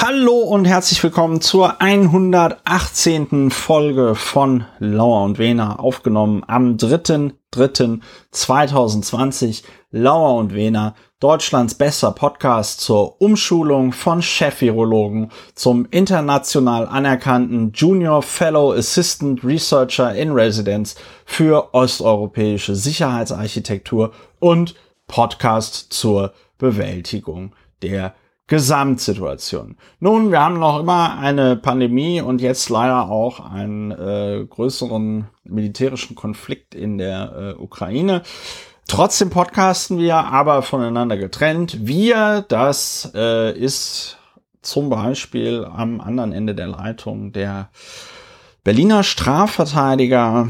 Hallo und herzlich willkommen zur 118. Folge von Lauer und Wena, aufgenommen am 3.3.2020. Lauer und Wena, Deutschlands bester Podcast zur Umschulung von Chef-Virologen zum international anerkannten Junior Fellow Assistant Researcher in Residence für osteuropäische Sicherheitsarchitektur und Podcast zur Bewältigung der Gesamtsituation. Nun, wir haben noch immer eine Pandemie und jetzt leider auch einen äh, größeren militärischen Konflikt in der äh, Ukraine. Trotzdem podcasten wir, aber voneinander getrennt. Wir, das äh, ist zum Beispiel am anderen Ende der Leitung der Berliner Strafverteidiger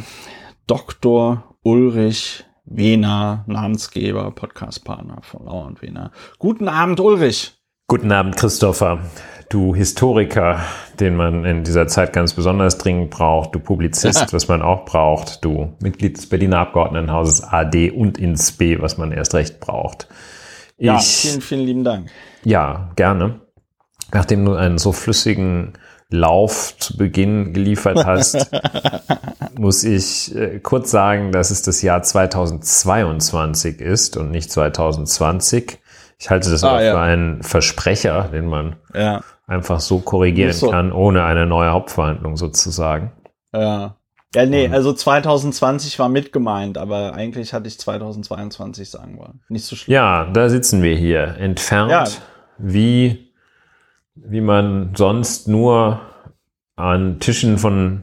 Dr. Ulrich Wehner, Namensgeber, Podcastpartner von Lauer und Wehner. Guten Abend, Ulrich. Guten Abend, Christopher. Du Historiker, den man in dieser Zeit ganz besonders dringend braucht. Du Publizist, was man auch braucht. Du Mitglied des Berliner Abgeordnetenhauses AD und ins B, was man erst recht braucht. Ich, ja, vielen, vielen lieben Dank. Ja, gerne. Nachdem du einen so flüssigen Lauf zu Beginn geliefert hast, muss ich äh, kurz sagen, dass es das Jahr 2022 ist und nicht 2020. Ich halte das ah, ja. für einen Versprecher, den man ja. einfach so korrigieren so. kann, ohne eine neue Hauptverhandlung sozusagen. Ja. Ja, nee, also 2020 war mit gemeint, aber eigentlich hatte ich 2022 sagen wollen. Nicht so schlimm. Ja, da sitzen wir hier, entfernt, ja. wie, wie man sonst nur an Tischen von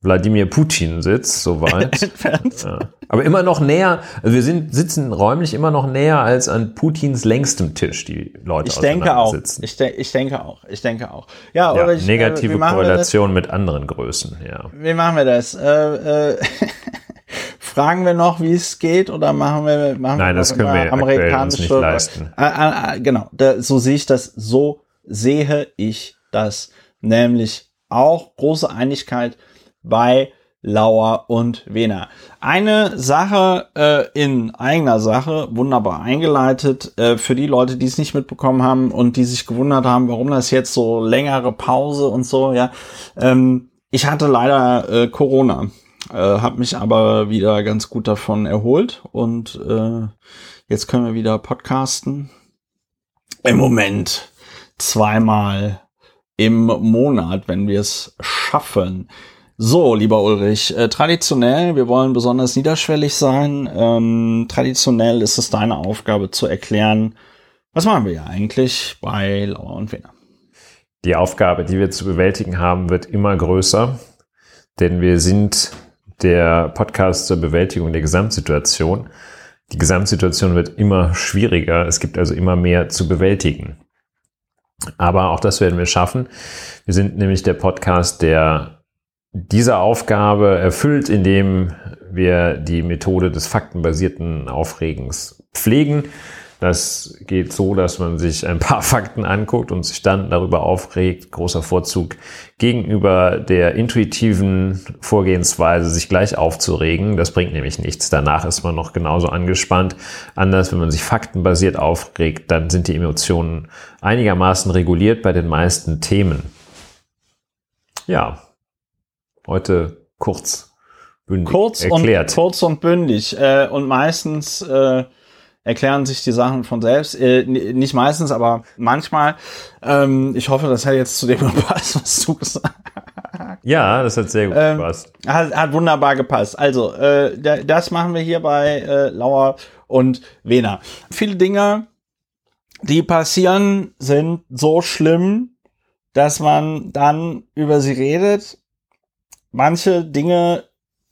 Wladimir Putin sitzt, soweit. ja. Aber immer noch näher, also wir sind, sitzen räumlich immer noch näher als an Putins längstem Tisch, die Leute Ich denke auch. Ich, de ich denke auch. Ich denke auch. Ja, ja ich, negative äh, Korrelation mit anderen Größen, ja. Wie machen wir das? Äh, äh, fragen wir noch, wie es geht, oder machen wir, machen Nein, wir das können wir amerikanische, nicht leisten. Äh, äh, äh, genau, da, so sehe ich das, so sehe ich das, nämlich auch große Einigkeit bei Lauer und Wena. Eine Sache äh, in eigener Sache, wunderbar eingeleitet, äh, für die Leute, die es nicht mitbekommen haben und die sich gewundert haben, warum das jetzt so längere Pause und so, ja. Ähm, ich hatte leider äh, Corona, äh, habe mich aber wieder ganz gut davon erholt und äh, jetzt können wir wieder podcasten. Im Moment zweimal im Monat, wenn wir es schaffen. So, lieber Ulrich, äh, traditionell, wir wollen besonders niederschwellig sein. Ähm, traditionell ist es deine Aufgabe zu erklären, was machen wir ja eigentlich bei Lauer und Wiener. Die Aufgabe, die wir zu bewältigen haben, wird immer größer, denn wir sind der Podcast zur Bewältigung der Gesamtsituation. Die Gesamtsituation wird immer schwieriger. Es gibt also immer mehr zu bewältigen. Aber auch das werden wir schaffen. Wir sind nämlich der Podcast, der diese Aufgabe erfüllt, indem wir die Methode des faktenbasierten Aufregens pflegen. Das geht so, dass man sich ein paar Fakten anguckt und sich dann darüber aufregt. Großer Vorzug gegenüber der intuitiven Vorgehensweise, sich gleich aufzuregen. Das bringt nämlich nichts. Danach ist man noch genauso angespannt. Anders, wenn man sich faktenbasiert aufregt, dann sind die Emotionen einigermaßen reguliert bei den meisten Themen. Ja, heute kurz, bündig kurz erklärt. Und, kurz und bündig. Äh, und meistens äh, erklären sich die Sachen von selbst. Äh, nicht meistens, aber manchmal. Ähm, ich hoffe, das hat jetzt zu dem gepasst, was du gesagt hast. Ja, das hat sehr gut ähm, gepasst. Hat, hat wunderbar gepasst. Also, äh, das machen wir hier bei äh, Lauer und Wena. Viele Dinge, die passieren, sind so schlimm, dass man dann über sie redet manche Dinge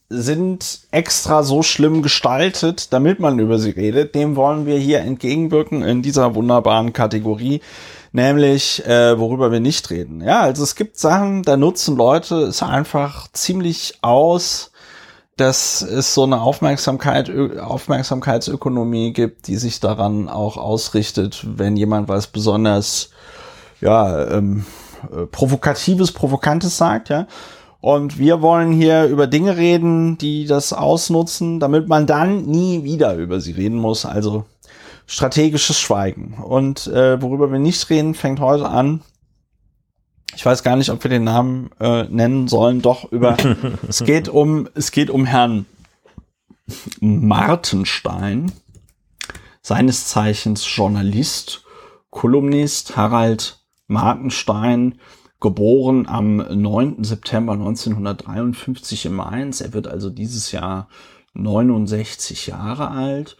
sind extra so schlimm gestaltet, damit man über sie redet. Dem wollen wir hier entgegenwirken in dieser wunderbaren Kategorie, nämlich äh, worüber wir nicht reden. Ja, also es gibt Sachen, da nutzen Leute es einfach ziemlich aus, dass es so eine Aufmerksamkeit, Aufmerksamkeitsökonomie gibt, die sich daran auch ausrichtet, wenn jemand was besonders, ja, ähm, äh, provokatives, provokantes sagt, ja. Und wir wollen hier über Dinge reden, die das ausnutzen, damit man dann nie wieder über sie reden muss. Also strategisches Schweigen. Und äh, worüber wir nicht reden, fängt heute an ich weiß gar nicht, ob wir den Namen äh, nennen sollen, doch über, es geht um, es geht um Herrn Martenstein, seines Zeichens Journalist, Kolumnist Harald Martenstein, geboren am 9. September 1953 in Mainz. Er wird also dieses Jahr 69 Jahre alt.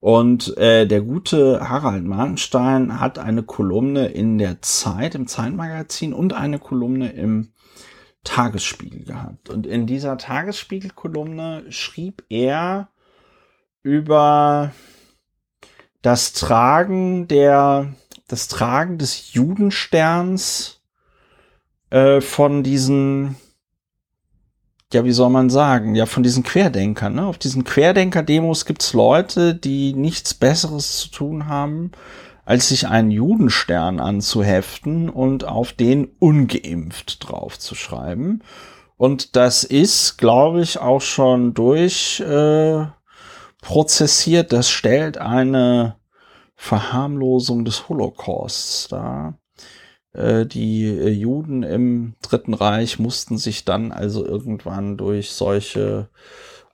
Und äh, der gute Harald Martenstein hat eine Kolumne in der Zeit, im Zeitmagazin und eine Kolumne im Tagesspiegel gehabt. Und in dieser Tagesspiegel-Kolumne schrieb er über das Tragen der, das Tragen des Judensterns äh, von diesen ja, wie soll man sagen, ja, von diesen Querdenkern. Ne? Auf diesen Querdenker-Demos gibt's Leute, die nichts Besseres zu tun haben, als sich einen Judenstern anzuheften und auf den ungeimpft draufzuschreiben. Und das ist, glaube ich, auch schon durch äh, prozessiert. Das stellt eine Verharmlosung des Holocausts dar. Äh, die äh, Juden im Dritten Reich mussten sich dann also irgendwann durch solche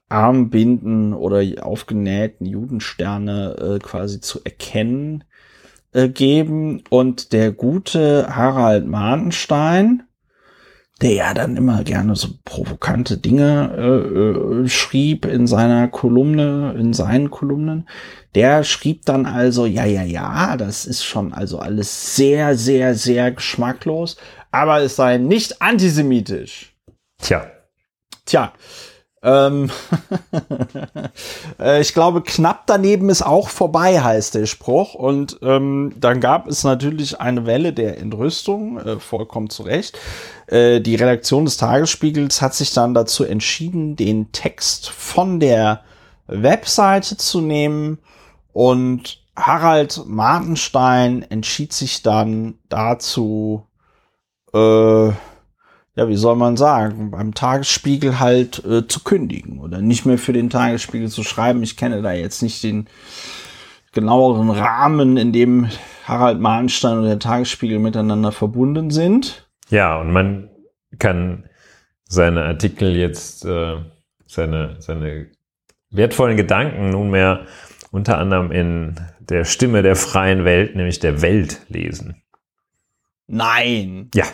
Armbinden oder aufgenähten Judensterne äh, quasi zu erkennen geben. Und der gute Harald Mahnenstein, der ja dann immer gerne so provokante Dinge äh, äh, schrieb in seiner Kolumne, in seinen Kolumnen, der schrieb dann also, ja, ja, ja, das ist schon also alles sehr, sehr, sehr geschmacklos, aber es sei nicht antisemitisch. Tja. Tja. Ähm äh, ich glaube, knapp daneben ist auch vorbei, heißt der Spruch. Und ähm, dann gab es natürlich eine Welle der Entrüstung, äh, vollkommen zu Recht. Äh, die Redaktion des Tagesspiegels hat sich dann dazu entschieden, den Text von der Webseite zu nehmen und Harald Martenstein entschied sich dann dazu, äh, ja, wie soll man sagen, beim Tagesspiegel halt äh, zu kündigen oder nicht mehr für den Tagesspiegel zu schreiben. Ich kenne da jetzt nicht den genaueren Rahmen, in dem Harald Martenstein und der Tagesspiegel miteinander verbunden sind. Ja, und man kann seine Artikel jetzt, äh, seine, seine wertvollen Gedanken nunmehr unter anderem in der Stimme der freien Welt, nämlich der Welt lesen. Nein. Ja.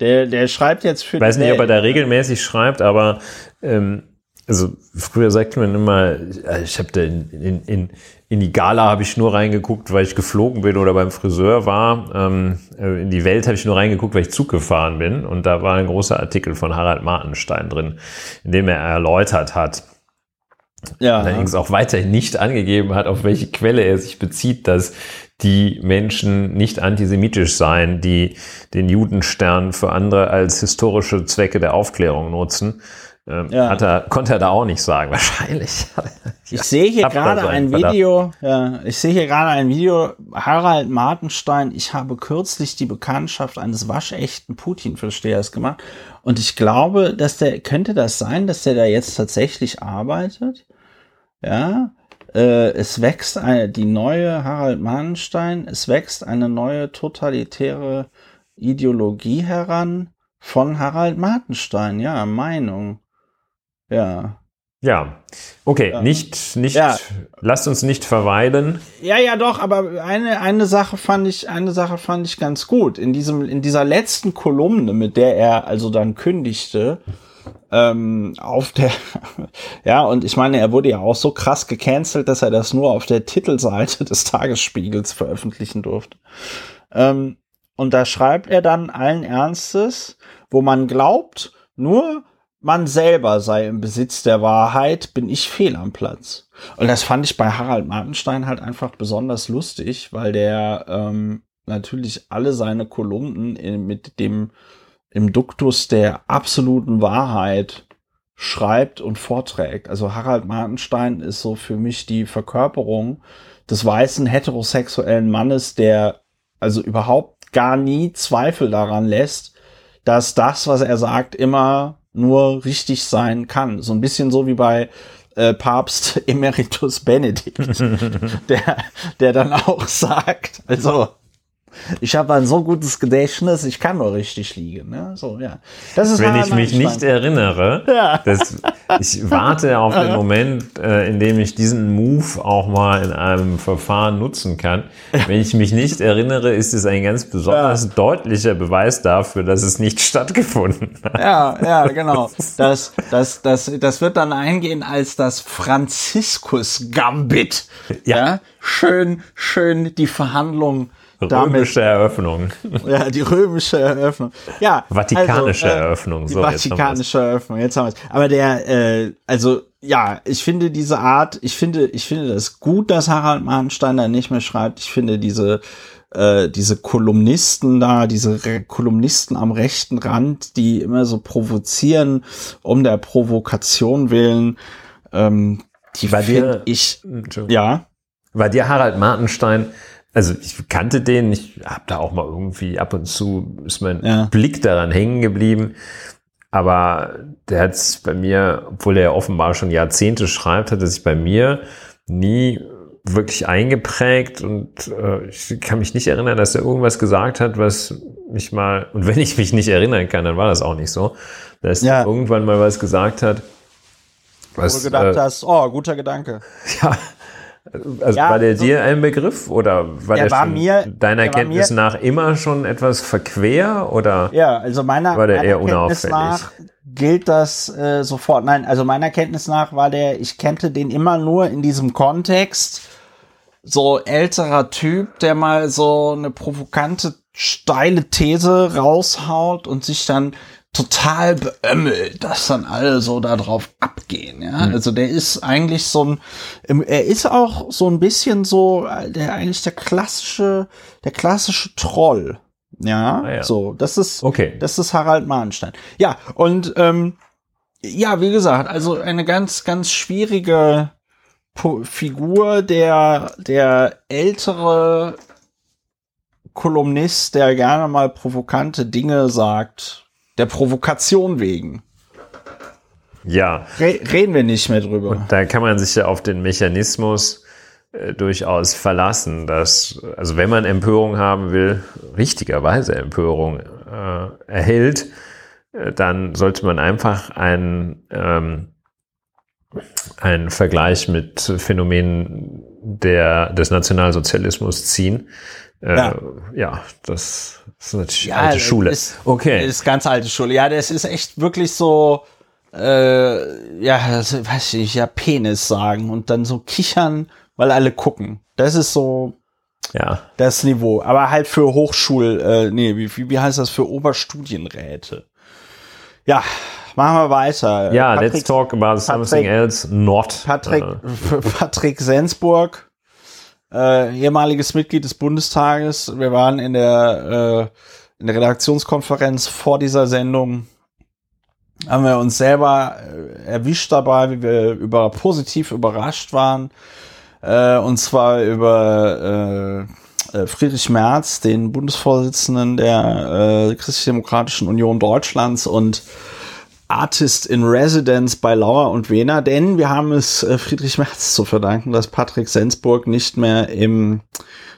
Der, der schreibt jetzt für. Ich weiß nicht, ob er da regelmäßig schreibt, aber ähm, also früher sagte man immer, äh, ich habe da in, in, in, in die Gala habe ich nur reingeguckt, weil ich geflogen bin oder beim Friseur war. Ähm, äh, in die Welt habe ich nur reingeguckt, weil ich Zug gefahren bin. Und da war ein großer Artikel von Harald Martenstein drin, in dem er erläutert hat, ja. allerdings auch weiterhin nicht angegeben hat, auf welche Quelle er sich bezieht, dass die Menschen nicht antisemitisch seien, die den Judenstern für andere als historische Zwecke der Aufklärung nutzen. Ähm, ja. er, konnte er da auch nicht sagen, wahrscheinlich. ich sehe hier gerade ein Video, ja, ich sehe hier gerade ein Video, Harald Martenstein, ich habe kürzlich die Bekanntschaft eines waschechten Putin-Verstehers gemacht und ich glaube, dass der, könnte das sein, dass der da jetzt tatsächlich arbeitet? Ja, äh, es wächst eine, die neue Harald Mahnstein, es wächst eine neue totalitäre Ideologie heran von Harald Martenstein, ja, Meinung. Ja. Ja, okay, ja. nicht, nicht, ja. lasst uns nicht verweilen. Ja, ja, doch, aber eine, eine Sache fand ich, eine Sache fand ich ganz gut. In diesem, in dieser letzten Kolumne, mit der er also dann kündigte, ähm, auf der, ja, und ich meine, er wurde ja auch so krass gecancelt, dass er das nur auf der Titelseite des Tagesspiegels veröffentlichen durfte. Ähm, und da schreibt er dann allen Ernstes, wo man glaubt, nur man selber sei im Besitz der Wahrheit, bin ich fehl am Platz. Und das fand ich bei Harald Martenstein halt einfach besonders lustig, weil der ähm, natürlich alle seine Kolumnen in, mit dem im Duktus der absoluten Wahrheit schreibt und vorträgt. Also Harald Martenstein ist so für mich die Verkörperung des weißen heterosexuellen Mannes, der also überhaupt gar nie Zweifel daran lässt, dass das, was er sagt, immer nur richtig sein kann. So ein bisschen so wie bei äh, Papst Emeritus Benedikt, der, der dann auch sagt, also Ich habe ein so gutes Gedächtnis, ich kann nur richtig liegen. Ne? So, ja. Das ist Wenn ich mich nicht erinnere, ja. das, ich warte auf den Moment, äh, in dem ich diesen Move auch mal in einem Verfahren nutzen kann. Wenn ich mich nicht erinnere, ist es ein ganz besonders ja. deutlicher Beweis dafür, dass es nicht stattgefunden hat. Ja, ja, genau. Das, das, das, das wird dann eingehen als das Franziskus Gambit. Ja. ja. Schön, schön die Verhandlungen Römische Eröffnung. Ja, die römische Eröffnung. Ja. Vatikanische also, äh, Eröffnung. So, die Vatikanische Eröffnung, jetzt haben wir es. Aber der, äh, also ja, ich finde diese Art, ich finde, ich finde das gut, dass Harald Mahnstein da nicht mehr schreibt. Ich finde diese, äh, diese Kolumnisten da, diese Re Kolumnisten am rechten Rand, die immer so provozieren, um der Provokation willen, ähm, die finde ich, ja. War dir Harald Martenstein also ich kannte den, ich habe da auch mal irgendwie ab und zu ist mein ja. Blick daran hängen geblieben. Aber der hat bei mir, obwohl er offenbar schon Jahrzehnte schreibt, hat er sich bei mir nie wirklich eingeprägt und äh, ich kann mich nicht erinnern, dass er irgendwas gesagt hat, was mich mal, und wenn ich mich nicht erinnern kann, dann war das auch nicht so, dass ja. er irgendwann mal was gesagt hat, was, Wo du gedacht äh, hast, oh, guter Gedanke. Ja, also ja, war der so dir ein Begriff oder war der, der war mir, deiner Kenntnis mir, nach immer schon etwas verquer oder ja, also meiner, war der meiner eher unauffällig? Nach gilt das äh, sofort. Nein, also meiner Kenntnis nach war der, ich kannte den immer nur in diesem Kontext, so älterer Typ, der mal so eine provokante, steile These raushaut und sich dann total beömmelt, dass dann alle so darauf abgehen. Ja? Mhm. Also der ist eigentlich so ein, er ist auch so ein bisschen so, der eigentlich der klassische, der klassische Troll. Ja, ah, ja. so, das ist, okay. das ist Harald Mahnstein. Ja, und ähm, ja, wie gesagt, also eine ganz, ganz schwierige po Figur, der, der ältere Kolumnist, der gerne mal provokante Dinge sagt, der Provokation wegen. Ja. Re reden wir nicht mehr drüber. Und da kann man sich ja auf den Mechanismus äh, durchaus verlassen, dass, also wenn man Empörung haben will, richtigerweise Empörung äh, erhält, äh, dann sollte man einfach einen, ähm, einen Vergleich mit Phänomenen der, des Nationalsozialismus ziehen. Äh, ja. ja, das das ist natürlich ja, alte Schule. Ist, okay. Ist ganz alte Schule. Ja, das ist echt wirklich so, äh, ja, das, weiß ich nicht, ja, Penis sagen und dann so kichern, weil alle gucken. Das ist so ja. das Niveau. Aber halt für Hochschul, äh, nee, wie, wie heißt das für Oberstudienräte? Ja, machen wir weiter. Ja, Patrick, let's talk about something Patrick, else not. Patrick, uh. Patrick Sensburg äh, ehemaliges Mitglied des Bundestages. Wir waren in der, äh, in der Redaktionskonferenz vor dieser Sendung. Haben wir uns selber äh, erwischt dabei, wie wir über positiv überrascht waren. Äh, und zwar über äh, äh Friedrich Merz, den Bundesvorsitzenden der äh, Christlich-Demokratischen Union Deutschlands und Artist in Residence bei Lauer und Wehner, denn wir haben es äh, Friedrich Merz zu verdanken, dass Patrick Sensburg nicht mehr im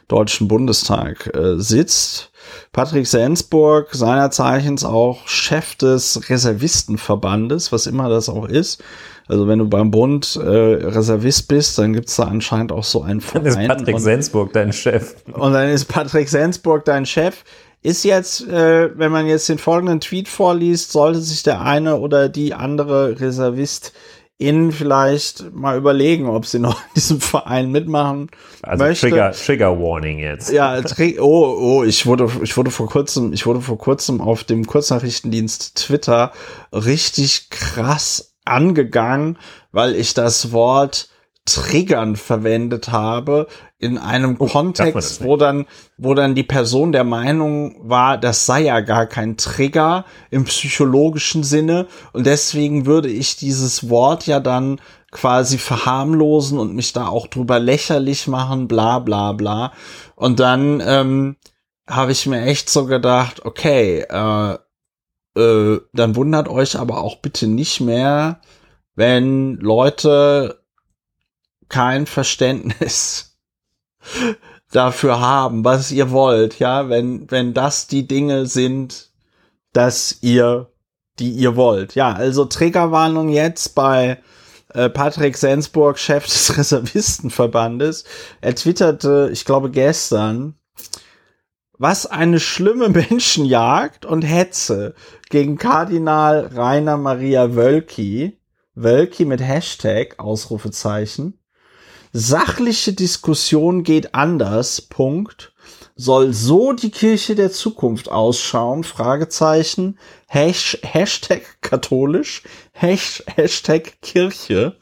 Deutschen Bundestag äh, sitzt. Patrick Sensburg, seiner Zeichens auch Chef des Reservistenverbandes, was immer das auch ist. Also wenn du beim Bund äh, Reservist bist, dann gibt's da anscheinend auch so einen Verein. Dann ist Patrick Sensburg dein Chef. Und dann ist Patrick Sensburg dein Chef ist jetzt, äh, wenn man jetzt den folgenden Tweet vorliest, sollte sich der eine oder die andere Reservist in vielleicht mal überlegen, ob sie noch in diesem Verein mitmachen also möchte. Trigger, Trigger Warning jetzt. Ja, oh, oh, ich wurde, ich wurde vor kurzem, ich wurde vor kurzem auf dem Kurznachrichtendienst Twitter richtig krass angegangen, weil ich das Wort Triggern verwendet habe in einem oh, Kontext, wo dann, wo dann die Person der Meinung war, das sei ja gar kein Trigger im psychologischen Sinne und deswegen würde ich dieses Wort ja dann quasi verharmlosen und mich da auch drüber lächerlich machen, bla bla bla. Und dann ähm, habe ich mir echt so gedacht, okay, äh, äh, dann wundert euch aber auch bitte nicht mehr, wenn Leute kein Verständnis dafür haben, was ihr wollt, ja, wenn, wenn das die Dinge sind, dass ihr, die ihr wollt. Ja, also Triggerwarnung jetzt bei äh, Patrick Sensburg, Chef des Reservistenverbandes. Er twitterte, ich glaube gestern, was eine schlimme Menschenjagd und Hetze gegen Kardinal Rainer Maria Wölki. Wölki mit Hashtag, Ausrufezeichen. Sachliche Diskussion geht anders, Punkt. Soll so die Kirche der Zukunft ausschauen? Fragezeichen. Hash, Hashtag katholisch. Hash, Hashtag Kirche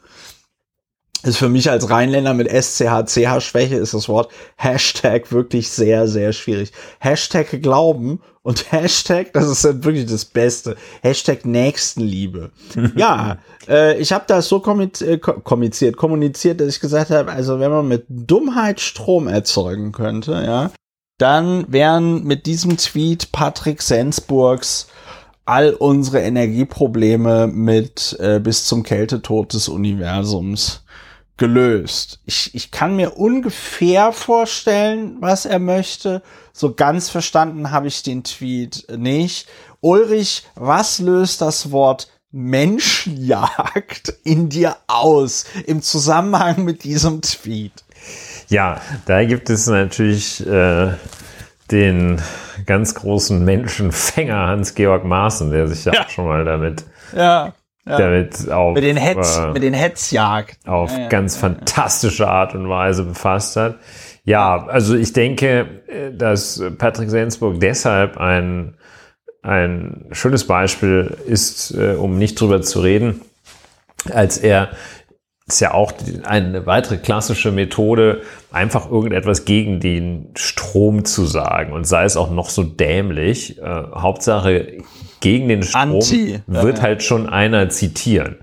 ist für mich als Rheinländer mit SCH-CH-Schwäche ist das Wort Hashtag wirklich sehr, sehr schwierig. Hashtag Glauben und Hashtag, das ist wirklich das Beste, Hashtag Nächstenliebe. ja, äh, ich habe das so äh, kommuniziert, kommuniziert, dass ich gesagt habe, also wenn man mit Dummheit Strom erzeugen könnte, ja, dann wären mit diesem Tweet Patrick Sensburgs all unsere Energieprobleme mit äh, bis zum Kältetod des Universums gelöst. Ich, ich kann mir ungefähr vorstellen, was er möchte. So ganz verstanden habe ich den Tweet nicht. Ulrich, was löst das Wort Menschenjagd in dir aus im Zusammenhang mit diesem Tweet? Ja, da gibt es natürlich äh, den ganz großen Menschenfänger Hans-Georg Maaßen, der sich ja, ja. schon mal damit ja ja. damit auf, mit den Hetz, äh, mit den Hetzjagd auf ja, ja, ganz fantastische Art und Weise befasst hat. Ja, also ich denke, äh, dass Patrick Sensburg deshalb ein ein schönes Beispiel ist, äh, um nicht drüber zu reden, als er ist ja auch eine weitere klassische Methode, einfach irgendetwas gegen den Strom zu sagen und sei es auch noch so dämlich. Äh, Hauptsache, gegen den Strom Anti. wird ja, halt schon einer zitieren.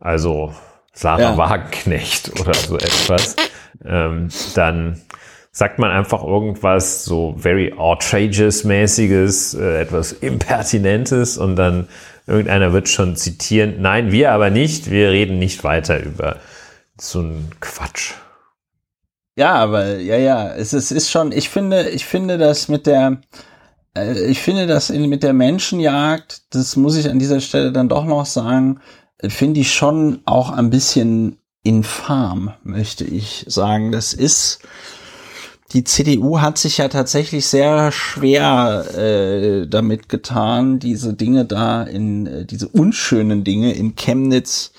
Also Sarah ja. Wagenknecht oder so etwas. ähm, dann sagt man einfach irgendwas so very outrageous-mäßiges, äh, etwas Impertinentes und dann irgendeiner wird schon zitieren. Nein, wir aber nicht. Wir reden nicht weiter über so einen Quatsch. Ja, aber ja, ja, es, es ist schon, ich finde, ich finde das mit der, ich finde das in, mit der Menschenjagd, das muss ich an dieser Stelle dann doch noch sagen, finde ich schon auch ein bisschen infam, möchte ich sagen. Das ist, die CDU hat sich ja tatsächlich sehr schwer äh, damit getan, diese Dinge da in, äh, diese unschönen Dinge in Chemnitz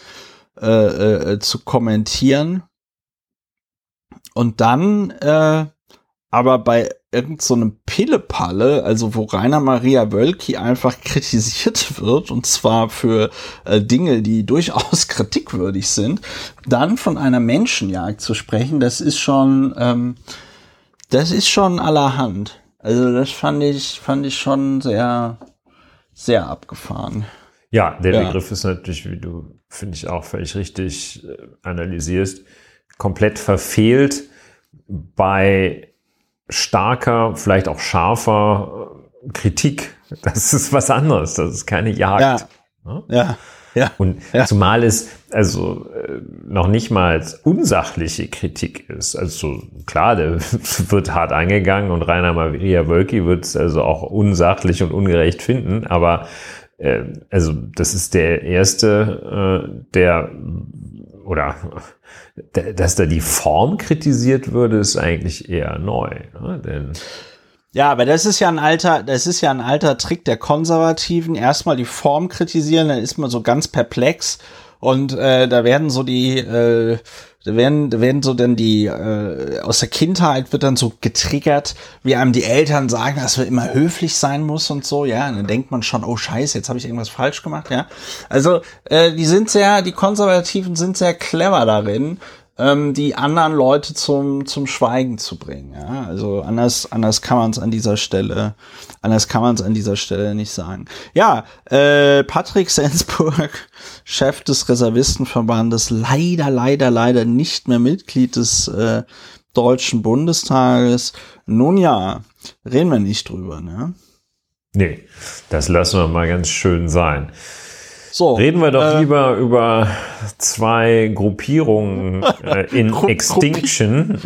äh, äh, zu kommentieren. Und dann äh, aber bei irgend so einem Pillepalle, also wo Rainer Maria Wölki einfach kritisiert wird, und zwar für äh, Dinge, die durchaus kritikwürdig sind, dann von einer Menschenjagd zu sprechen, das ist schon, ähm, das ist schon allerhand. Also das fand ich, fand ich schon sehr, sehr abgefahren. Ja, der ja. Begriff ist natürlich, wie du, finde ich, auch völlig richtig äh, analysierst, komplett verfehlt bei starker, vielleicht auch scharfer äh, Kritik. Das ist was anderes. Das ist keine Jagd. Ja. Ne? ja. Ja. Und ja. zumal es also äh, noch nicht mal unsachliche Kritik ist. Also klar, der wird hart angegangen und Rainer Maria Wölki wird es also auch unsachlich und ungerecht finden, aber äh, also das ist der erste, äh, der oder dass da die Form kritisiert würde, ist eigentlich eher neu. Ne? Denn ja, aber das ist ja ein alter, das ist ja ein alter Trick der Konservativen. Erstmal die Form kritisieren, dann ist man so ganz perplex und äh, da werden so die, äh, da werden, da werden so dann die äh, aus der Kindheit wird dann so getriggert, wie einem die Eltern sagen, dass man immer höflich sein muss und so, ja. Und dann denkt man schon, oh Scheiße, jetzt habe ich irgendwas falsch gemacht, ja. Also äh, die sind sehr, die Konservativen sind sehr clever darin, ähm, die anderen Leute zum, zum Schweigen zu bringen. Ja? Also anders, anders kann man es an dieser Stelle, anders kann man es an dieser Stelle nicht sagen. Ja, äh, Patrick Sensburg, Chef des Reservistenverbandes, leider, leider, leider nicht mehr Mitglied des äh, Deutschen Bundestages. Nun ja, reden wir nicht drüber, ne? Nee, das lassen wir mal ganz schön sein. So, Reden wir doch äh, lieber über zwei Gruppierungen äh, in Gru- Extinction.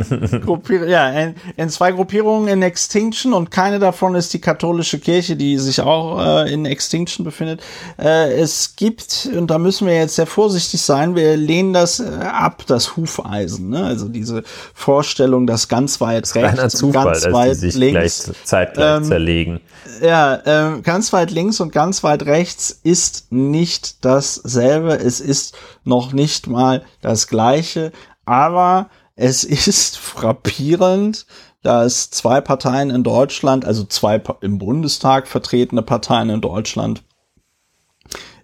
Gruppier ja, in, in zwei Gruppierungen in Extinction und keine davon ist die katholische Kirche, die sich auch äh, in Extinction befindet. Äh, es gibt, und da müssen wir jetzt sehr vorsichtig sein, wir lehnen das äh, ab, das Hufeisen. Ne? Also diese Vorstellung, dass ganz weit Reiner rechts und Zufall, ganz weit sich links gleich zeitgleich Ähm, zerlegen. ja, ähm, ganz weit links und ganz weit rechts ist nicht dasselbe. Es ist noch nicht mal das gleiche, aber es ist frappierend, dass zwei Parteien in Deutschland, also zwei im Bundestag vertretene Parteien in Deutschland,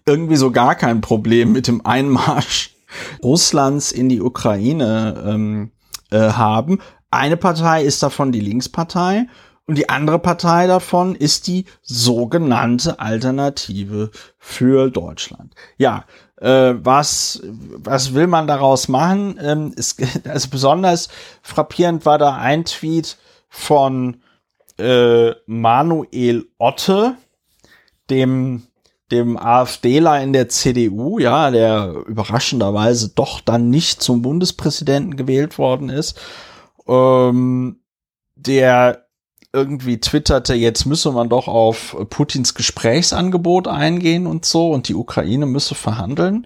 irgendwie so gar kein Problem mit dem Einmarsch Russlands in die Ukraine ähm, äh, haben. Eine Partei ist davon die Linkspartei und die andere Partei davon ist die sogenannte Alternative für Deutschland. Ja, äh, was, was will man daraus machen? Ähm, es, also besonders frappierend war da ein Tweet von äh, Manuel Otte, dem dem AfDler in der CDU, ja, der überraschenderweise doch dann nicht zum Bundespräsidenten gewählt worden ist, ähm, der irgendwie twitterte, jetzt müsse man doch auf Putins Gesprächsangebot eingehen und so und die Ukraine müsse verhandeln.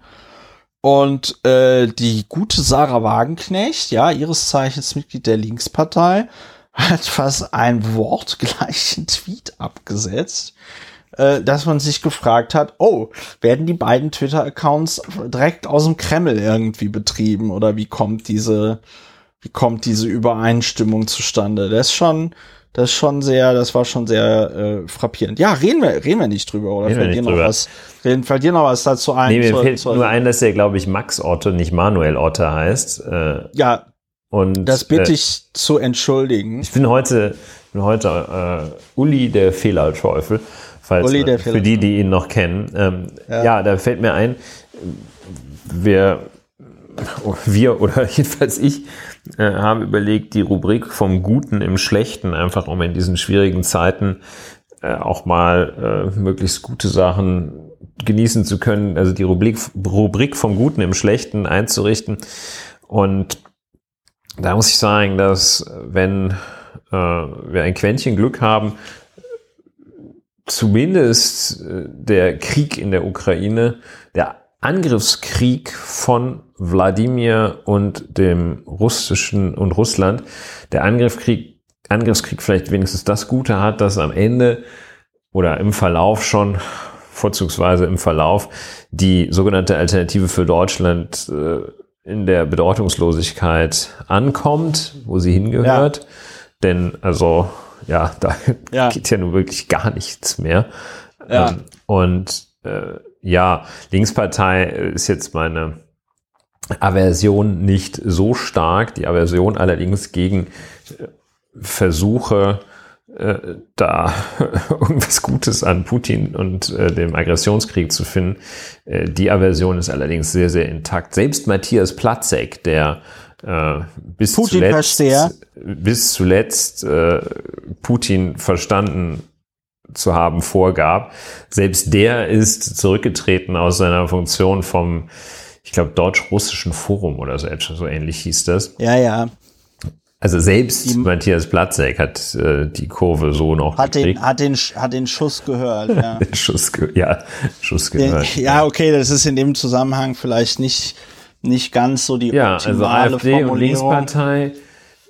Und äh, die gute Sarah Wagenknecht, ja, ihres Zeichens Mitglied der Linkspartei, hat fast ein wortgleichen Tweet abgesetzt, äh, dass man sich gefragt hat, oh, werden die beiden Twitter-Accounts direkt aus dem Kreml irgendwie betrieben oder wie kommt diese, wie kommt diese Übereinstimmung zustande? Das ist schon, das ist schon sehr, das war schon sehr äh, frappierend. Ja, reden wir, reden wir nicht drüber oder Reden fällt dir noch drüber. was, reden, fällt dir noch was dazu ein? Nee, mir zur- fällt zur- nur ein, dass er, glaube ich, Max Otte, nicht Manuel Otte heißt. Äh, ja, und das bitte äh, ich zu entschuldigen. Ich bin heute, bin heute äh, Uli der Fehlerteufel, falls Uli der für die, die ihn noch kennen. Ähm, ja. da fällt mir ein, wir, wir oder jedenfalls ich äh, haben überlegt, die Rubrik vom Guten im Schlechten einfach um in diesen schwierigen Zeiten äh, auch mal äh, möglichst gute Sachen genießen zu können, also die Rubrik, Rubrik vom Guten im Schlechten einzurichten. Und da muss ich sagen, dass wenn äh, wir ein Quäntchen Glück haben, zumindest äh, der Krieg in der Ukraine, der Angriffskrieg von Wladimir und dem russischen und Russland, der Angriffskrieg, Angriffskrieg vielleicht wenigstens das Gute hat, dass am Ende oder im Verlauf schon, vorzugsweise im Verlauf, die sogenannte Alternative für Deutschland äh, in der Bedeutungslosigkeit ankommt, wo sie hingehört. Denn also, ja, da Ja. geht ja nun wirklich gar nichts mehr. Ja. Ähm, und äh, ja, Linkspartei ist jetzt meine Aversion nicht so stark. Die Aversion allerdings gegen äh, Versuche, äh, da irgendwas Gutes an Putin und äh, dem Aggressionskrieg zu finden. Äh, die Aversion ist allerdings sehr, sehr intakt. Selbst Matthias Platzek, der bis zuletzt, bis zuletzt Putin verstanden zu haben vorgab. Selbst der ist zurückgetreten aus seiner Funktion vom, ich glaube, deutsch-russischen Forum oder so, etwas, so ähnlich hieß das. Ja, ja. Also selbst Die- Matthias Platzek hat äh, die Kurve so noch Hat den, gekriegt. hat den, hat den Schuss gehört, ja. Schuss, ge ja, Schuss Den, gehört. ja, okay, das ist in dem Zusammenhang vielleicht nicht, nicht ganz so die Ja, also optimale AfD und Formulierung. Linkspartei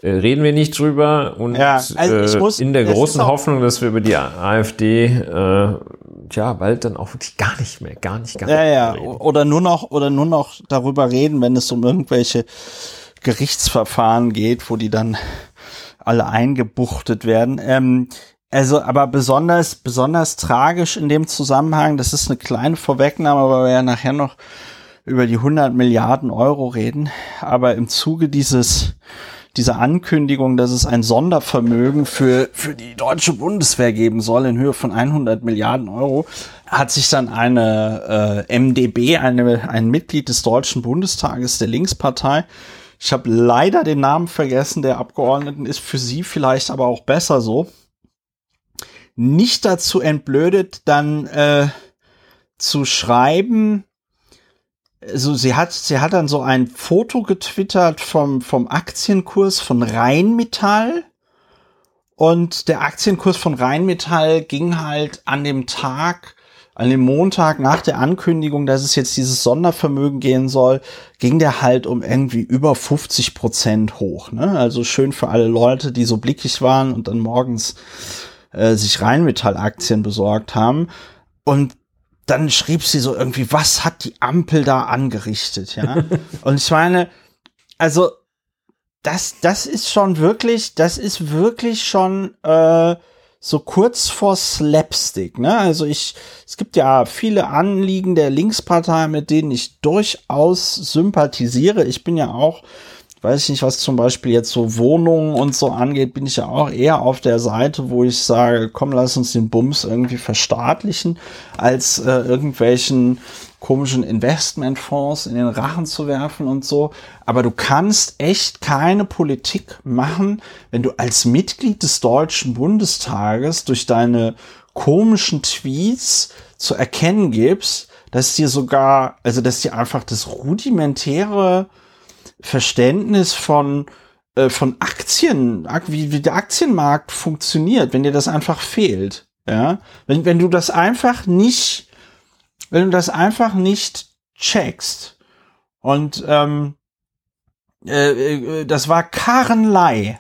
äh, reden wir nicht drüber und Ja, also ich äh, muss- in der großen Hoffnung, dass wir über die AfD äh, ja bald dann auch wirklich gar nicht mehr, gar nicht, gar Ja, nicht ja, mehr reden. oder nur noch, oder nur noch darüber reden, wenn es um irgendwelche Gerichtsverfahren geht, wo die dann alle eingebuchtet werden. Ähm, also, aber besonders, besonders tragisch in dem Zusammenhang, das ist eine kleine Vorwegnahme, weil wir ja nachher noch über die 100 Milliarden Euro reden. Aber im Zuge dieses, dieser Ankündigung, dass es ein Sondervermögen für, für die deutsche Bundeswehr geben soll in Höhe von 100 Milliarden Euro, hat sich dann eine äh, MdB, eine, ein Mitglied des Deutschen Bundestages der Linkspartei, ich habe leider den Namen vergessen, der Abgeordneten ist für sie vielleicht aber auch besser so, nicht dazu entblödet, dann äh, zu schreiben, also sie hat, sie hat dann so ein Foto getwittert vom, vom Aktienkurs von Rheinmetall. Und der Aktienkurs von Rheinmetall ging halt an dem Tag, an dem Montag nach der Ankündigung, dass es jetzt dieses Sondervermögen gehen soll, ging der halt um irgendwie über 50 Prozent hoch. Ne? Also schön für alle Leute, die so blickig waren und dann morgens äh, sich Rheinmetall-Aktien besorgt haben. Und dann schrieb sie so irgendwie, was hat die Ampel da angerichtet, ja? und ich meine, also das, das ist schon wirklich, das ist wirklich schon äh, so kurz vor Slapstick, ne? Also ich, es gibt ja viele Anliegen der Linkspartei, mit denen ich durchaus sympathisiere. Ich bin ja auch weiß ich nicht, was zum Beispiel jetzt so Wohnungen und so angeht, bin ich ja auch eher auf der Seite, wo ich sage, komm, lass uns den Bums irgendwie verstaatlichen, als äh, irgendwelchen komischen Investmentfonds in den Rachen zu werfen und so. Aber du kannst echt keine Politik machen, wenn du als Mitglied des Deutschen Bundestages durch deine komischen Tweets zu erkennen gibst, dass dir sogar, also dass dir einfach das rudimentäre Verständnis von äh, von Aktien, wie, wie der Aktienmarkt funktioniert, wenn dir das einfach fehlt. Ja, wenn, wenn du das einfach nicht, wenn du das einfach nicht checkst. Und ähm, äh, äh das war Karen Lai.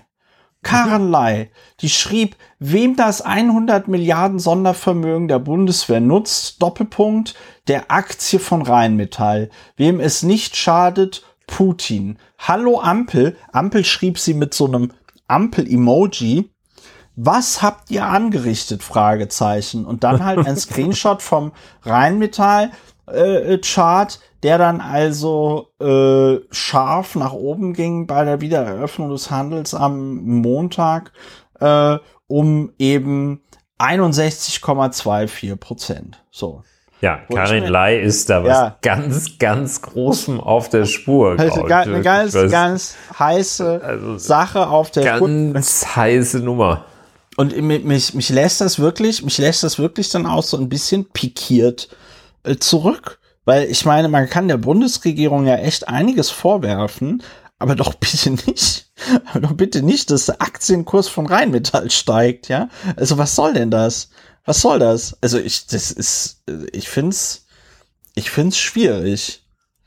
Karen Lai, die schrieb, wem das 100 Milliarden Sondervermögen der Bundeswehr nutzt, Doppelpunkt, der Aktie von Rheinmetall. Wem es nicht schadet, Putin. Hallo Ampel. Ampel schrieb sie mit so einem Ampel-Emoji. Was habt ihr angerichtet? Fragezeichen. Und dann halt ein Screenshot vom Rheinmetall äh, der dann also äh, scharf nach oben ging bei der Wiedereröffnung des Handels am Montag äh, um eben 61,24 Prozent. So. Ja, Karin Lai ist da was ja. ganz, ganz Großem auf der Spur. Also eine ganz, was, ganz heiße also Sache auf der Spur. Ganz heiße Nummer. Und mich, mich lässt das wirklich, mich lässt das wirklich dann auch so ein bisschen pikiert äh, zurück. Weil ich meine, man kann der Bundesregierung ja echt einiges vorwerfen, aber doch bitte nicht, aber doch bitte nicht, dass der Aktienkurs von Rheinmetall steigt, ja? Also was soll denn das? Was soll das? Also ich, das ist, ich find's, ich find's schwierig.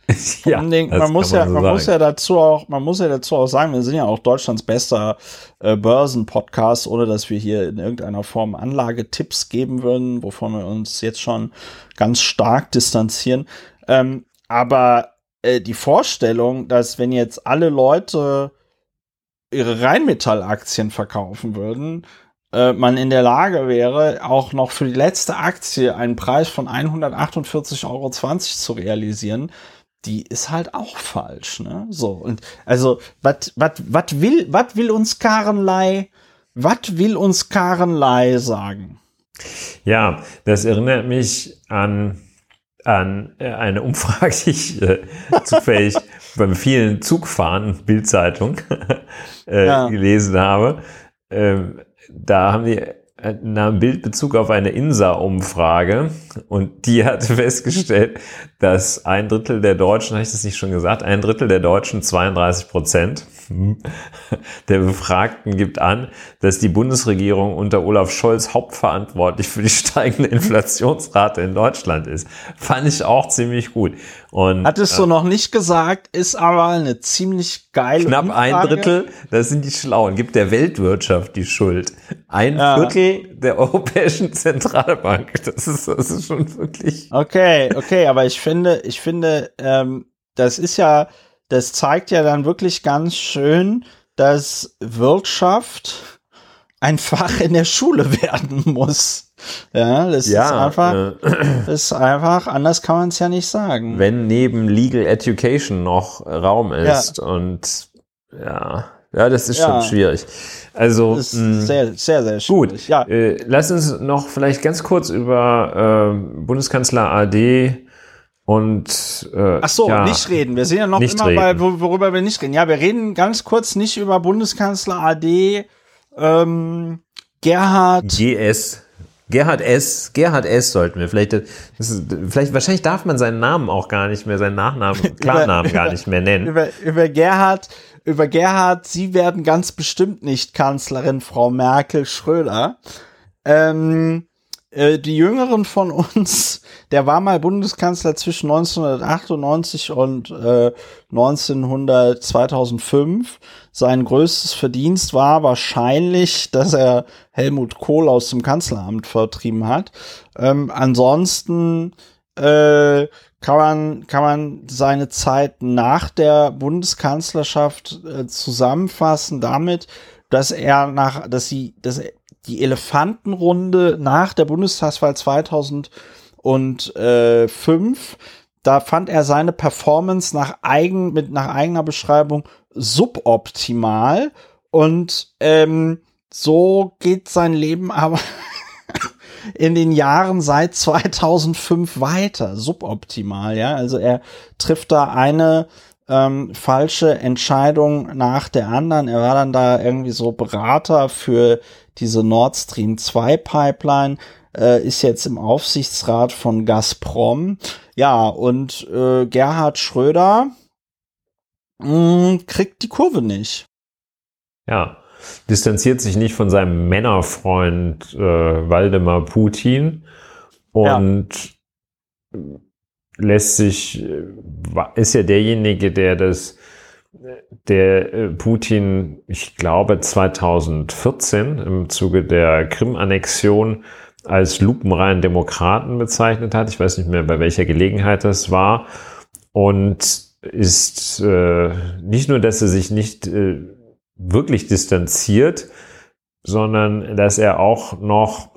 ja, Ding, man muss ja, man, man muss ja dazu auch, man muss ja dazu auch sagen, wir sind ja auch Deutschlands bester äh, Börsenpodcast, ohne dass wir hier in irgendeiner Form Anlagetipps geben würden, wovon wir uns jetzt schon ganz stark distanzieren. Ähm, aber äh, die Vorstellung, dass wenn jetzt alle Leute ihre Rheinmetall-Aktien verkaufen würden, äh, man in der Lage wäre, auch noch für die letzte Aktie einen Preis von 148,20 Euro zu realisieren, die ist halt auch falsch, ne? So, und also, was wat, will, wat will uns Karenlei, was will uns Karenlei sagen? Ja, das erinnert mich an, an äh, eine Umfrage, die ich äh, zufällig beim vielen Zugfahren Bildzeitung äh, ja. gelesen habe. Ähm, da haben die nahm Bildbezug auf eine INSA-Umfrage und die hat festgestellt, dass ein Drittel der Deutschen, habe ich das nicht schon gesagt, ein Drittel der Deutschen, 32 Prozent der Befragten gibt an, dass die Bundesregierung unter Olaf Scholz hauptverantwortlich für die steigende Inflationsrate in Deutschland ist. Fand ich auch ziemlich gut. Und, Hattest du äh, noch nicht gesagt, ist aber eine ziemlich geile Knapp Umfrage. ein Drittel, das sind die Schlauen, gibt der Weltwirtschaft die Schuld. Ein ja. Viertel der Europäischen Zentralbank. Das ist, das ist schon wirklich. Okay, okay, aber ich finde, ich finde, ähm, das ist ja, das zeigt ja dann wirklich ganz schön, dass Wirtschaft ein Fach in der Schule werden muss. Ja, das ja, ist einfach, äh, ist einfach, anders kann man es ja nicht sagen. Wenn neben Legal Education noch Raum ist ja. und ja, ja, das ist ja. schon schwierig. Also mh, sehr, sehr, sehr schwierig. Gut, ja. Äh, lass uns noch vielleicht ganz kurz über äh, Bundeskanzler AD und äh, ach so, ja, nicht reden. Wir sind ja noch immer reden. bei worüber wir nicht reden. Ja, wir reden ganz kurz nicht über Bundeskanzler AD ähm, Gerhard GS Gerhard S. Gerhard S. sollten wir vielleicht, ist, vielleicht, wahrscheinlich darf man seinen Namen auch gar nicht mehr, seinen Nachnamen, Klarnamen über, gar nicht mehr nennen. Über, über Gerhard, über Gerhard, Sie werden ganz bestimmt nicht Kanzlerin, Frau Merkel, Schröder. Ähm, äh, die Jüngeren von uns, der war mal Bundeskanzler zwischen 1998 und äh, 1900, 2005. Sein größtes Verdienst war wahrscheinlich, dass er Helmut Kohl aus dem Kanzleramt vertrieben hat. Ähm, ansonsten äh, kann man, kann man seine Zeit nach der Bundeskanzlerschaft äh, zusammenfassen damit, dass er nach, dass sie, dass er die Elefantenrunde nach der Bundestagswahl 2005, da fand er seine Performance nach eigen, mit nach eigener Beschreibung suboptimal und ähm, so geht sein Leben aber in den Jahren seit 2005 weiter, suboptimal, ja. Also er trifft da eine ähm, falsche Entscheidung nach der anderen. Er war dann da irgendwie so Berater für diese Nord Stream 2 Pipeline, äh, ist jetzt im Aufsichtsrat von Gazprom. Ja, und äh, Gerhard Schröder mh, kriegt die Kurve nicht. Ja, distanziert sich nicht von seinem Männerfreund äh, Waldemar Putin und ja. lässt sich, äh, ist ja derjenige, der das der äh, Putin, ich glaube 2014 im Zuge der Krim-Annexion als lupenreinen Demokraten bezeichnet hat. Ich weiß nicht mehr, bei welcher Gelegenheit das war. Und ist äh, nicht nur, dass er sich nicht äh, wirklich distanziert, sondern dass er auch noch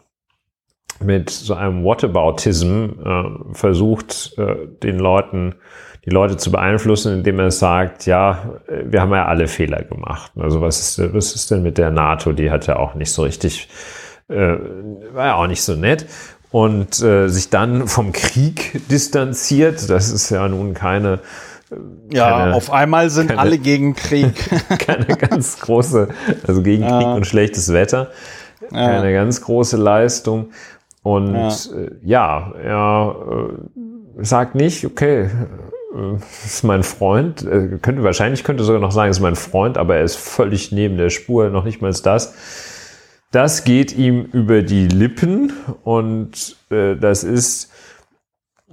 mit so einem Whataboutism äh, versucht, äh, den Leuten die Leute zu beeinflussen, indem er sagt, ja, wir haben ja alle Fehler gemacht. Also was ist, was ist denn mit der NATO? Die hat ja auch nicht so richtig, äh, war ja auch nicht so nett. Und äh, sich dann vom Krieg distanziert, das ist ja nun keine ja, keine, auf einmal sind keine, alle gegen Krieg. keine ganz große, also gegen ja. Krieg und schlechtes Wetter. Ja. Keine ganz große Leistung. Und ja, äh, ja er äh, sagt nicht, okay, äh, ist mein Freund, äh, könnte wahrscheinlich könnte sogar noch sagen, ist mein Freund, aber er ist völlig neben der Spur, noch nicht mal das. Das geht ihm über die Lippen und äh, das ist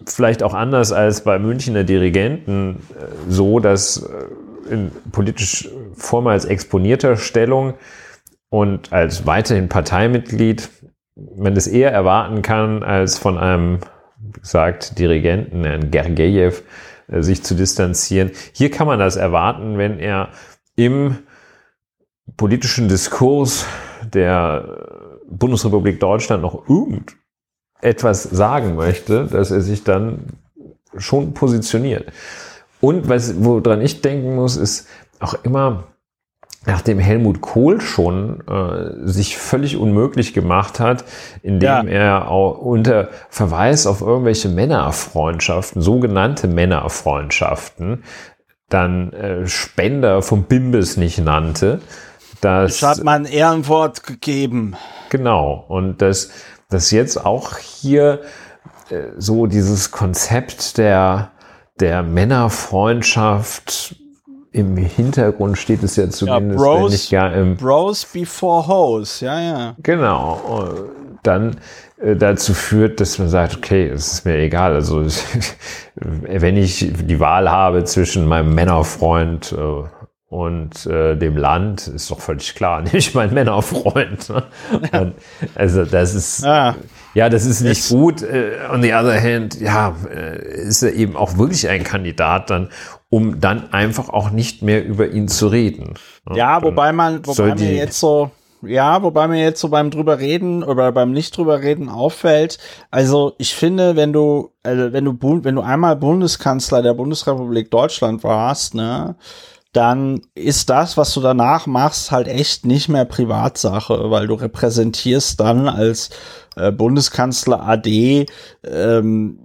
vielleicht auch anders als bei Münchner Dirigenten äh, so, dass äh, in politisch vormals exponierter Stellung und als weiterhin Parteimitglied man es eher erwarten kann als von einem, wie gesagt, Dirigenten, Herrn Gergejew, äh, sich zu distanzieren. Hier kann man das erwarten, wenn er im politischen Diskurs der Bundesrepublik Deutschland noch irgendetwas sagen möchte, dass er sich dann schon positioniert. Und was, woran ich denken muss, ist auch immer, nachdem Helmut Kohl schon äh, sich völlig unmöglich gemacht hat, indem ja. er auch unter Verweis auf irgendwelche Männerfreundschaften, sogenannte Männerfreundschaften, dann äh, Spender vom Bimbes nicht nannte. Das, das hat man Ehrenwort gegeben. Genau. Und das, das jetzt auch hier äh, so dieses Konzept der, der Männerfreundschaft im Hintergrund steht es ja zumindest, ja, Bros, nicht gar im Bros before Hoes, ja, ja. Genau. Dann äh, dazu führt, dass man sagt, okay, es ist mir egal. Also wenn ich die Wahl habe zwischen meinem Männerfreund äh, und äh, dem Land, ist doch völlig klar, nicht mein Männerfreund. Ne? Und, also das ist ah. ja, das ist nicht gut. Äh, on the other hand, ja, äh, ist er eben auch wirklich ein Kandidat dann, um dann einfach auch nicht mehr über ihn zu reden. Ja, dann wobei man, wobei mir jetzt so, ja, wobei mir jetzt so beim drüber reden oder beim nicht drüber reden auffällt. Also ich finde, wenn du, also wenn du, wenn du einmal Bundeskanzler der Bundesrepublik Deutschland warst, ne, dann ist das, was du danach machst, halt echt nicht mehr Privatsache, weil du repräsentierst dann als äh, Bundeskanzler AD ähm,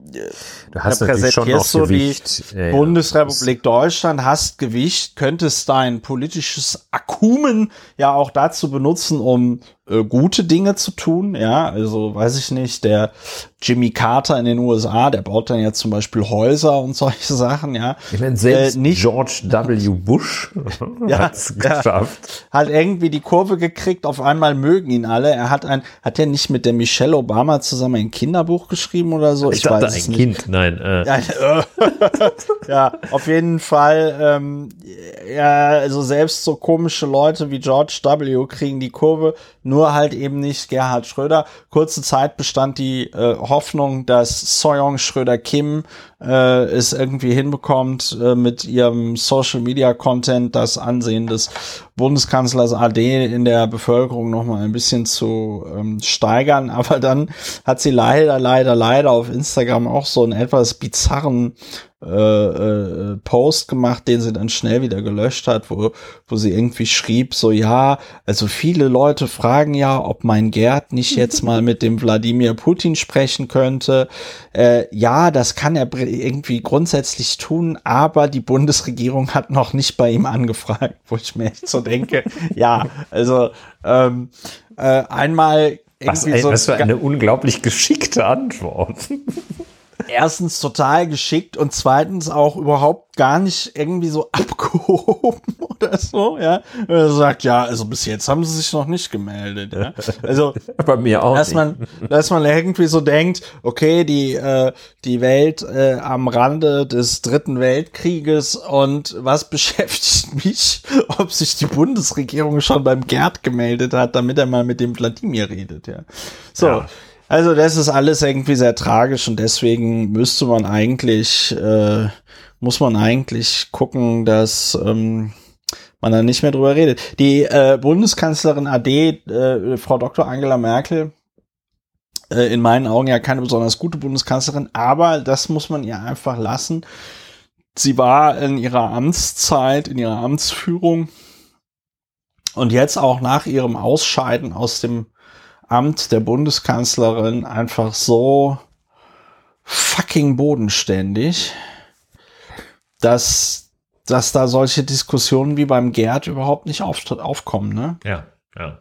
du hast repräsentierst so Gewicht. die ja, Bundesrepublik ja. Deutschland, hast Gewicht, könntest dein politisches Akkumen ja auch dazu benutzen, um äh, gute Dinge zu tun, ja, also weiß ich nicht, der Jimmy Carter in den USA, der baut dann jetzt zum Beispiel Häuser und solche Sachen, ja. Ich meine, selbst äh, nicht, George W. Bush ja, hat es geschafft. Ja, hat irgendwie die Kurve gekriegt, auf einmal mögen ihn alle. Er hat ein, hat er nicht mit der Michelle Obama zusammen ein Kinderbuch geschrieben oder so? Ich, ich dachte weiß ein Kind, nein. Äh. Ja, äh, ja, auf jeden Fall, ähm, ja, also selbst so komische Leute wie George W. kriegen die Kurve, nur halt eben nicht Gerhard Schröder. Kurze Zeit bestand die äh, Hoffnung, dass Soyoung Schröder Kim äh, es irgendwie hinbekommt, äh, mit ihrem Social Media Content das Ansehen des Bundeskanzlers AD in der Bevölkerung noch mal ein bisschen zu ähm, steigern. Aber dann hat sie leider, leider, leider auf Instagram auch so einen etwas bizarren äh, äh, Post gemacht, den sie dann schnell wieder gelöscht hat, wo, wo sie irgendwie schrieb, so ja, also viele Leute fragen ja, ob mein Gerd nicht jetzt mal mit dem Wladimir Putin sprechen könnte. Äh, ja, das kann er irgendwie grundsätzlich tun, aber die Bundesregierung hat noch nicht bei ihm angefragt, wo ich mir echt so denke, ja, also ähm, äh, einmal was, ein, so was für eine unglaublich geschickte Antwort erstens total geschickt und zweitens auch überhaupt gar nicht irgendwie so abgehoben oder so, ja. Er sagt, ja, also bis jetzt haben sie sich noch nicht gemeldet, ja. Also, bei mir auch. Dass man, dass man irgendwie so denkt, okay, die, äh, die Welt äh, am Rande des dritten Weltkrieges und was beschäftigt mich, ob sich die Bundesregierung schon beim Gerd gemeldet hat, damit er mal mit dem Vladimir redet, ja. So. Ja. Also das ist alles irgendwie sehr tragisch und deswegen müsste man eigentlich, äh, muss man eigentlich gucken, dass ähm, man da nicht mehr drüber redet. Die äh, Bundeskanzlerin AD, äh, Frau Dr. Angela Merkel, äh, in meinen Augen ja keine besonders gute Bundeskanzlerin, aber das muss man ihr einfach lassen. Sie war in ihrer Amtszeit, in ihrer Amtsführung und jetzt auch nach ihrem Ausscheiden aus dem Amt der Bundeskanzlerin einfach so fucking bodenständig, dass, dass da solche Diskussionen wie beim Gerd überhaupt nicht auf, aufkommen, ne? Ja, ja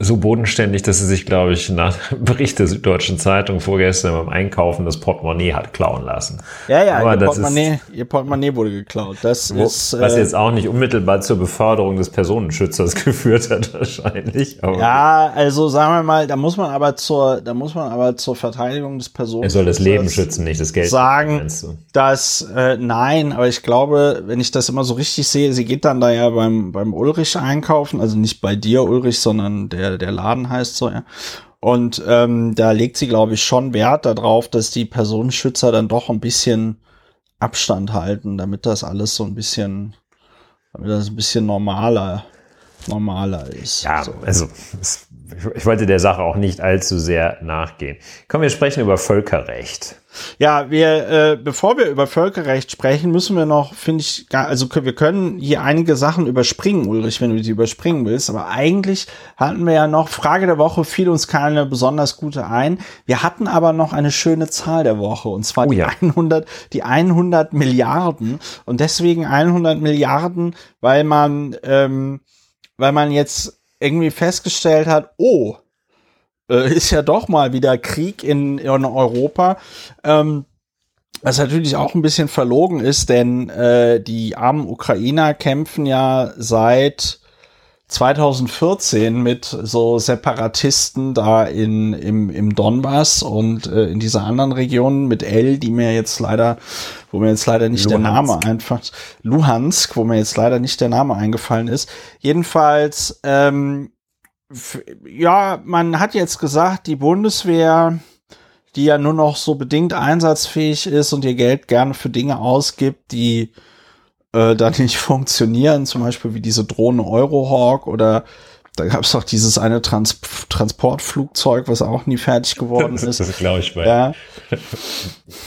so bodenständig, dass sie sich, glaube ich, nach Bericht der Süddeutschen Zeitung vorgestern beim Einkaufen das Portemonnaie hat klauen lassen. Ja, ja, Aber ihr, Portemonnaie, ist, ihr Portemonnaie wurde geklaut. Das wo, ist, was äh, jetzt auch nicht unmittelbar zur Beförderung des Personenschützers geführt hat, wahrscheinlich. Aber ja, also sagen wir mal, da muss man aber zur, da muss man aber zur Verteidigung des Personenschützers. Er soll das Leben schützen, nicht das Geld. Sagen, dass äh, nein, aber ich glaube, wenn ich das immer so richtig sehe, sie geht dann da ja beim beim Ulrich einkaufen, also nicht bei dir Ulrich, sondern der der, Laden heißt so, ja. Und ähm, da legt sie, glaube ich, schon Wert darauf, dass die Personenschützer dann doch ein bisschen Abstand halten, damit das alles so ein bisschen, damit das ein bisschen normaler, normaler ist. Ja, so. also ich wollte der Sache auch nicht allzu sehr nachgehen. Kommen wir sprechen über Völkerrecht. Ja, wir, äh, bevor wir über Völkerrecht sprechen, müssen wir noch, finde ich, also wir können hier einige Sachen überspringen, Ulrich, wenn du die überspringen willst. Aber eigentlich hatten wir ja noch, Frage der Woche fiel uns keine besonders gute ein. Wir hatten aber noch eine schöne Zahl der Woche, und zwar oh ja. die 100, die 100 Milliarden. Und deswegen 100 Milliarden, weil man, ähm, weil man jetzt irgendwie festgestellt hat, oh, äh, ist ja doch mal wieder Krieg in, in Europa. Ähm, was natürlich auch ein bisschen verlogen ist, denn äh, die armen Ukrainer kämpfen ja seit 2014 mit so Separatisten da in, im, im Donbass und äh, in dieser anderen Region mit L, die mir jetzt leider, wo mir jetzt leider nicht Luhansk. der Name einfach, Luhansk, wo mir jetzt leider nicht der Name eingefallen ist. Jedenfalls ähm, ja, man hat jetzt gesagt, die Bundeswehr, die ja nur noch so bedingt einsatzfähig ist und ihr Geld gerne für Dinge ausgibt, die äh, da nicht funktionieren, zum Beispiel wie diese Drohne Eurohawk oder da gab es doch dieses eine Trans Transportflugzeug, was auch nie fertig geworden ist. Das glaube ich, weil, ja.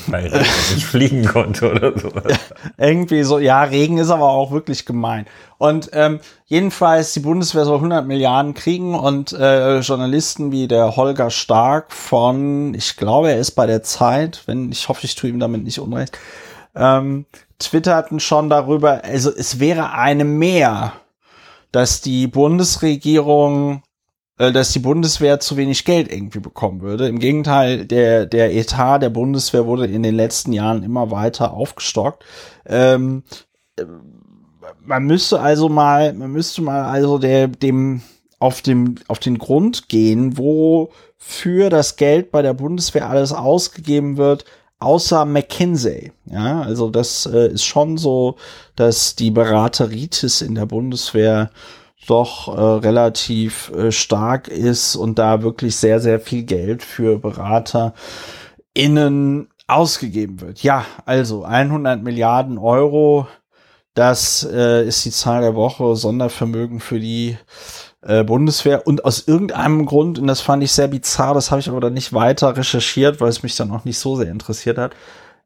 weil Regen nicht fliegen konnte oder so. Ja, irgendwie so, ja, Regen ist aber auch wirklich gemein. Und ähm, jedenfalls, die Bundeswehr soll 100 Milliarden kriegen und äh, Journalisten wie der Holger Stark von, ich glaube, er ist bei der Zeit, wenn ich hoffe, ich tue ihm damit nicht unrecht, ähm, twitterten schon darüber, also es wäre eine mehr dass die Bundesregierung äh, dass die Bundeswehr zu wenig Geld irgendwie bekommen würde. Im Gegenteil, der, der Etat der Bundeswehr wurde in den letzten Jahren immer weiter aufgestockt. Ähm, man müsste also mal, man müsste mal also der, dem, auf dem, auf den Grund gehen, wo für das Geld bei der Bundeswehr alles ausgegeben wird, außer McKinsey. Ja, also das äh, ist schon so, dass die Berateritis in der Bundeswehr doch äh, relativ äh, stark ist und da wirklich sehr, sehr viel Geld für Berater innen ausgegeben wird. Ja, also 100 Milliarden Euro, das äh, ist die Zahl der Woche, Sondervermögen für die äh, Bundeswehr und aus irgendeinem Grund, und das fand ich sehr bizarr, das habe ich aber dann nicht weiter recherchiert, weil es mich dann auch nicht so sehr interessiert hat,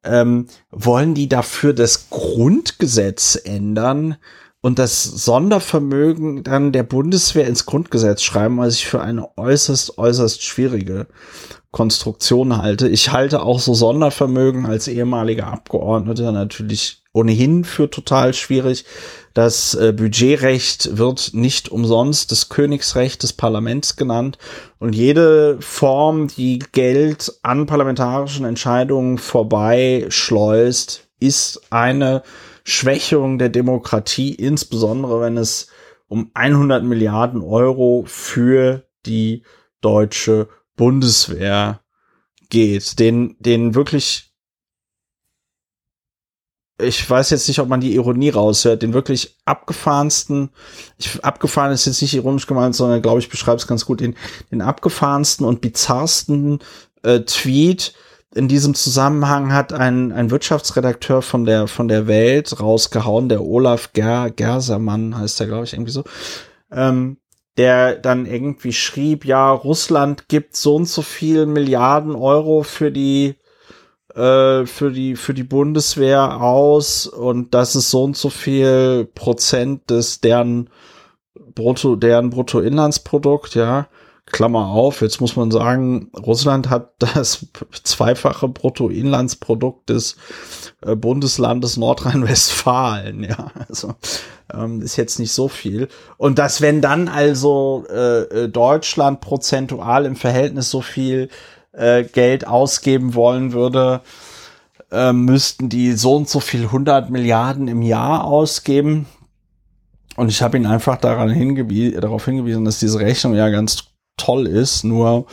ähm, wollen die dafür das Grundgesetz ändern, und das Sondervermögen dann der Bundeswehr ins Grundgesetz schreiben, was ich für eine äußerst, äußerst schwierige Konstruktion halte. Ich halte auch so Sondervermögen als ehemaliger Abgeordneter natürlich ohnehin für total schwierig. Das äh, Budgetrecht wird nicht umsonst das Königsrecht des Parlaments genannt. Und jede Form, die Geld an parlamentarischen Entscheidungen vorbei schleust, ist eine Schwächung der Demokratie, insbesondere wenn es um 100 Milliarden Euro für die deutsche Bundeswehr geht, den, den wirklich ich weiß jetzt nicht, ob man die Ironie raushört, den wirklich abgefahrensten, ich, abgefahren ist jetzt nicht ironisch gemeint, sondern glaube ich beschreibt es ganz gut, den, den abgefahrensten und bizarrsten äh, Tweet in diesem Zusammenhang hat ein, ein Wirtschaftsredakteur von der, von der Welt rausgehauen, der Olaf Ger, Gersermann heißt der, glaube ich, irgendwie so, ähm, der dann irgendwie schrieb, ja, Russland gibt so und so viel Milliarden Euro für die, äh, für die, für die Bundeswehr aus und das ist so und so viel Prozent des, deren Brutto, deren Bruttoinlandsprodukt, ja. Klammer auf, jetzt muss man sagen, Russland hat das zweifache Bruttoinlandsprodukt des äh, Bundeslandes Nordrhein-Westfalen, ja, also ähm, ist jetzt nicht so viel. Und dass wenn dann also äh, äh, Deutschland prozentual im Verhältnis so viel äh, Geld ausgeben wollen würde, äh, müssten die so und so viel 100 Milliarden im Jahr ausgeben. Und ich habe ihn einfach daran hingewiesen, darauf hingewiesen, dass diese Rechnung ja ganz toll ist, nur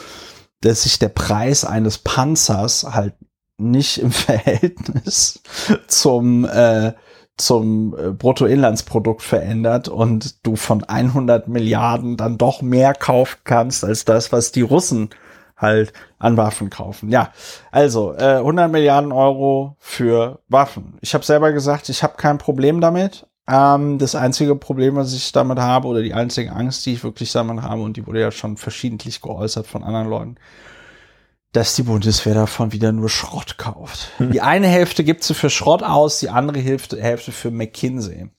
dass sich der Preis eines Panzers halt nicht im Verhältnis zum äh, zum äh, Bruttoinlandsprodukt verändert und du von 100 Milliarden dann doch mehr kaufen kannst als das, was die Russen halt an Waffen kaufen. Ja, also äh, 100 Milliarden Euro für Waffen. Ich habe selber gesagt, ich habe kein Problem damit, ähm, das einzige Problem, was ich damit habe, oder die einzige Angst, die ich wirklich damit habe, und die wurde ja schon verschiedentlich geäußert von anderen Leuten, dass die Bundeswehr davon wieder nur Schrott kauft. Hm. Die eine Hälfte gibt sie für Schrott aus, die andere Hälfte, Hälfte für McKinsey.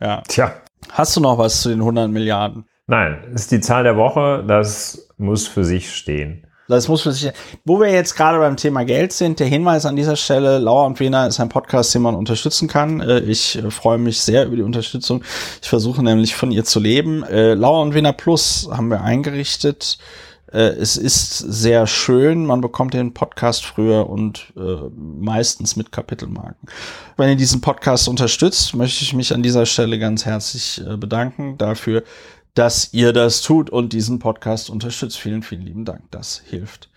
Ja. Tja. Hast du noch was zu den 100 Milliarden? Nein, ist die Zahl der Woche, das muss für sich stehen. Das muss man sich, wo wir jetzt gerade beim Thema Geld sind, der Hinweis an dieser Stelle, Lauer und Wiener ist ein Podcast, den man unterstützen kann. Äh, ich äh, freue mich sehr über die Unterstützung. Ich versuche nämlich von ihr zu leben. Äh, Lauer und Wiener Plus haben wir eingerichtet. Es ist sehr schön. Man bekommt den Podcast früher und meistens mit Kapitelmarken. Wenn ihr diesen Podcast unterstützt, möchte ich mich an dieser Stelle ganz herzlich bedanken dafür, dass ihr das tut und diesen Podcast unterstützt. Vielen, vielen lieben Dank. Das hilft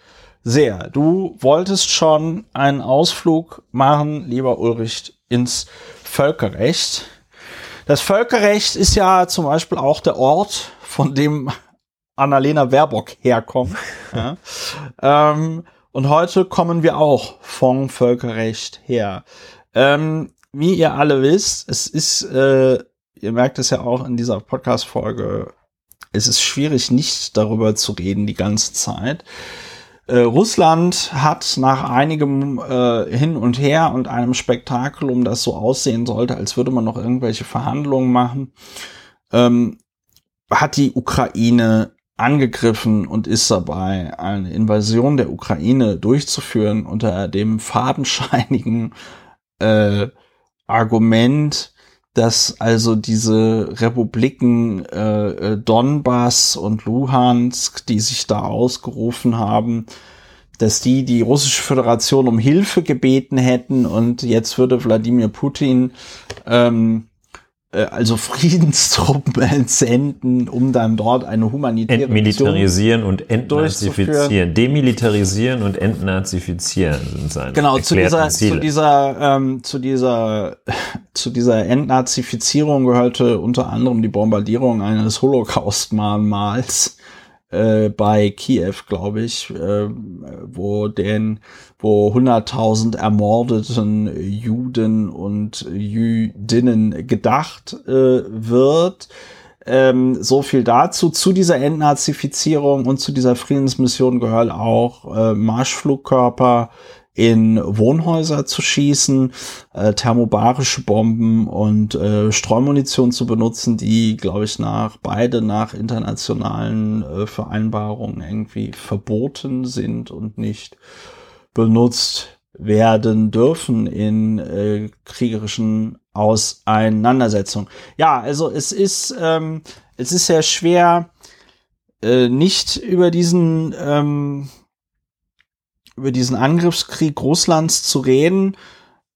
sehr. Du wolltest schon einen Ausflug machen, lieber Ulrich, ins Völkerrecht. Das Völkerrecht ist ja zum Beispiel auch der Ort, von dem Annalena Baerbock herkommt. ja. ähm, und heute kommen wir auch vom Völkerrecht her. Ähm, wie ihr alle wisst, es ist äh, ihr merkt es ja auch in dieser Podcast-Folge, es ist schwierig, nicht darüber zu reden die ganze Zeit. Äh, Russland hat nach einigem äh, Hin und Her und einem Spektakel, um das so aussehen sollte, als würde man noch irgendwelche Verhandlungen machen, ähm, hat die Ukraine angegriffen und ist dabei, eine Invasion der Ukraine durchzuführen unter dem fadenscheinigen äh, Argument, dass also diese Republiken äh, äh, Donbass und Luhansk, die sich da ausgerufen haben, dass die die russische Föderation um Hilfe gebeten hätten und jetzt würde Wladimir Putin ähm, äh, also Friedenstruppen entsenden, um dann dort eine humanitäre Entmilitarisieren und entnazifizieren. Demilitarisieren und entnazifizieren sind seine Genau, zu dieser, Ziele. zu dieser, ähm, zu dieser, zu dieser Entnazifizierung gehörte unter anderem die Bombardierung eines Holocaust-Mahnmals äh, bei Kiew, glaube ich, äh, wo den, wo 100.000 ermordeten Juden und Jüdinnen gedacht äh, wird. Ähm, so viel dazu. Zu dieser Entnazifizierung und zu dieser Friedensmission gehören auch äh, Marschflugkörper in Wohnhäuser zu schießen, äh, thermobarische Bomben und äh, Streumunition zu benutzen, die, glaube ich, nach beide nach internationalen äh, Vereinbarungen irgendwie verboten sind und nicht benutzt werden dürfen in äh, kriegerischen Auseinandersetzungen. Ja, also es ist ähm, es ist sehr schwer, äh, nicht über diesen ähm, über diesen Angriffskrieg Russlands zu reden.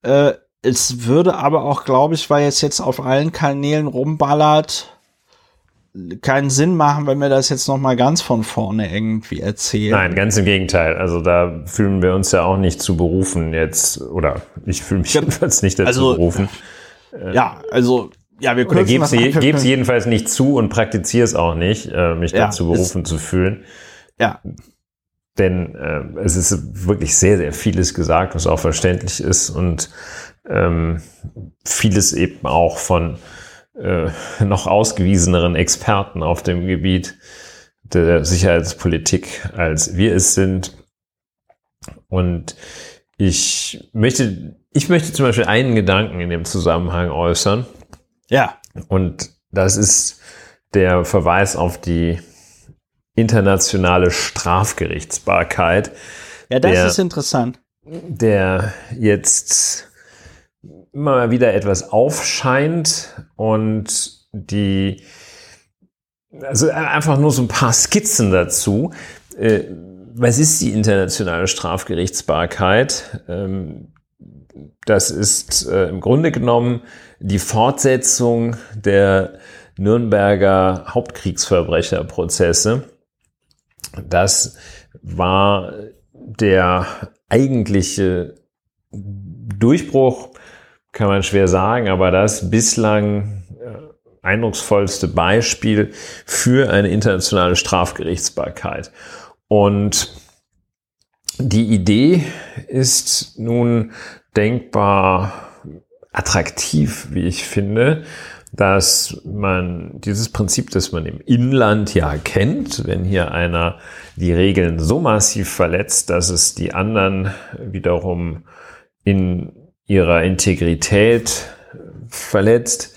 Äh, es würde aber auch, glaube ich, weil es jetzt auf allen Kanälen rumballert, keinen Sinn machen, wenn wir das jetzt noch mal ganz von vorne irgendwie erzählen. Nein, ganz im Gegenteil. Also da fühlen wir uns ja auch nicht zu berufen jetzt, oder ich fühle mich jedenfalls nicht dazu also, berufen. Ja, also ja, wir können es jedenfalls nicht zu und praktiziere es auch nicht, äh, mich ja, dazu berufen zu fühlen. Ja. Denn äh, es ist wirklich sehr, sehr vieles gesagt, was auch verständlich ist und ähm, vieles eben auch von äh, noch ausgewieseneren Experten auf dem Gebiet der Sicherheitspolitik, als wir es sind. Und ich möchte, ich möchte zum Beispiel einen Gedanken in dem Zusammenhang äußern. Ja. Und das ist der Verweis auf die internationale Strafgerichtsbarkeit. Ja, das der, ist interessant. Der jetzt immer mal wieder etwas aufscheint und die, also einfach nur so ein paar Skizzen dazu. Äh, was ist die internationale Strafgerichtsbarkeit? Ähm, das ist äh, im Grunde genommen die Fortsetzung der Nürnberger Hauptkriegsverbrecherprozesse das war der eigentliche Durchbruch, kann man schwer sagen, aber das bislang äh, eindrucksvollste Beispiel für eine internationale Strafgerichtsbarkeit. Und die Idee ist nun denkbar attraktiv, wie ich finde, dass man dieses Prinzip, das man im Inland ja kennt, wenn hier einer die Regeln so massiv verletzt, dass es die anderen wiederum in ihrer Integrität verletzt,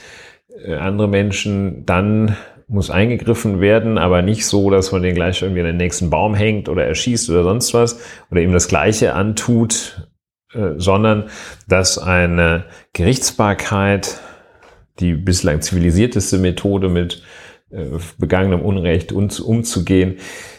äh, andere Menschen, dann muss eingegriffen werden, aber nicht so, dass man den gleich irgendwie in den nächsten Baum hängt oder erschießt oder sonst was oder ihm das Gleiche antut, äh, sondern dass eine Gerichtsbarkeit die bislang zivilisierteste Methode mit äh, begangenem Unrecht umzugehen,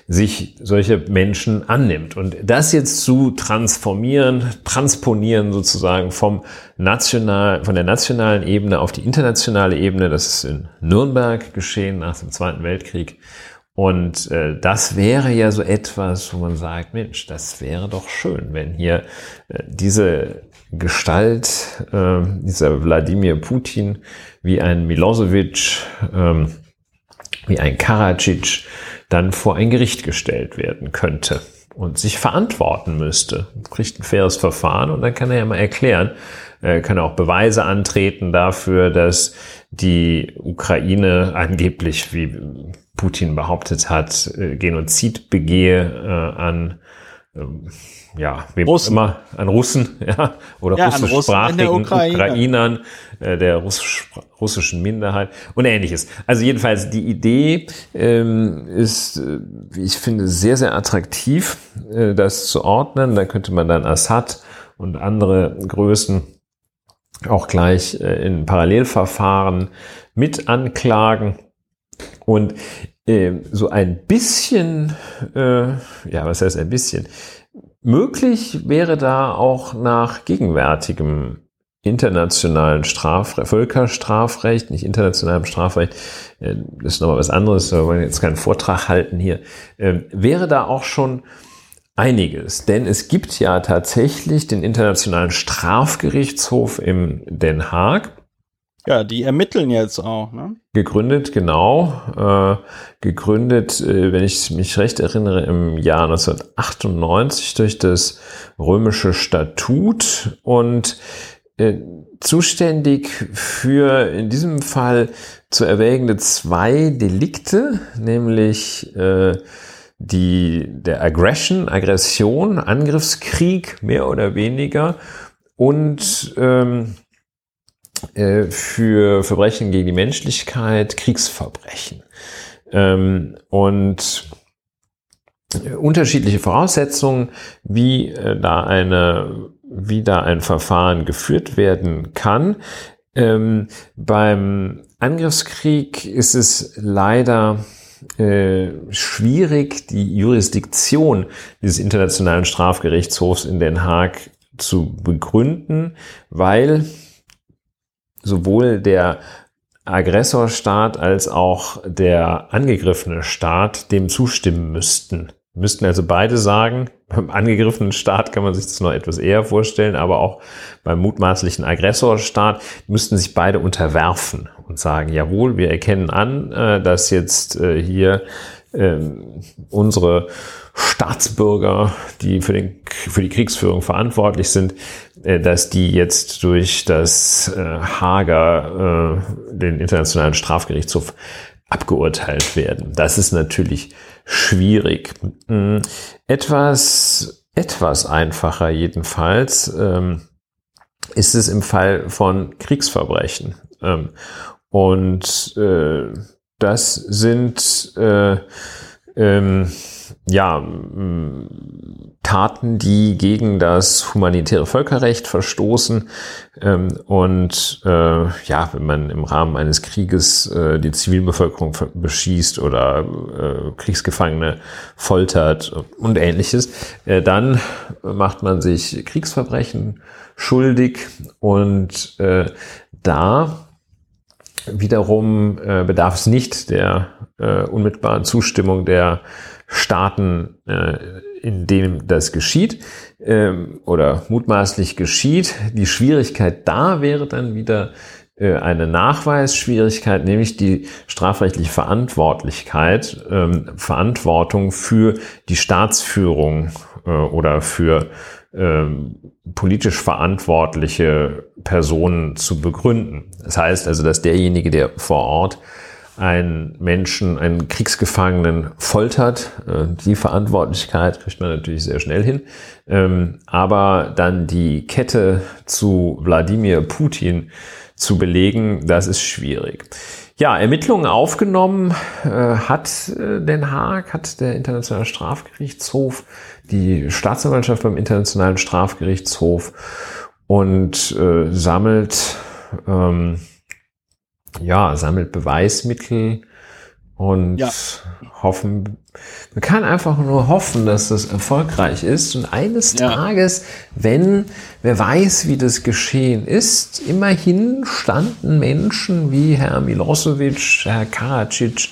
sich solche Menschen annimmt. Und das jetzt zu transformieren, transponieren sozusagen vom national, von der nationalen Ebene auf die internationale Ebene, das ist in Nürnberg geschehen nach dem Zweiten Weltkrieg. Und äh, das wäre ja so etwas, wo man sagt, Mensch, das wäre doch schön, wenn hier äh, diese Gestalt, äh, dieser Wladimir Putin, wie ein Milosevic, ähm, wie ein Karadzic, dann vor ein Gericht gestellt werden könnte und sich verantworten müsste. Kriegt ein faires Verfahren und dann kann er ja mal erklären, äh, kann er auch Beweise antreten dafür, dass die Ukraine angeblich, wie Putin behauptet hat, äh, Genozid begehe äh, an ja, wem Russen. immer, an Russen, ja, oder ja, russischsprachigen Ukraine. Ukrainern, äh, der russisch, russischen Minderheit und ähnliches. Also jedenfalls die Idee ähm, ist, äh, wie ich finde, sehr, sehr attraktiv, äh, das zu ordnen. Da könnte man dann Assad und andere Größen auch gleich äh, in Parallelverfahren mit anklagen. Und so ein bisschen, äh, ja, was heißt ein bisschen? Möglich wäre da auch nach gegenwärtigem internationalen Strafrecht, Völkerstrafrecht, nicht internationalem Strafrecht, äh, das ist nochmal was anderes, wir wollen jetzt keinen Vortrag halten hier, äh, wäre da auch schon einiges. Denn es gibt ja tatsächlich den Internationalen Strafgerichtshof im Den Haag. Ja, die ermitteln jetzt auch, ne? Gegründet, genau. Äh, gegründet, äh, wenn ich mich recht erinnere, im Jahr 1998 durch das römische Statut und äh, zuständig für in diesem Fall zu erwägende zwei Delikte, nämlich äh, die, der Aggression, Aggression, Angriffskrieg mehr oder weniger und ähm, äh, für Verbrechen gegen die Menschlichkeit, Kriegsverbrechen. Ähm, und äh, unterschiedliche Voraussetzungen, wie äh, da eine, wie da ein Verfahren geführt werden kann. Ähm, beim Angriffskrieg ist es leider schwierig, die Jurisdiktion dieses Internationalen Strafgerichtshofs in Den Haag zu begründen, weil sowohl der Aggressorstaat als auch der angegriffene Staat dem zustimmen müssten. Müssten also beide sagen, beim angegriffenen Staat kann man sich das noch etwas eher vorstellen, aber auch beim mutmaßlichen Aggressorstaat müssten sich beide unterwerfen und sagen, jawohl, wir erkennen an, äh, dass jetzt äh, hier ähm, unsere Staatsbürger, die für, den, für die Kriegsführung verantwortlich sind, äh, dass die jetzt durch das Hager, den Internationalen Strafgerichtshof, abgeurteilt werden. Das ist natürlich schwierig. Hm, etwas, etwas einfacher jedenfalls ähm, ist es im Fall von Kriegsverbrechen. Ähm, und äh, das sind äh, ähm, ja, Taten, die gegen das humanitäre Völkerrecht verstoßen. Ähm, und äh, ja, wenn man im Rahmen eines Krieges äh, die Zivilbevölkerung beschießt oder äh, Kriegsgefangene foltert und ähnliches, äh, dann macht man sich Kriegsverbrechen schuldig. Und äh, da wiederum äh, bedarf es nicht der unmittelbaren Zustimmung der Staaten, äh, in denen das geschieht ähm, oder mutmaßlich geschieht. Die Schwierigkeit da wäre dann wieder äh, eine Nachweisschwierigkeit, nämlich die strafrechtliche Verantwortlichkeit, ähm, Verantwortung für die Staatsführung äh, oder für ähm, politisch verantwortliche Personen zu begründen. Das heißt also, dass derjenige, der vor Ort einen Menschen, einen Kriegsgefangenen foltert. Äh, die Verantwortlichkeit kriegt man natürlich sehr schnell hin. Ähm, aber dann die Kette zu Wladimir Putin zu belegen, das ist schwierig. Ja, Ermittlungen aufgenommen äh, hat äh, Den Haag, hat der Internationale Strafgerichtshof, die Staatsanwaltschaft beim Internationalen Strafgerichtshof und äh, sammelt ähm, ja, sammelt Beweismittel und ja. hoffen, man kann einfach nur hoffen, dass das erfolgreich ist. Und eines ja. Tages, wenn, wer weiß, wie das geschehen ist, immerhin standen Menschen wie Herr Milosevic, Herr Karadzic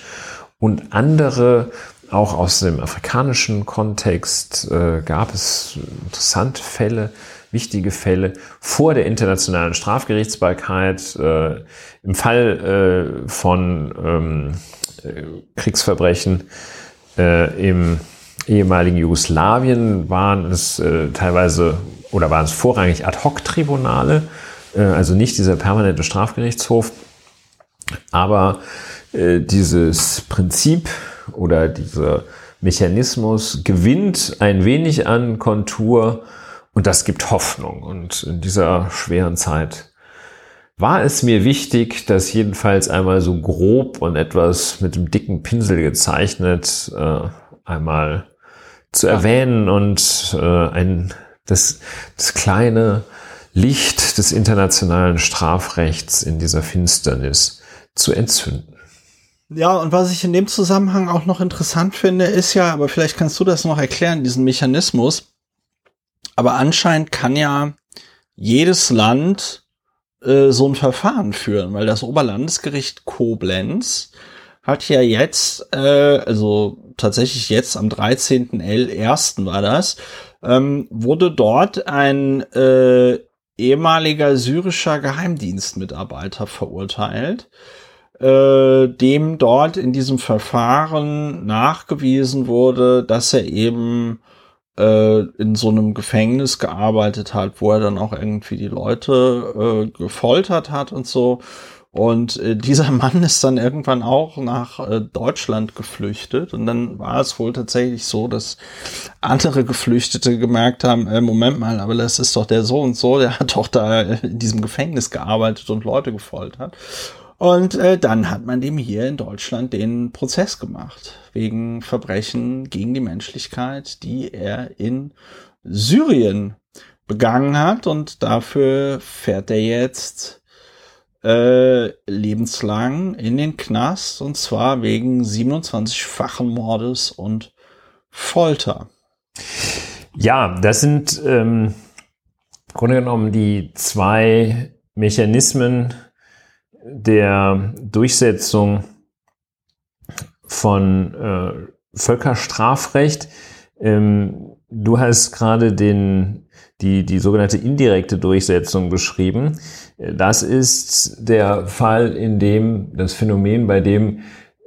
und andere auch aus dem afrikanischen Kontext äh, gab es interessante Fälle, wichtige Fälle vor der internationalen Strafgerichtsbarkeit. Äh, Im Fall äh, von ähm, äh, Kriegsverbrechen äh, im ehemaligen Jugoslawien waren es äh, teilweise oder waren es vorrangig Ad-hoc-Tribunale, äh, also nicht dieser permanente Strafgerichtshof. Aber dieses Prinzip oder dieser Mechanismus gewinnt ein wenig an Kontur und das gibt Hoffnung. Und in dieser schweren Zeit war es mir wichtig, das jedenfalls einmal so grob und etwas mit dem dicken Pinsel gezeichnet äh, einmal zu erwähnen und äh, ein, das, das kleine Licht des internationalen Strafrechts in dieser Finsternis zu entzünden. Ja, und was ich in dem Zusammenhang auch noch interessant finde, ist ja, aber vielleicht kannst du das noch erklären, diesen Mechanismus. Aber anscheinend kann ja jedes Land äh, so ein Verfahren führen, weil das Oberlandesgericht Koblenz hat ja jetzt, äh, also tatsächlich jetzt am 13.01. war das, ähm, wurde dort ein äh, ehemaliger syrischer Geheimdienstmitarbeiter verurteilt, äh, dem dort in diesem Verfahren nachgewiesen wurde, dass er eben äh, in so einem Gefängnis gearbeitet hat, wo er dann auch irgendwie die Leute äh, gefoltert hat und so. Und äh, dieser Mann ist dann irgendwann auch nach äh, Deutschland geflüchtet. Und dann war es wohl tatsächlich so, dass andere Geflüchtete gemerkt haben, äh, Moment mal, aber das ist doch der so und so, der hat doch da in diesem Gefängnis gearbeitet und Leute gefoltert. Und äh, dann hat man dem hier in Deutschland den Prozess gemacht, wegen Verbrechen gegen die Menschlichkeit, die er in Syrien begangen hat. Und dafür fährt er jetzt äh, lebenslang in den Knast und zwar wegen 27-fachen Mordes und Folter. Ja, das sind ähm, Grunde genommen die zwei Mechanismen der Durchsetzung von äh, Völkerstrafrecht. Ähm, du hast gerade den die, die sogenannte indirekte Durchsetzung beschrieben. Das ist der Fall, in dem das Phänomen, bei dem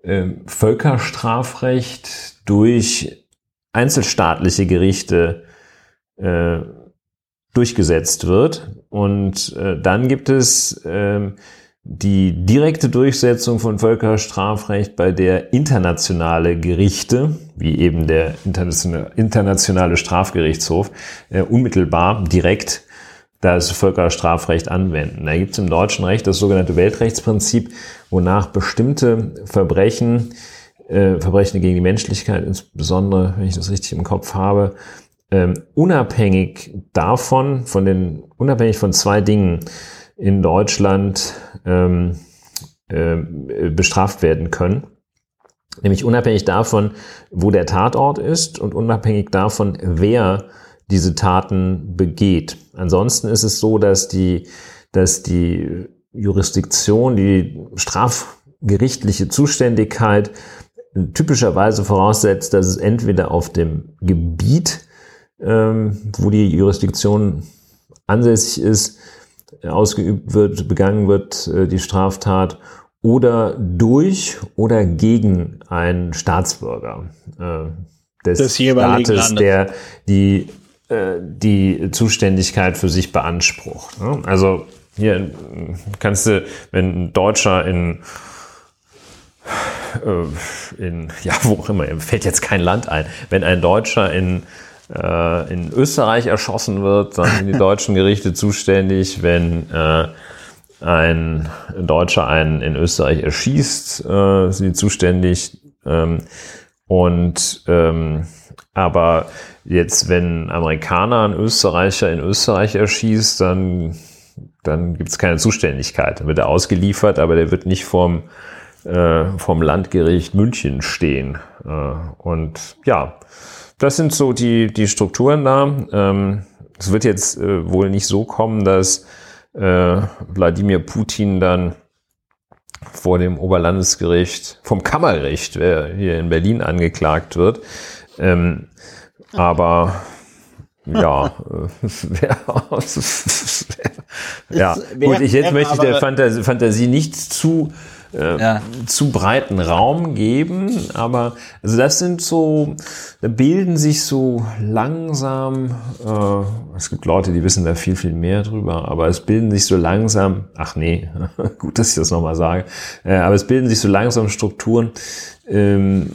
äh, Völkerstrafrecht durch einzelstaatliche Gerichte äh, durchgesetzt wird. Und äh, dann gibt es äh, die direkte Durchsetzung von Völkerstrafrecht, bei der internationale Gerichte, wie eben der internationale Strafgerichtshof, äh, unmittelbar direkt das Völkerstrafrecht anwenden. Da gibt es im deutschen Recht das sogenannte Weltrechtsprinzip, wonach bestimmte Verbrechen, äh, Verbrechen gegen die Menschlichkeit insbesondere, wenn ich das richtig im Kopf habe, äh, unabhängig davon, von den, unabhängig von zwei Dingen, in Deutschland ähm, äh, bestraft werden können. Nämlich unabhängig davon, wo der Tatort ist und unabhängig davon, wer diese Taten begeht. Ansonsten ist es so, dass die, dass die Jurisdiktion, die strafgerichtliche Zuständigkeit typischerweise voraussetzt, dass es entweder auf dem Gebiet, ähm, wo die Jurisdiktion ansässig ist, ausgeübt wird, begangen wird, äh, die Straftat, oder durch oder gegen einen Staatsbürger äh, des, des Staates, der die, äh, die Zuständigkeit für sich beansprucht. Ne? Also hier kannst du, wenn ein Deutscher in in, ja, wo auch immer, fällt jetzt kein Land ein. Wenn ein Deutscher in äh, in Österreich erschossen wird, dann sind die deutschen Gerichte zuständig. Wenn äh, ein Deutscher einen in Österreich erschießt, äh, sind die zuständig. Ähm, und ähm, aber jetzt, wenn ein Amerikaner einen Österreicher in Österreich erschießt, dann, dann gibt es keine Zuständigkeit. Dann wird er ausgeliefert, aber der wird nicht vom, äh, vom Landgericht München stehen. Äh, und ja, das sind so die, die Strukturen da. Ähm, es wird jetzt äh, wohl nicht so kommen, dass äh, Wladimir Putin dann vor dem Oberlandesgericht, vom Kammergericht, wer hier in Berlin angeklagt wird. Ähm, aber ja, äh, ja. Gut, ich jetzt möchte ich der Fantasie, Fantasie nicht zu äh, ja. zu breiten Raum geben. Aber also das sind so, da bilden sich so langsam, äh, es gibt Leute, die wissen da viel, viel mehr drüber, aber es bilden sich so langsam, ach nee, gut, dass ich das nochmal sage, äh, aber es bilden sich so langsam Strukturen, ähm,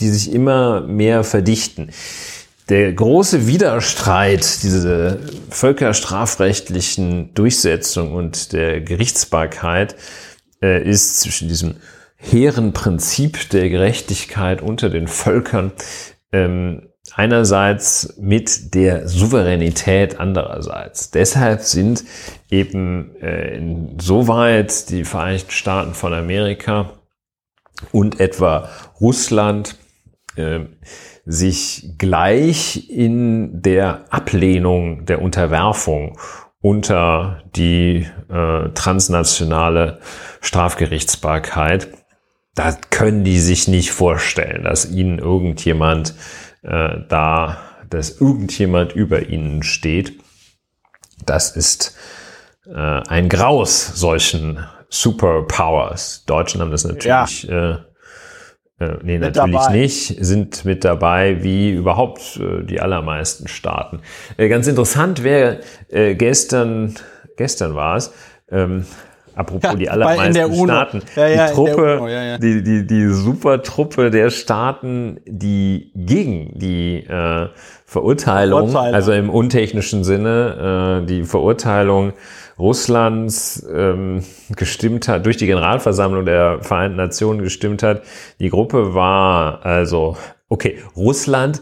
die sich immer mehr verdichten. Der große Widerstreit, diese völkerstrafrechtlichen Durchsetzung und der Gerichtsbarkeit, äh, ist zwischen diesem hehren Prinzip der Gerechtigkeit unter den Völkern ähm, einerseits mit der Souveränität andererseits. Deshalb sind eben äh, insoweit die Vereinigten Staaten von Amerika und etwa Russland äh, sich gleich in der Ablehnung der Unterwerfung unter die äh, transnationale Strafgerichtsbarkeit. Da können die sich nicht vorstellen, dass ihnen irgendjemand äh, da, dass irgendjemand über ihnen steht. Das ist äh, ein Graus solchen Superpowers. Deutschen haben das natürlich ja. äh, äh, nee, mit natürlich dabei. nicht, sind mit dabei wie überhaupt äh, die allermeisten Staaten. Äh, ganz interessant wäre, äh, gestern, gestern war es, ähm, apropos ja, die allermeisten Staaten, ja, ja, die Truppe, UNO, die, die, die Supertruppe der Staaten, die gegen die äh, Verurteilung, Verurteilung, also im untechnischen Sinne, äh, die Verurteilung Russlands ähm, gestimmt hat, durch die Generalversammlung der Vereinten Nationen gestimmt hat. Die Gruppe war also, okay, Russland,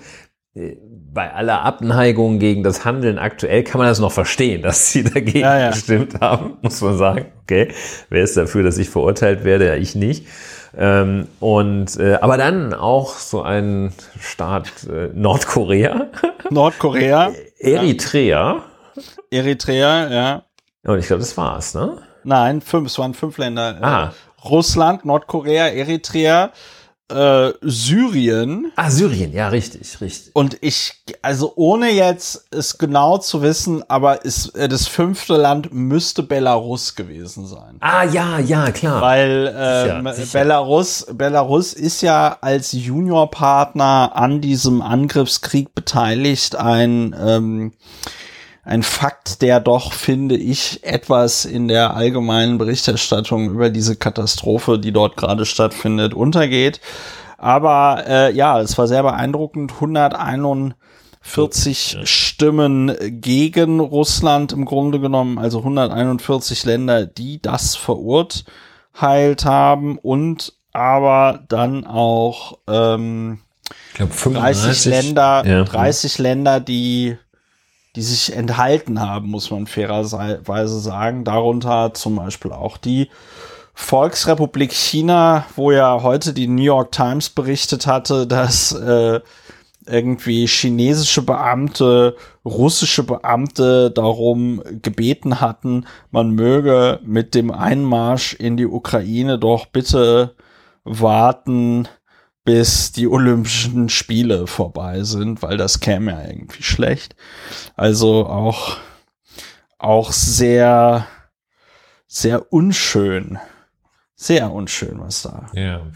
äh, bei aller Abneigung gegen das Handeln aktuell kann man das noch verstehen, dass sie dagegen ja, ja. gestimmt haben, muss man sagen. Okay, wer ist dafür, dass ich verurteilt werde? Ja, ich nicht. Ähm, und äh, aber dann auch so ein Staat äh, Nordkorea. Nordkorea. Eritrea. Eritrea, ja. Und ich glaube, das war's, ne? Nein, fünf, es waren fünf Länder. Ah. Äh, Russland, Nordkorea, Eritrea, äh, Syrien. Ah, Syrien, ja, richtig, richtig. Und ich, also ohne jetzt es genau zu wissen, aber ist, äh, das fünfte Land müsste Belarus gewesen sein. Ah, ja, ja, klar. Weil ähm, sicher, sicher. Belarus, Belarus ist ja als Juniorpartner an diesem Angriffskrieg beteiligt, ein ähm, ein Fakt, der doch, finde ich, etwas in der allgemeinen Berichterstattung über diese Katastrophe, die dort gerade stattfindet, untergeht. Aber äh, ja, es war sehr beeindruckend. 141 ja. Stimmen gegen Russland im Grunde genommen, also 141 Länder, die das verurteilt haben und aber dann auch ähm, ich glaub, 35, 30 Länder, ja. 30 Länder, die die sich enthalten haben, muss man fairerweise sagen. Darunter zum Beispiel auch die Volksrepublik China, wo ja heute die New York Times berichtet hatte, dass äh, irgendwie chinesische Beamte, russische Beamte darum gebeten hatten, man möge mit dem Einmarsch in die Ukraine doch bitte warten, bis die Olympischen Spiele vorbei sind, weil das käme ja irgendwie schlecht. Also auch, auch sehr, sehr unschön. Sehr unschön, was da. Ja.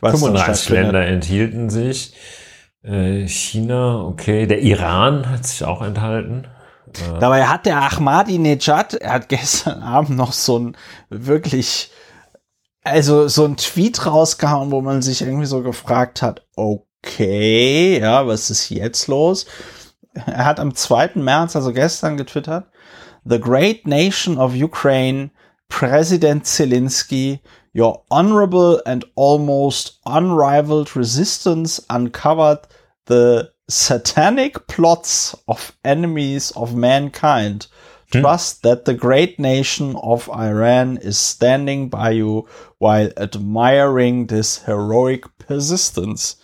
Was 35 Länder enthielten sich. Äh, China, okay. Der Iran hat sich auch enthalten. Äh, Dabei hat der Ahmadinejad, er hat gestern Abend noch so ein wirklich also so ein Tweet rausgehauen, wo man sich irgendwie so gefragt hat, okay, ja, was ist jetzt los? Er hat am 2. März, also gestern getwittert, The great nation of Ukraine, President Zelensky, your honorable and almost unrivaled resistance uncovered the satanic plots of enemies of mankind hm? Trust that the great nation of Iran is standing by you while admiring this heroic persistence.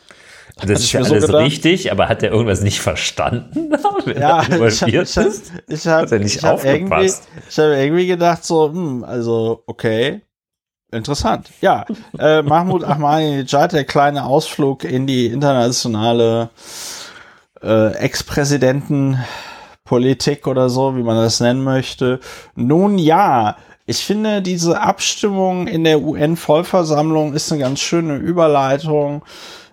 Das ist ja alles so richtig, aber hat er irgendwas nicht verstanden? ja, ich habe ich hab, ich hab, nicht ich hab irgendwie, ich hab irgendwie gedacht so, hm, also okay, interessant. Ja, äh, Mahmoud Ahmadinejad, der kleine Ausflug in die internationale äh, Ex-Präsidenten Politik oder so, wie man das nennen möchte. Nun ja, ich finde, diese Abstimmung in der UN-Vollversammlung ist eine ganz schöne Überleitung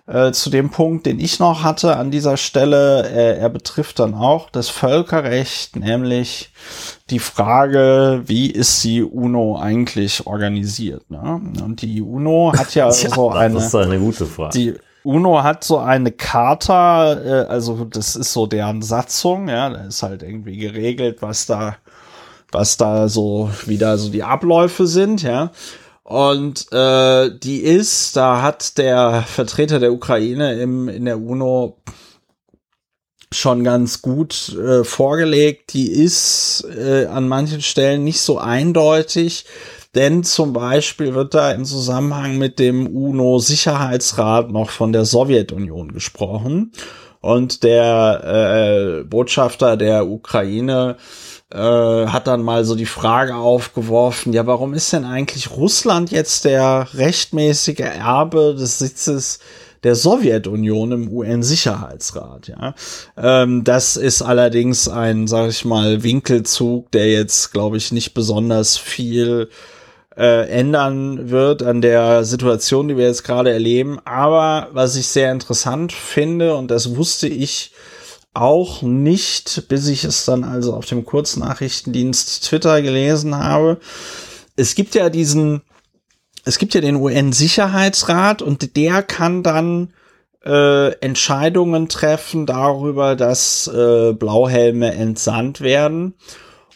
äh, zu dem Punkt, den ich noch hatte an dieser Stelle. Äh, er betrifft dann auch das Völkerrecht, nämlich die Frage, wie ist die UNO eigentlich organisiert? Ne? Und die UNO hat ja, ja so eine. Das ist eine gute Frage. Die, UNO hat so eine Charta, äh, also das ist so deren Satzung, ja, da ist halt irgendwie geregelt, was da, was da so wieder so die Abläufe sind, ja. Und äh, die ist, da hat der Vertreter der Ukraine im, in der UNO schon ganz gut äh, vorgelegt. Die ist äh, an manchen Stellen nicht so eindeutig, denn zum Beispiel wird da im Zusammenhang mit dem UNO-Sicherheitsrat noch von der Sowjetunion gesprochen. Und der äh, Botschafter der Ukraine äh, hat dann mal so die Frage aufgeworfen, ja, warum ist denn eigentlich Russland jetzt der rechtmäßige Erbe des Sitzes der Sowjetunion im UN-Sicherheitsrat. Ja, ähm, das ist allerdings ein, sage ich mal, Winkelzug, der jetzt, glaube ich, nicht besonders viel äh, ändern wird an der Situation, die wir jetzt gerade erleben. Aber was ich sehr interessant finde, und das wusste ich auch nicht, bis ich es dann also auf dem Kurznachrichtendienst Twitter gelesen habe. Es gibt ja diesen, es gibt ja den UN-Sicherheitsrat und der kann dann äh, Entscheidungen treffen darüber, dass äh, Blauhelme entsandt werden.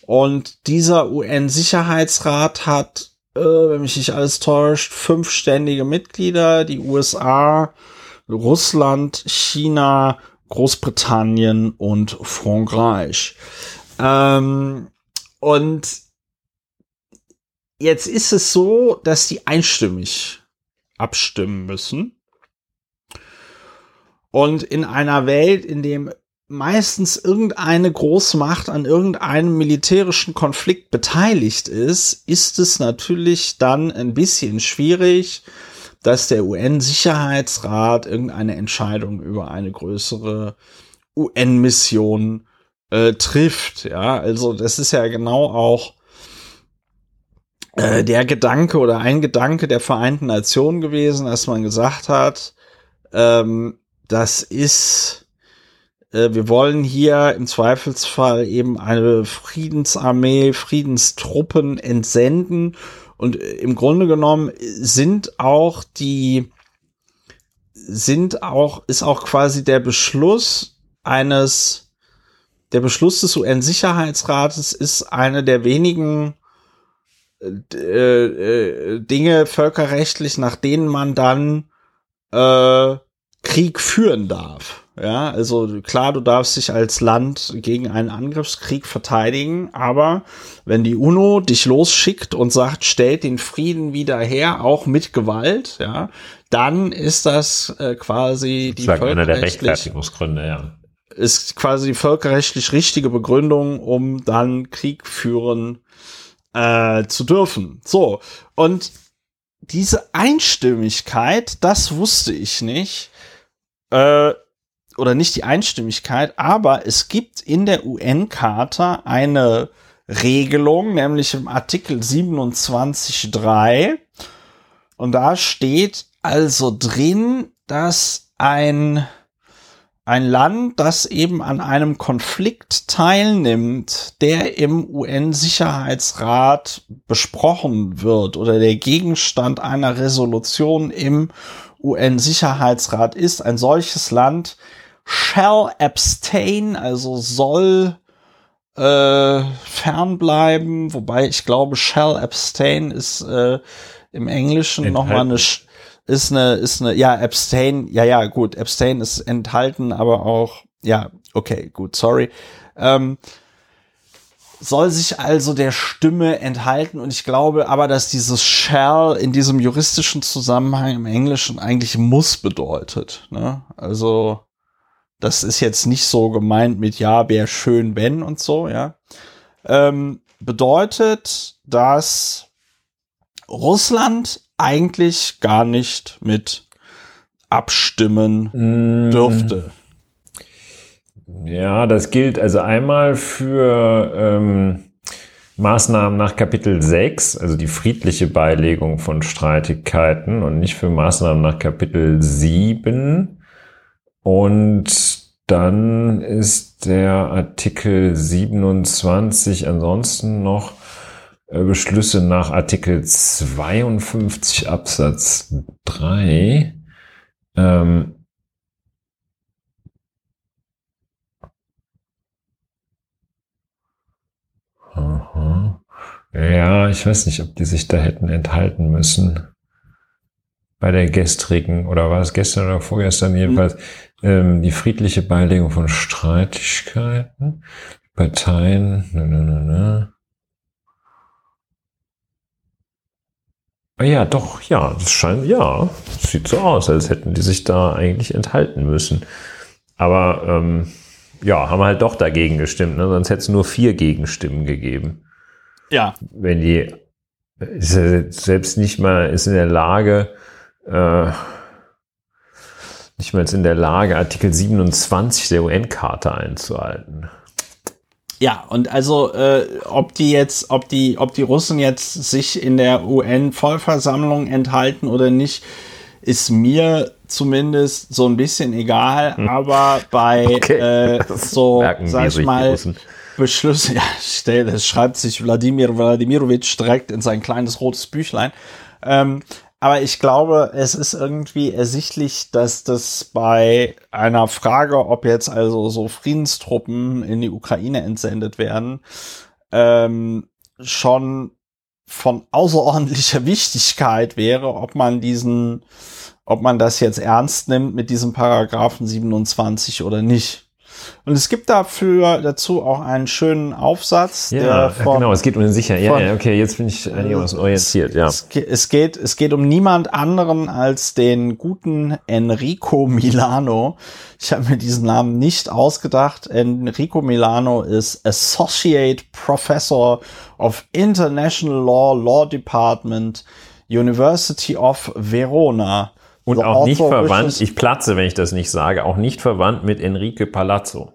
Und dieser UN-Sicherheitsrat hat, äh, wenn mich nicht alles täuscht, fünf ständige Mitglieder, die USA, Russland, China, Großbritannien und Frankreich. Ähm, und jetzt ist es so, dass die einstimmig abstimmen müssen. Und in einer Welt, in dem meistens irgendeine Großmacht an irgendeinem militärischen Konflikt beteiligt ist, ist es natürlich dann ein bisschen schwierig, dass der UN-Sicherheitsrat irgendeine Entscheidung über eine größere UN-Mission äh, trifft. Ja, also das ist ja genau auch äh, der Gedanke oder ein Gedanke der Vereinten Nationen gewesen, dass man gesagt hat, ähm, das ist, äh, wir wollen hier im Zweifelsfall eben eine Friedensarmee, Friedenstruppen entsenden und äh, im Grunde genommen sind auch die, sind auch, ist auch quasi der Beschluss eines, der Beschluss des UN-Sicherheitsrates ist eine der wenigen äh, äh, Dinge völkerrechtlich, nach denen man dann äh, Krieg führen darf. Ja, also klar, du darfst dich als Land gegen einen Angriffskrieg verteidigen, aber wenn die UNO dich losschickt und sagt, stellt den Frieden wieder her, auch mit Gewalt, ja, dann ist das äh, quasi die einer der Rechtfertigungsgründe, ja. Ist quasi die völkerrechtlich richtige Begründung, um dann Krieg führen äh, zu dürfen. So, und diese Einstimmigkeit, das wusste ich nicht. Äh, oder nicht die Einstimmigkeit, aber es gibt in der UN-Charta eine Regelung, nämlich im Artikel 27.3. Und da steht also drin, dass ein, ein Land, das eben an einem Konflikt teilnimmt, der im UN-Sicherheitsrat besprochen wird oder der Gegenstand einer Resolution im UN-Sicherheitsrat ist, ein solches Land shall abstain, also soll äh, fernbleiben, wobei ich glaube, shall abstain ist äh, im Englischen nochmal eine ist eine ist eine ja abstain ja ja gut abstain ist enthalten aber auch ja okay gut sorry ähm, soll sich also der Stimme enthalten und ich glaube aber, dass dieses shall in diesem juristischen Zusammenhang im Englischen eigentlich muss bedeutet. Ne? Also das ist jetzt nicht so gemeint mit ja, wäre schön, wenn und so, ja. Ähm, bedeutet, dass Russland eigentlich gar nicht mit abstimmen mm. dürfte. Ja, das gilt also einmal für ähm, Maßnahmen nach Kapitel 6, also die friedliche Beilegung von Streitigkeiten und nicht für Maßnahmen nach Kapitel 7. Und dann ist der Artikel 27 ansonsten noch äh, Beschlüsse nach Artikel 52 Absatz 3. Ähm, Aha. Ja, ich weiß nicht, ob die sich da hätten enthalten müssen. bei der gestrigen, oder war es gestern oder vorgestern jedenfalls, ähm, die friedliche Beilegung von Streitigkeiten, Parteien, ne, ne, ne, ne. Ah ja, doch, ja, das scheint, ja, das sieht so aus, als hätten die sich da eigentlich enthalten müssen. Aber ähm, ja, haben halt doch dagegen gestimmt, ne? sonst hätte es nur vier Gegenstimmen gegeben. Ja. Wenn die ja selbst nicht mal ist in der Lage, äh, nicht mal in der Lage, Artikel 27 der UN-Charta einzuhalten. Ja, und also äh, ob die jetzt, ob die, ob die Russen jetzt sich in der UN-Vollversammlung enthalten oder nicht, ist mir zumindest so ein bisschen egal. Hm. Aber bei okay. äh, so, sag ich mal, Beschlüsse, ja, stell, das schreibt sich Wladimir Wladimirovich direkt in sein kleines rotes Büchlein. Ähm, aber ich glaube, es ist irgendwie ersichtlich, dass das bei einer Frage, ob jetzt also so Friedenstruppen in die Ukraine entsendet werden, ähm, schon von außerordentlicher Wichtigkeit wäre, ob man diesen, ob man das jetzt ernst nimmt mit diesem Paragraphen 27 oder nicht. Und es gibt dafür dazu auch einen schönen Aufsatz. Ja, von, genau, es geht um den Sicherheit. Ja, ja, okay, jetzt bin ich einigermaßen orientiert, ja. Es, es, geht, es geht um niemand anderen als den guten Enrico Milano. Ich habe mir diesen Namen nicht ausgedacht. Enrico Milano ist Associate Professor of International Law, Law Department, University of Verona. Und so auch nicht verwandt, ich platze, wenn ich das nicht sage, auch nicht verwandt mit Enrique Palazzo.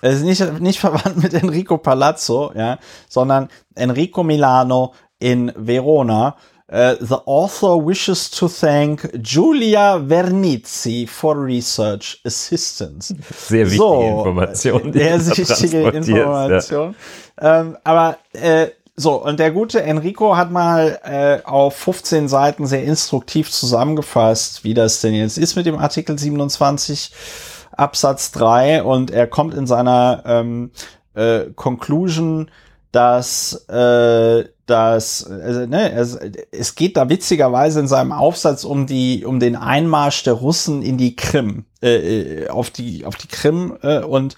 Er ist nicht, nicht verwandt mit Enrico Palazzo, ja, sondern Enrico Milano in Verona. Uh, the author wishes to thank Giulia Vernizzi for research assistance. Sehr wichtige so, Information. Sehr wichtige Information. Ja. Ähm, aber äh, so, und der gute Enrico hat mal äh, auf 15 Seiten sehr instruktiv zusammengefasst, wie das denn jetzt ist mit dem Artikel 27 Absatz 3 und er kommt in seiner ähm, äh, Conclusion, dass äh, dass also, ne, es, es geht da witzigerweise in seinem Aufsatz um die um den Einmarsch der Russen in die Krim äh, äh auf die auf die Krim äh, und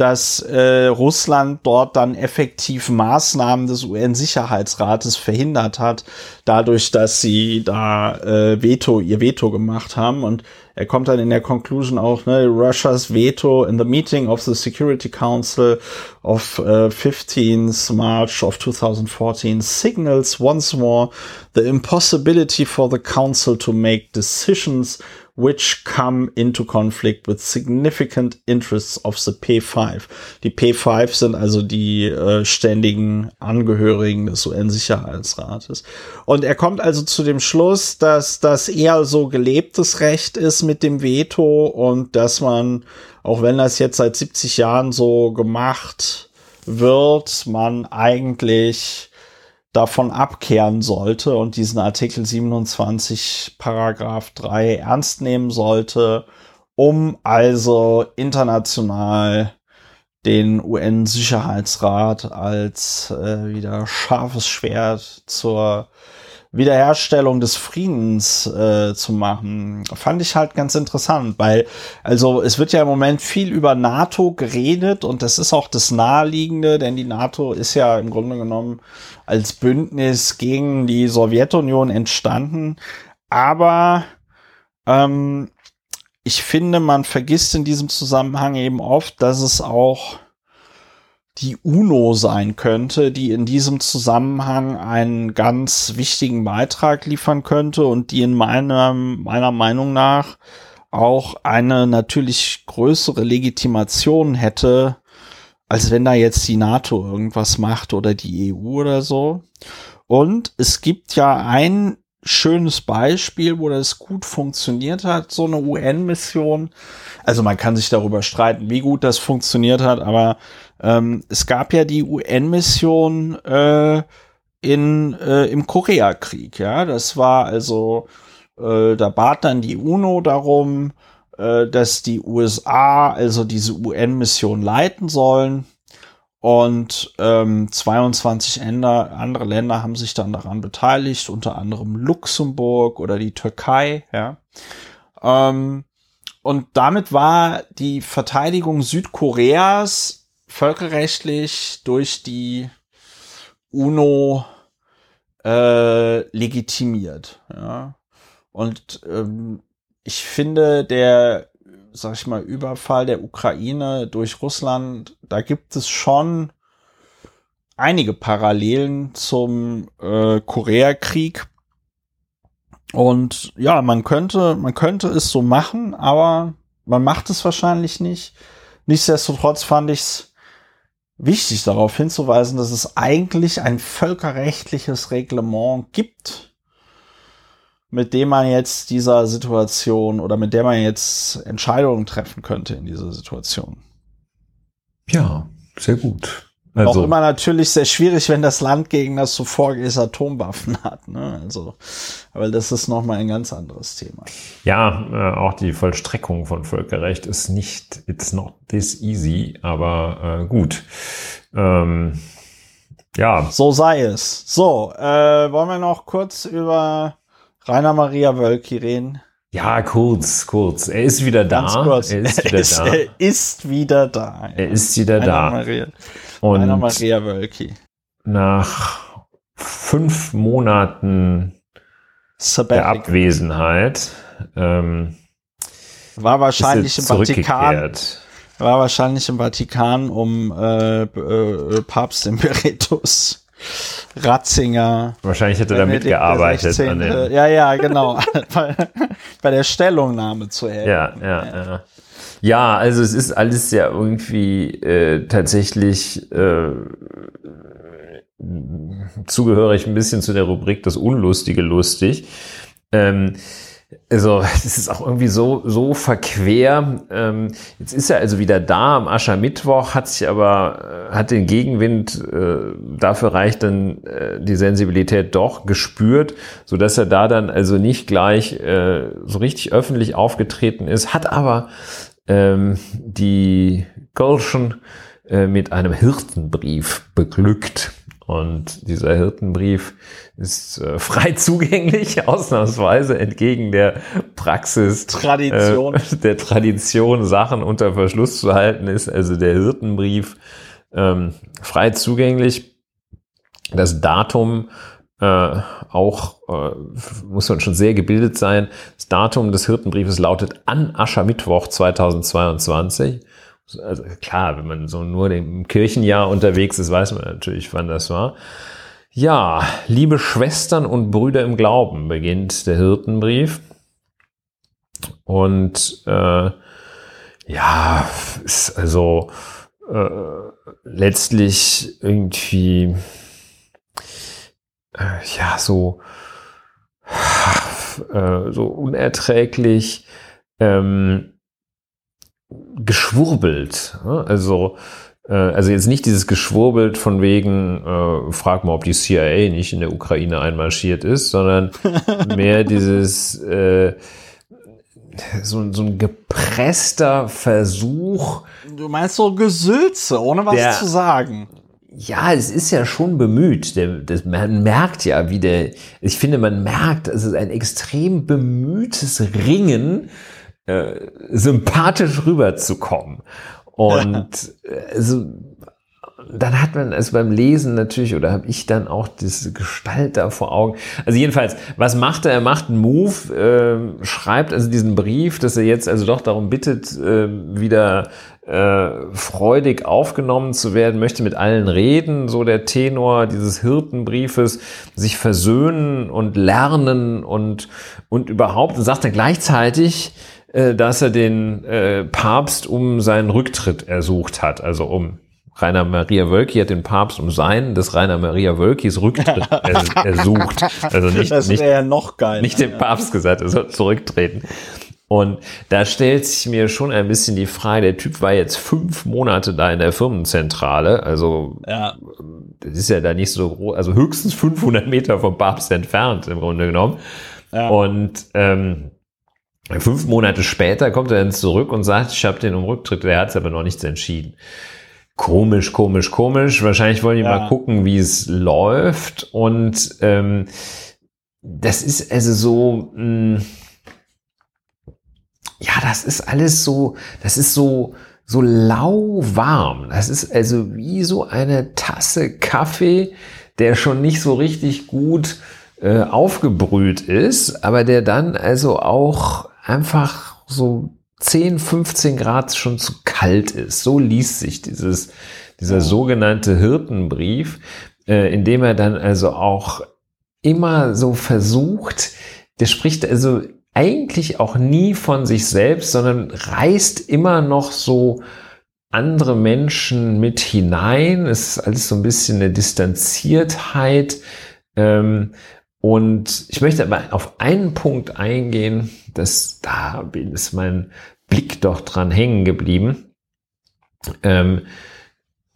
dass äh, Russland dort dann effektiv Maßnahmen des UN-Sicherheitsrates verhindert hat, dadurch, dass sie da äh, Veto, ihr Veto gemacht haben. Und er kommt dann in der Conclusion auch, ne, Russia's veto in the meeting of the Security Council of uh, 15th March of 2014 signals once more the impossibility for the council to make decisions which come into conflict with significant interests of the P5. Die P5 sind also die äh, ständigen Angehörigen des UN-Sicherheitsrates. Und er kommt also zu dem Schluss, dass das eher so gelebtes Recht ist mit dem Veto und dass man, auch wenn das jetzt seit 70 Jahren so gemacht wird, man eigentlich davon abkehren sollte und diesen Artikel 27 Paragraph 3 ernst nehmen sollte, um also international den UN-Sicherheitsrat als äh, wieder scharfes Schwert zur Wiederherstellung des Friedens äh, zu machen, fand ich halt ganz interessant, weil also es wird ja im Moment viel über NATO geredet und das ist auch das Naheliegende, denn die NATO ist ja im Grunde genommen als Bündnis gegen die Sowjetunion entstanden, aber ähm, ich finde, man vergisst in diesem Zusammenhang eben oft, dass es auch die UNO sein könnte, die in diesem Zusammenhang einen ganz wichtigen Beitrag liefern könnte und die in meiner, meiner Meinung nach auch eine natürlich größere Legitimation hätte, als wenn da jetzt die NATO irgendwas macht oder die EU oder so. Und es gibt ja ein schönes Beispiel, wo das gut funktioniert hat, so eine UN-Mission. Also man kann sich darüber streiten, wie gut das funktioniert hat, aber ähm, es gab ja die UN-Mission äh, in äh, im Koreakrieg, ja. Das war also, äh, da bat dann die UNO darum, äh, dass die USA also diese UN-Mission leiten sollen. Und ähm, 22 Länder, andere Länder haben sich dann daran beteiligt, unter anderem Luxemburg oder die Türkei. Ja. Ähm, und damit war die Verteidigung Südkoreas völkerrechtlich durch die UNO äh, legitimiert. Ja. Und ähm, ich finde, der, sag ich mal, Überfall der Ukraine durch Russland, da gibt es schon einige Parallelen zum äh, Koreakrieg. Und ja, man könnte, man könnte es so machen, aber man macht es wahrscheinlich nicht. Nichtsdestotrotz fand ich es wichtig darauf hinzuweisen, dass es eigentlich ein völkerrechtliches Reglement gibt, mit dem man jetzt dieser Situation oder mit der man jetzt Entscheidungen treffen könnte in dieser Situation. Ja, sehr gut. Also, Auch immer natürlich sehr schwierig, wenn das Land gegen das so vorgeht, Atomwaffen hat. Ne? Also, aber das ist nochmal ein ganz anderes Thema. Ja, äh, auch die Vollstreckung von Völkerrecht ist nicht, it's not this easy, aber äh, gut. Ähm, ja. So sei es. So, äh, wollen wir noch kurz über Rainer Maria Wölki reden? Ja, kurz, kurz. Er ist wieder da. Kurz. Er ist wieder er ist, da. Er ist wieder da. Er ist wieder Rainer da. Maria. Und Maria Wölki. Nach fünf Monaten der Abwesenheit ähm, war wahrscheinlich im Vatikan. War wahrscheinlich im Vatikan, um äh, äh, Papst Emeritus Ratzinger. Wahrscheinlich hätte er mitgearbeitet. an den ja, ja, genau. bei, der Stellungnahme zu helfen. Ja, ja, ja, ja. Also es ist alles ja irgendwie äh, tatsächlich äh, zugehörig ein bisschen zu der Rubrik das Unlustige lustig. Ähm, also, das ist auch irgendwie so, so verquer. Ähm, jetzt ist er also wieder da am Aschermittwoch, hat sich aber, äh, hat den Gegenwind, äh, dafür reicht dann äh, die Sensibilität doch gespürt, so dass er da dann also nicht gleich äh, so richtig öffentlich aufgetreten ist, hat aber ähm, die Gulschen äh, mit einem Hirtenbrief beglückt. Und dieser Hirtenbrief ist äh, frei zugänglich, ausnahmsweise entgegen der Praxis, Tradition. Äh, der Tradition, Sachen unter Verschluss zu halten, ist also der Hirtenbrief ähm, frei zugänglich. Das Datum äh, auch, äh, muss man schon sehr gebildet sein. Das Datum des Hirtenbriefes lautet an Aschermittwoch 2022 also klar, wenn man so nur im Kirchenjahr unterwegs ist, weiß man natürlich, wann das war. Ja, liebe Schwestern und Brüder im Glauben, beginnt der Hirtenbrief. Und äh, ja, ist also äh, letztlich irgendwie äh, ja so äh, so unerträglich. Ähm, geschwurbelt. Also, äh, also jetzt nicht dieses geschwurbelt von wegen, äh, frag mal, ob die CIA nicht in der Ukraine einmarschiert ist, sondern mehr dieses äh, so, so ein gepresster Versuch. Du meinst so Gesülze, ohne was der, zu sagen. Ja, es ist ja schon bemüht. Der, das, man merkt ja, wie der, ich finde, man merkt, es ist ein extrem bemühtes Ringen äh, sympathisch rüberzukommen. Und äh, also, dann hat man es beim Lesen natürlich, oder habe ich dann auch diese Gestalt da vor Augen. Also jedenfalls, was macht er? Er macht einen Move, äh, schreibt also diesen Brief, dass er jetzt also doch darum bittet, äh, wieder äh, freudig aufgenommen zu werden, möchte mit allen reden, so der Tenor dieses Hirtenbriefes, sich versöhnen und lernen und, und überhaupt, und sagt er gleichzeitig, äh, dass er den äh, Papst um seinen Rücktritt ersucht hat, also um Rainer Maria Wölki hat den Papst um seinen des Rainer Maria Wölkis Rücktritt ersucht. Also nicht, das nicht, ja noch geil. Nicht dem Papst gesagt, er soll zurücktreten. Und da stellt sich mir schon ein bisschen die Frage, der Typ war jetzt fünf Monate da in der Firmenzentrale, also ja. das ist ja da nicht so groß, also höchstens 500 Meter vom Papst entfernt im Grunde genommen. Ja. Und ähm, Fünf Monate später kommt er dann zurück und sagt, ich habe den um Rücktritt, der hat aber noch nichts entschieden. Komisch, komisch, komisch. Wahrscheinlich wollen die ja. mal gucken, wie es läuft. Und ähm, das ist also so, mh, hm, ja, das ist alles so, das ist so, so lauwarm. Das ist also wie so eine Tasse Kaffee, der schon nicht so richtig gut äh, aufgebrüht ist, aber der dann also auch einfach so 10, 15 Grad schon zu kalt ist. So liest sich dieses, dieser sogenannte Hirtenbrief, äh, in dem er dann also auch immer so versucht, der spricht also eigentlich auch nie von sich selbst, sondern reißt immer noch so andere Menschen mit hinein. Es ist alles so ein bisschen eine Distanziertheit. Ähm, und ich möchte aber auf einen Punkt eingehen, dass da ist mein Blick doch dran hängen geblieben. Ähm,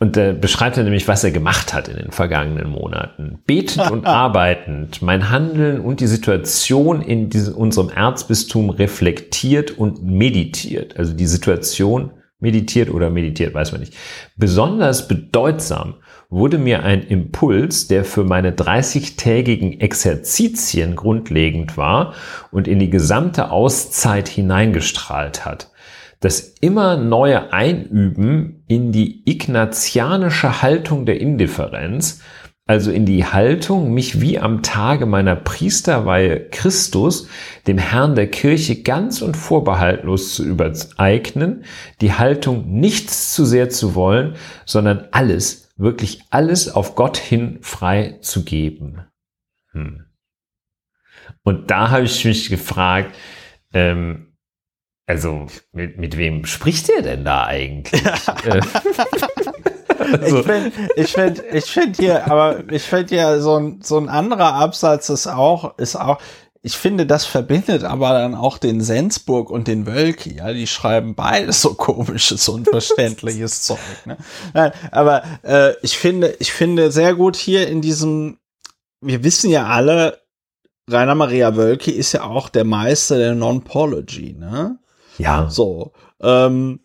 und da beschreibt er nämlich, was er gemacht hat in den vergangenen Monaten. Betend und arbeitend, mein Handeln und die Situation in diesem, unserem Erzbistum reflektiert und meditiert. Also die Situation meditiert oder meditiert, weiß man nicht. Besonders bedeutsam wurde mir ein Impuls, der für meine 30-tägigen Exerzitien grundlegend war und in die gesamte Auszeit hineingestrahlt hat. Das immer neue Einüben in die ignatianische Haltung der Indifferenz, also in die Haltung, mich wie am Tage meiner Priesterweihe Christus, dem Herrn der Kirche ganz und vorbehaltlos zu übereignen, die Haltung nichts zu sehr zu wollen, sondern alles wirklich alles auf Gott hin frei zu geben. Hm. Und da habe ich mich gefragt, ähm, also mit, mit wem spricht er denn da eigentlich? Also. Ich finde ich find, ich find hier, aber ich finde ja so ein, so ein anderer Absatz ist auch, ist auch, ich finde, das verbindet aber dann auch den Sensburg und den Wölki. Ja, die schreiben beides so komisches, unverständliches Zeug. Ne? Nein, aber äh, ich finde, ich finde sehr gut hier in diesem. Wir wissen ja alle, Rainer Maria Wölki ist ja auch der Meister der Non-Pology. Ne? Ja. So. Ähm,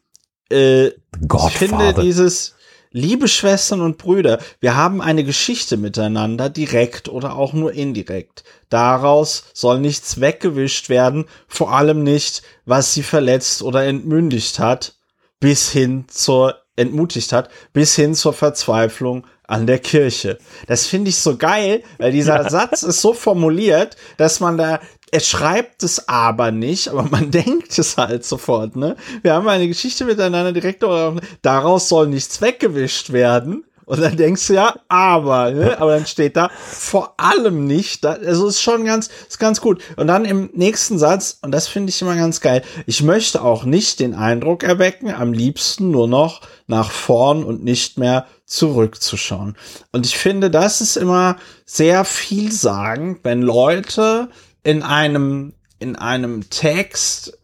äh, ich finde dieses Liebe Schwestern und Brüder, wir haben eine Geschichte miteinander, direkt oder auch nur indirekt. Daraus soll nichts weggewischt werden, vor allem nicht, was sie verletzt oder entmündigt hat, bis hin zur entmutigt hat, bis hin zur Verzweiflung an der Kirche. Das finde ich so geil, weil dieser ja. Satz ist so formuliert, dass man da er schreibt es aber nicht, aber man denkt es halt sofort, ne? Wir haben eine Geschichte miteinander direkt, daraus soll nichts weggewischt werden. Und dann denkst du ja, aber, ne? aber dann steht da vor allem nicht. Da, also ist schon ganz, ist ganz gut. Und dann im nächsten Satz, und das finde ich immer ganz geil, ich möchte auch nicht den Eindruck erwecken, am liebsten nur noch nach vorn und nicht mehr zurückzuschauen. Und ich finde, das ist immer sehr vielsagend, wenn Leute in einem in einem Text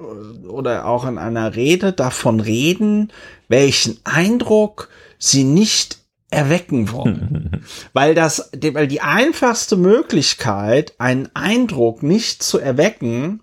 oder auch in einer Rede davon reden, welchen Eindruck sie nicht erwecken wollen. weil das, weil die einfachste Möglichkeit, einen Eindruck nicht zu erwecken,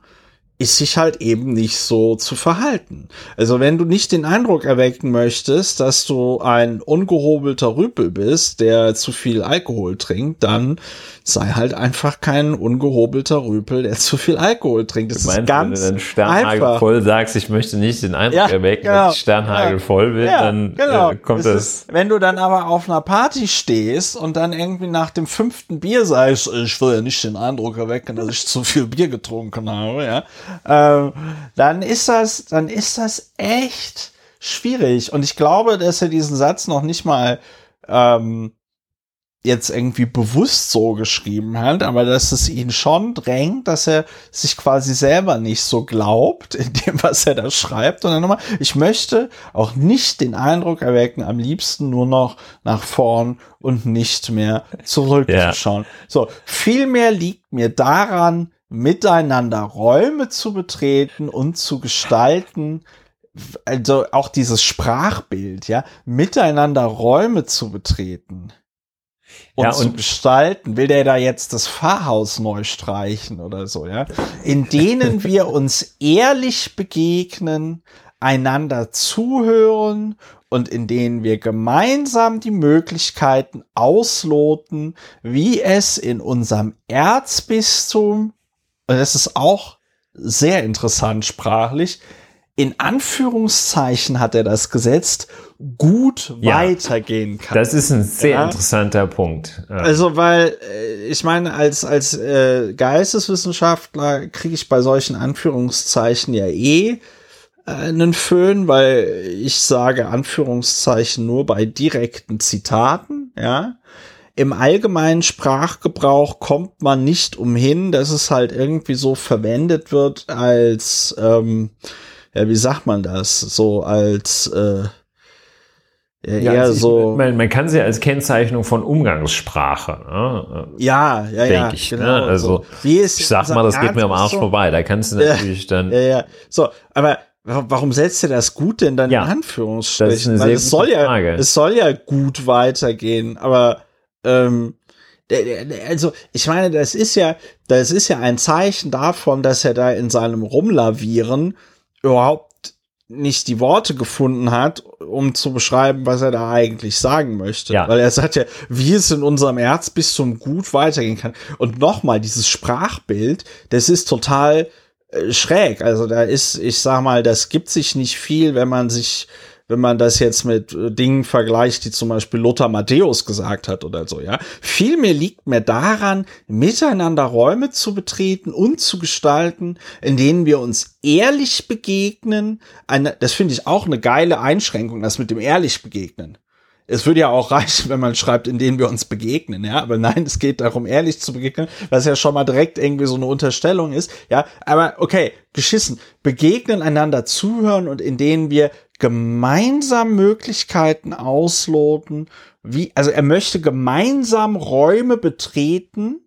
ist sich halt eben nicht so zu verhalten. Also wenn du nicht den Eindruck erwecken möchtest, dass du ein ungehobelter Rüpel bist, der zu viel Alkohol trinkt, dann sei halt einfach kein ungehobelter Rüpel, der zu viel Alkohol trinkt. Das meinst, ist ganz wenn du dann Sternhagel einfach. voll sagst, ich möchte nicht den Eindruck ja, erwecken, genau, dass ich Sternhagel ja, voll will, ja, dann genau. äh, kommt das. Ist, wenn du dann aber auf einer Party stehst und dann irgendwie nach dem fünften Bier sagst, ich will ja nicht den Eindruck erwecken, dass ich zu viel Bier getrunken habe, ja, ähm, dann ist das, dann ist das echt schwierig. Und ich glaube, dass er diesen Satz noch nicht mal ähm, jetzt irgendwie bewusst so geschrieben hat, aber dass es ihn schon drängt, dass er sich quasi selber nicht so glaubt in dem, was er da schreibt. Und dann nochmal, ich möchte auch nicht den Eindruck erwecken, am liebsten nur noch nach vorn und nicht mehr zurückzuschauen. Ja. So, vielmehr liegt mir daran, miteinander Räume zu betreten und zu gestalten, also auch dieses Sprachbild, ja, miteinander Räume zu betreten und, ja, und zu gestalten. Will der da jetzt das Pfarrhaus neu streichen oder so, ja? In denen wir uns ehrlich begegnen, einander zuhören und in denen wir gemeinsam die Möglichkeiten ausloten, wie es in unserem Erzbistum, und das ist auch sehr interessant sprachlich, in Anführungszeichen hat er das gesetzt, gut Ja. weitergehen kann. Das ist ein sehr Ja. interessanter Punkt. Ja. Also, weil äh, ich meine, als, als äh, Geisteswissenschaftler kriege ich bei solchen Anführungszeichen ja eh äh, einen Föhn, weil ich sage Anführungszeichen nur bei direkten Zitaten, ja. Im allgemeinen Sprachgebrauch kommt man nicht umhin, dass es halt irgendwie so verwendet wird als, ähm, ja, wie sagt man das? So als äh, ja, Ja, eher es ist- so. Man, man kann sie als Kennzeichnung von Umgangssprache. Ne? Ja, ja, ja. Ich, ne? Also, so. Wie ist Ich sag mal, das geht mir am Arsch so, vorbei. Da kannst du natürlich dann. Ja, ja. So, aber wa- warum setzt ihr das gut denn dann Ja, in Anführungsstrichen? das ist eine Weil sehr es soll gute ja, Frage. es soll ja gut weitergehen, aber ähm, also ich meine, das ist ja, das ist ja ein Zeichen davon, dass er da in seinem Rumlavieren überhaupt nicht die Worte gefunden hat, um zu beschreiben, was er da eigentlich sagen möchte. Ja. Weil er sagt ja, wie es in unserem Erzbistum gut weitergehen kann. Und nochmal, dieses Sprachbild, das ist total äh, schräg. Also da ist, ich sag mal, das gibt sich nicht viel, wenn man sich, wenn man das jetzt mit äh, Dingen vergleicht, die zum Beispiel Lothar Matthäus gesagt hat oder so, ja. Vielmehr liegt mir daran, miteinander Räume zu betreten und zu gestalten, in denen wir uns ehrlich begegnen. Eine, das finde ich auch eine geile Einschränkung, das mit dem ehrlich begegnen. Es würde ja auch reichen, wenn man schreibt, in denen wir uns begegnen, ja. Aber nein, es geht darum, ehrlich zu begegnen, was ja schon mal direkt irgendwie so eine Unterstellung ist, ja. Aber okay, geschissen. Begegnen, einander zuhören und in denen wir gemeinsam Möglichkeiten ausloten, wie, also er möchte gemeinsam Räume betreten,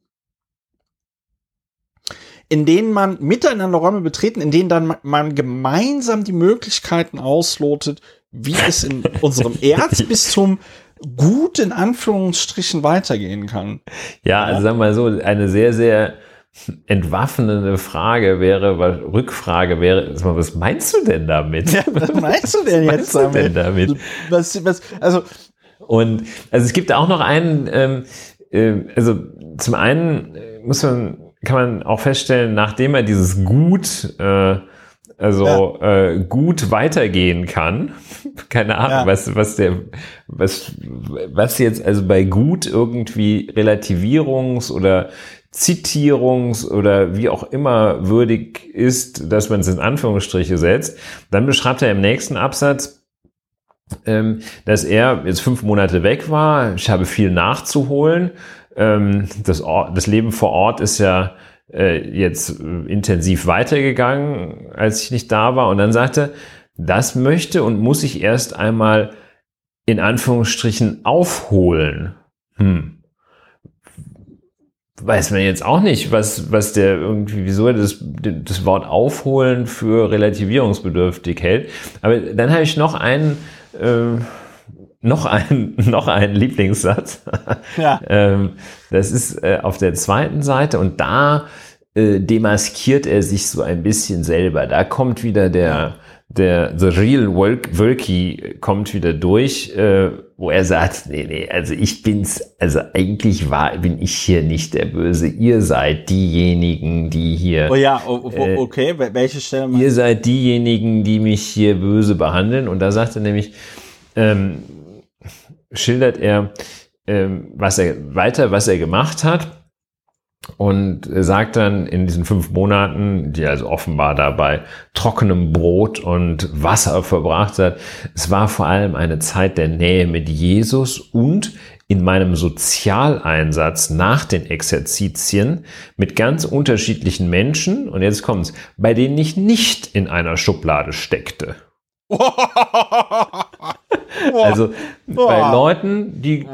in denen man miteinander Räume betreten, in denen dann ma- man gemeinsam die Möglichkeiten auslotet, wie es in unserem Erzbistum gut in Anführungsstrichen weitergehen kann. Ja, also sagen wir mal so, eine sehr, sehr entwaffnende Frage wäre, weil Rückfrage wäre, was meinst du denn damit? Was meinst du denn Was jetzt du denn damit? damit? Was, was, also, Und also es gibt auch noch einen, ähm, äh, also zum einen äh, muss man, kann man auch feststellen, nachdem er dieses Gut, äh, also äh, gut weitergehen kann, keine Ahnung, Ja. was, was der, was, was jetzt also bei gut irgendwie Relativierungs- oder Zitierungs- oder wie auch immer würdig ist, dass man es in Anführungsstriche setzt, dann beschreibt er im nächsten Absatz, ähm, dass er jetzt fünf Monate weg war. Ich habe viel nachzuholen. Ähm, das, Ort, das Leben vor Ort ist ja äh, jetzt äh, intensiv weitergegangen, als ich nicht da war. Und dann sagte, das möchte und muss ich erst einmal in Anführungsstrichen aufholen. Hm. Weiß man jetzt auch nicht, was, was der irgendwie, wieso er das, das Wort aufholen für relativierungsbedürftig hält. Aber dann habe ich noch einen, ähm, noch einen, noch einen Lieblingssatz. ja. ähm, das ist äh, auf der zweiten Seite und da äh, demaskiert er sich so ein bisschen selber. Da kommt wieder der, der The Real Wölki kommt wieder durch, äh, wo er sagt, nee, nee, also ich bin's, also eigentlich war, bin ich hier nicht der Böse. Ihr seid diejenigen, die hier Oh ja, oh, oh, Äh, okay, wel- welche Stelle ihr seid diejenigen, die mich hier böse behandeln. Und da sagt er nämlich, ähm, schildert er, ähm, was er weiter, was er gemacht hat. Und sagt dann in diesen fünf Monaten, die er also offenbar dabei trockenem Brot und Wasser verbracht hat, es war vor allem eine Zeit der Nähe mit Jesus und in meinem Sozialeinsatz nach den Exerzitien mit ganz unterschiedlichen Menschen, und jetzt kommt's, bei denen ich nicht in einer Schublade steckte. Also bei. Leuten, die,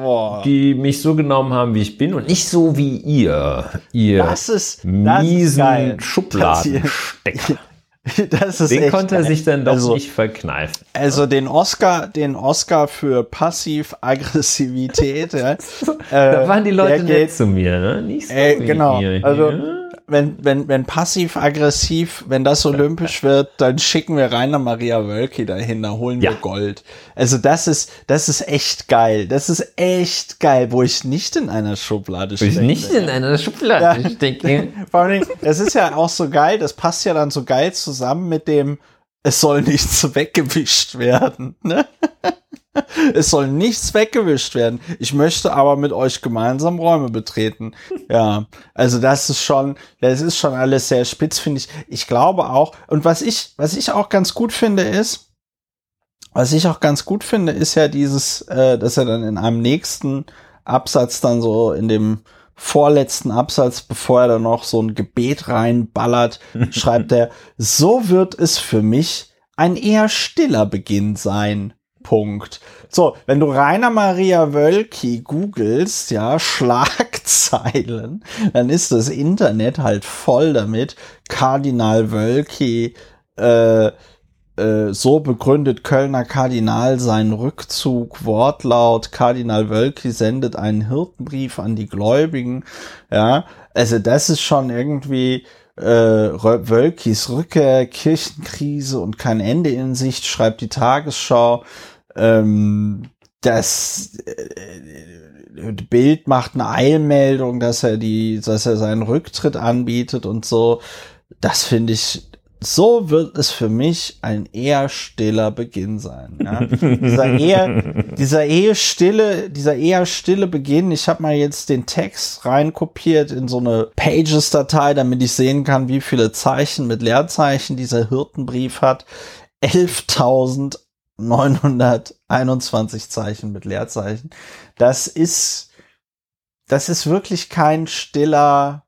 die mich so genommen haben, wie ich bin und nicht so wie ihr, ihr Das ist, das miesen. Schubladenstecker. Das ist Den echt konnte er sich dann doch also, nicht verkneifen. Also den Oscar, den Oscar für Passiv-Aggressivität, ja, Da äh, waren die Leute der geht, nett zu mir, ne? Nicht so wie genau. Also, hier. Wenn, wenn, wenn passiv-aggressiv, wenn das olympisch wird, dann schicken wir Rainer Maria Wölki dahin, da holen wir Ja. Gold. Also das ist, das ist echt geil. Das ist echt geil, wo ich nicht in einer Schublade Ich stecke. nicht in einer Schublade stecke. Vor allen Dingen, es ist ja auch so geil, das passt ja dann so geil zusammen mit dem, es soll nichts weggewischt werden. Ne? Es soll nichts weggewischt werden. Ich möchte aber mit euch gemeinsam Räume betreten. Ja, also das ist schon, das ist schon alles sehr spitz, finde ich. Ich glaube auch, und was ich, was ich auch ganz gut finde, ist, was ich auch ganz gut finde, ist ja dieses, äh, dass er dann in einem nächsten Absatz dann so in dem vorletzten Absatz, bevor er dann noch so ein Gebet reinballert, schreibt er, so wird es für mich ein eher stiller Beginn sein. Punkt. So, wenn du Rainer Maria Wölki googelst, ja, Schlagzeilen, dann ist das Internet halt voll damit. Kardinal Wölki, äh, äh, so begründet Kölner Kardinal seinen Rückzug. Wortlaut, Kardinal Wölki sendet einen Hirtenbrief an die Gläubigen. Ja, also das ist schon irgendwie äh, Wölkis Rückkehr, Kirchenkrise und kein Ende in Sicht, schreibt die Tagesschau. Ähm, das äh, Bild macht eine Eilmeldung, dass er die, dass er seinen Rücktritt anbietet und so. Das finde ich, so wird es für mich ein eher stiller Beginn sein. Ja? dieser eher, dieser eher stille, dieser eher stille Beginn. Ich habe mal jetzt den Text reinkopiert in so eine Pages-Datei, damit ich sehen kann, wie viele Zeichen mit Leerzeichen dieser Hirtenbrief hat. 11.921 Zeichen mit Leerzeichen. Das ist, das ist wirklich kein stiller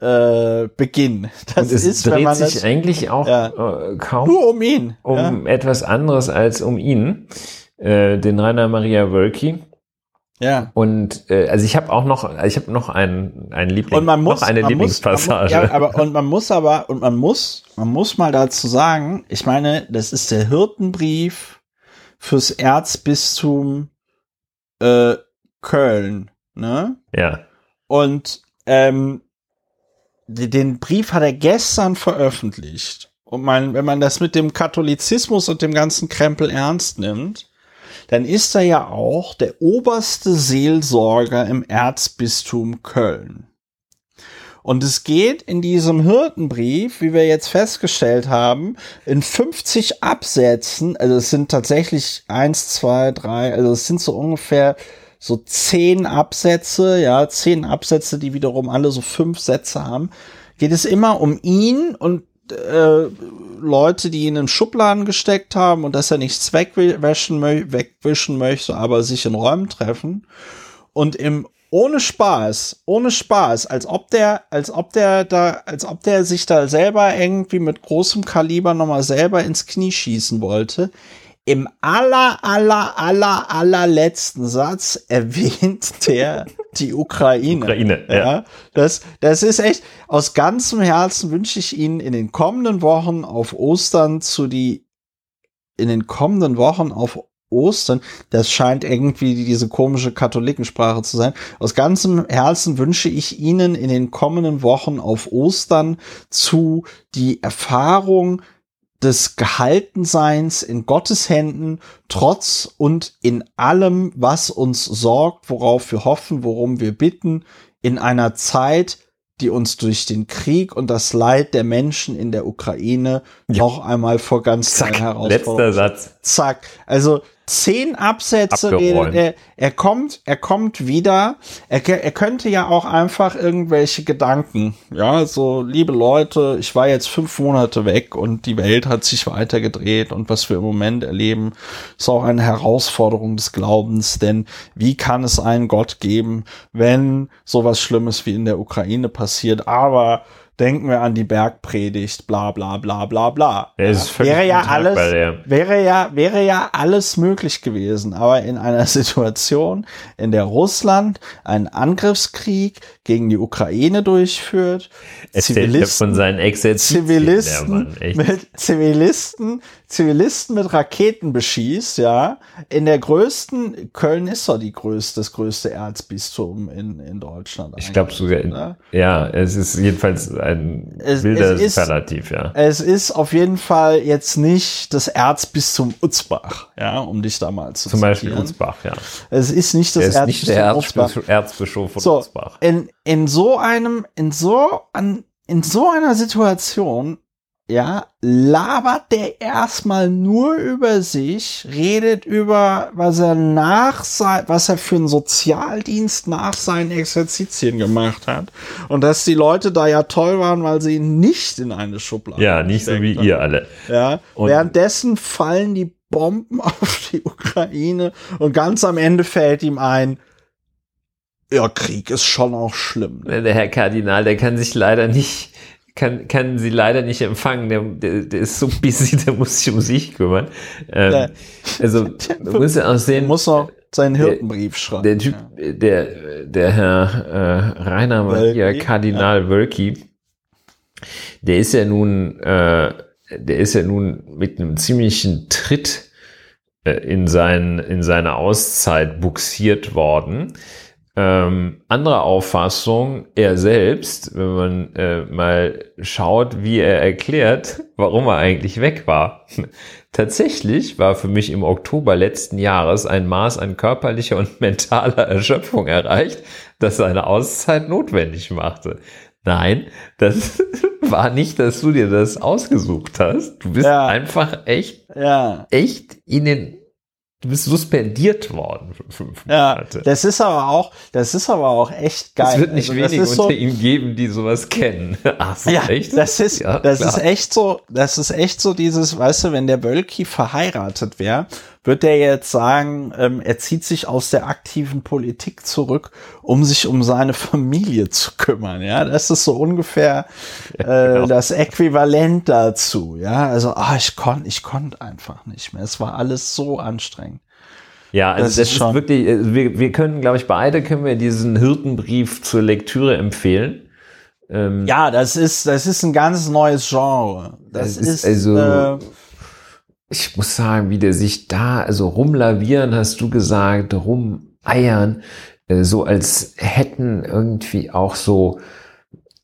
äh, Beginn. Das Und es ist, wenn dreht man sich das, eigentlich auch Ja. äh, kaum nur um ihn. um etwas anderes als um ihn, äh, den Rainer Maria Wölki. Ja. Und äh, also ich habe auch noch, ich habe noch einen, einen Liebling, Und man muss, noch eine man muss, man muss, Lieblingspassage. ja, aber und man muss aber und man muss, man muss mal dazu sagen, ich meine, das ist der Hirtenbrief fürs Erzbistum äh, Köln, ne? ja. Und ähm, den Brief hat er gestern veröffentlicht. Und man, wenn man das mit dem Katholizismus und dem ganzen Krempel ernst nimmt, dann ist er ja auch der oberste Seelsorger im Erzbistum Köln. Und es geht in diesem Hirtenbrief, wie wir jetzt festgestellt haben, in 50 Absätzen, also es sind tatsächlich eins, zwei, drei, also es sind so ungefähr so zehn Absätze, ja, zehn Absätze, die wiederum alle so fünf Sätze haben, geht es immer um ihn und äh, Leute, die ihn in Schubladen gesteckt haben und dass er nichts wegwischen, wegwischen möchte, aber sich in Räumen treffen. Und im ohne Spaß, ohne Spaß, als ob der, als ob der da, als ob der sich da selber irgendwie mit großem Kaliber nochmal selber ins Knie schießen wollte. Im aller, aller, aller, allerletzten Satz erwähnt der die Ukraine. Ukraine, ja. ja. Das, das ist echt, aus ganzem Herzen wünsche ich Ihnen in den kommenden Wochen auf Ostern zu die, in den kommenden Wochen auf Ostern, das scheint irgendwie diese komische Katholikensprache zu sein. Aus ganzem Herzen wünsche ich Ihnen in den kommenden Wochen auf Ostern zu die Erfahrung des Gehaltenseins in Gottes Händen, trotz und in allem, was uns sorgt, worauf wir hoffen, worum wir bitten, in einer Zeit, die uns durch den Krieg und das Leid der Menschen in der Ukraine noch einmal vor ganz Zack, neuen letzter Herausforderungen Satz. zack. Also zehn Absätze. Abgeräumt. Er, er kommt, er kommt wieder. Er, er könnte ja auch einfach irgendwelche Gedanken. Ja, so liebe Leute, ich war jetzt fünf Monate weg und die Welt hat sich weitergedreht und was wir im Moment erleben, ist auch eine Herausforderung des Glaubens. Denn wie kann es einen Gott geben, wenn sowas Schlimmes wie in der Ukraine passiert? Aber denken wir an die Bergpredigt, bla bla bla bla bla. Ja, wäre ja alles, wäre ja, wäre ja alles möglich gewesen, aber in einer Situation, in der Russland einen Angriffskrieg gegen die Ukraine durchführt, Erzählt er von seinen Exerzitien, der Zivilisten, Mann, mit Zivilisten, Zivilisten mit Raketen beschießt, ja, in der größten, Köln ist doch die größte, das größte Erzbistum in, in Deutschland. Ich glaube sogar, in, ja, es ist jedenfalls ein es, wilder es ist, Superlativ, ja. Es ist auf jeden Fall jetzt nicht das Erzbistum Utzbach, ja, um dich da mal zu Zum zitieren. Beispiel Utzbach, ja. Es ist nicht das er ist Erzbistum nicht der Erzbischof, Erzbischof von so, Utzbach. In, in so einem, in so, an, in so einer Situation ja, labert der erstmal nur über sich, redet über, was er nach sein, was er für einen Sozialdienst nach seinen Exerzitien gemacht hat. Und dass die Leute da ja toll waren, weil sie ihn nicht in eine Schublade Ja, nicht so wie haben. ihr alle. Ja, und währenddessen fallen die Bomben auf die Ukraine und ganz am Ende fällt ihm ein, ja, Krieg ist schon auch schlimm. Ne? Der Herr Kardinal, der kann sich leider nicht kann, kann sie leider nicht empfangen. Der, der, der ist so busy, der muss sich um sich kümmern. Ähm. Also, du musst ja auch sehen. Muss noch seinen Hirtenbrief schreiben. Der Typ, ja. der, der Herr äh, Rainer Maria Kardinal ja. Wölki, der ist ja nun, äh, der ist ja nun mit einem ziemlichen Tritt äh, in, sein, in seine Auszeit buxiert worden. Ähm, andere Auffassung, er selbst, wenn man äh, mal schaut, wie er erklärt, warum er eigentlich weg war. Tatsächlich war für mich im Oktober letzten Jahres ein Maß an körperlicher und mentaler Erschöpfung erreicht, das seine Auszeit notwendig machte. Nein, das war nicht, dass du dir das ausgesucht hast. Du bist ja. einfach echt, ja. echt in den Du bist suspendiert worden für fünf Monate. Ja, das ist aber auch, das ist aber auch echt geil. Es wird nicht also, wenige unter so, ihm geben, die sowas kennen. Ach so, ja, echt? Das ist, ja, das klar. ist echt so, das ist echt so dieses, weißt du, wenn der Wölki verheiratet wäre, wird er jetzt sagen, ähm, er zieht sich aus der aktiven Politik zurück, um sich um seine Familie zu kümmern. Ja, das ist so ungefähr äh, genau. das Äquivalent dazu. Ja, also ah, ich konnte, ich konnte einfach nicht mehr. Es war alles so anstrengend. Ja, also das, das ist, ist wirklich, äh, wir, wir können, glaube ich, beide können wir diesen Hirtenbrief zur Lektüre empfehlen. Ähm, ja, das ist, das ist ein ganz neues Genre. Das, das ist, ist also, äh, ich muss sagen, wie der sich da, also rumlavieren, hast du gesagt, rumeiern, äh, so als hätten irgendwie auch so,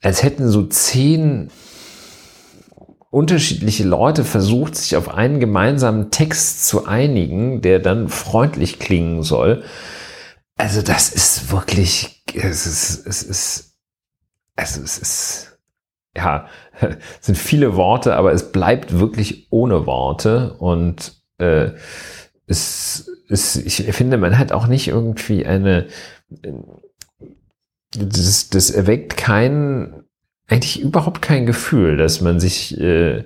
als hätten so zehn unterschiedliche Leute versucht, sich auf einen gemeinsamen Text zu einigen, der dann freundlich klingen soll. Also das ist wirklich, es ist, es ist, also es ist, ja, sind viele Worte, aber es bleibt wirklich ohne Worte und äh, es, es, ich finde, man hat auch nicht irgendwie eine, das, das erweckt kein, eigentlich überhaupt kein Gefühl, dass man sich, äh,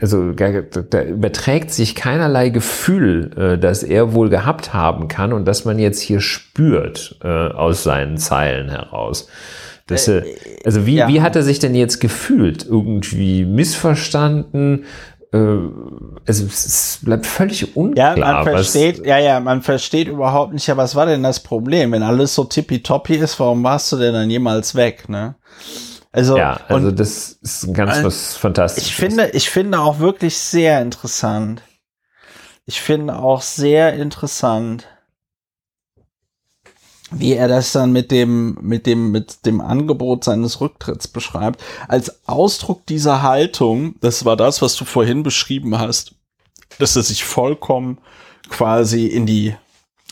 also da überträgt sich keinerlei Gefühl, äh, das er wohl gehabt haben kann und das man jetzt hier spürt äh, aus seinen Zeilen heraus. Das, äh, also wie, ja. wie hat er sich denn jetzt gefühlt? Irgendwie missverstanden? Äh, also es bleibt völlig unklar. Ja, man versteht, ja, ja, man versteht überhaupt nicht, ja, was war denn das Problem? Wenn alles so tippitoppi ist, warum warst du denn dann jemals weg, ne? Also, ja, also das ist ganz was Fantastisches. Ich finde, ich finde auch wirklich sehr interessant. Ich finde auch sehr interessant, wie er das dann mit dem, mit dem, mit dem Angebot seines Rücktritts beschreibt, als Ausdruck dieser Haltung, das war das, was du vorhin beschrieben hast, dass er sich vollkommen quasi in die,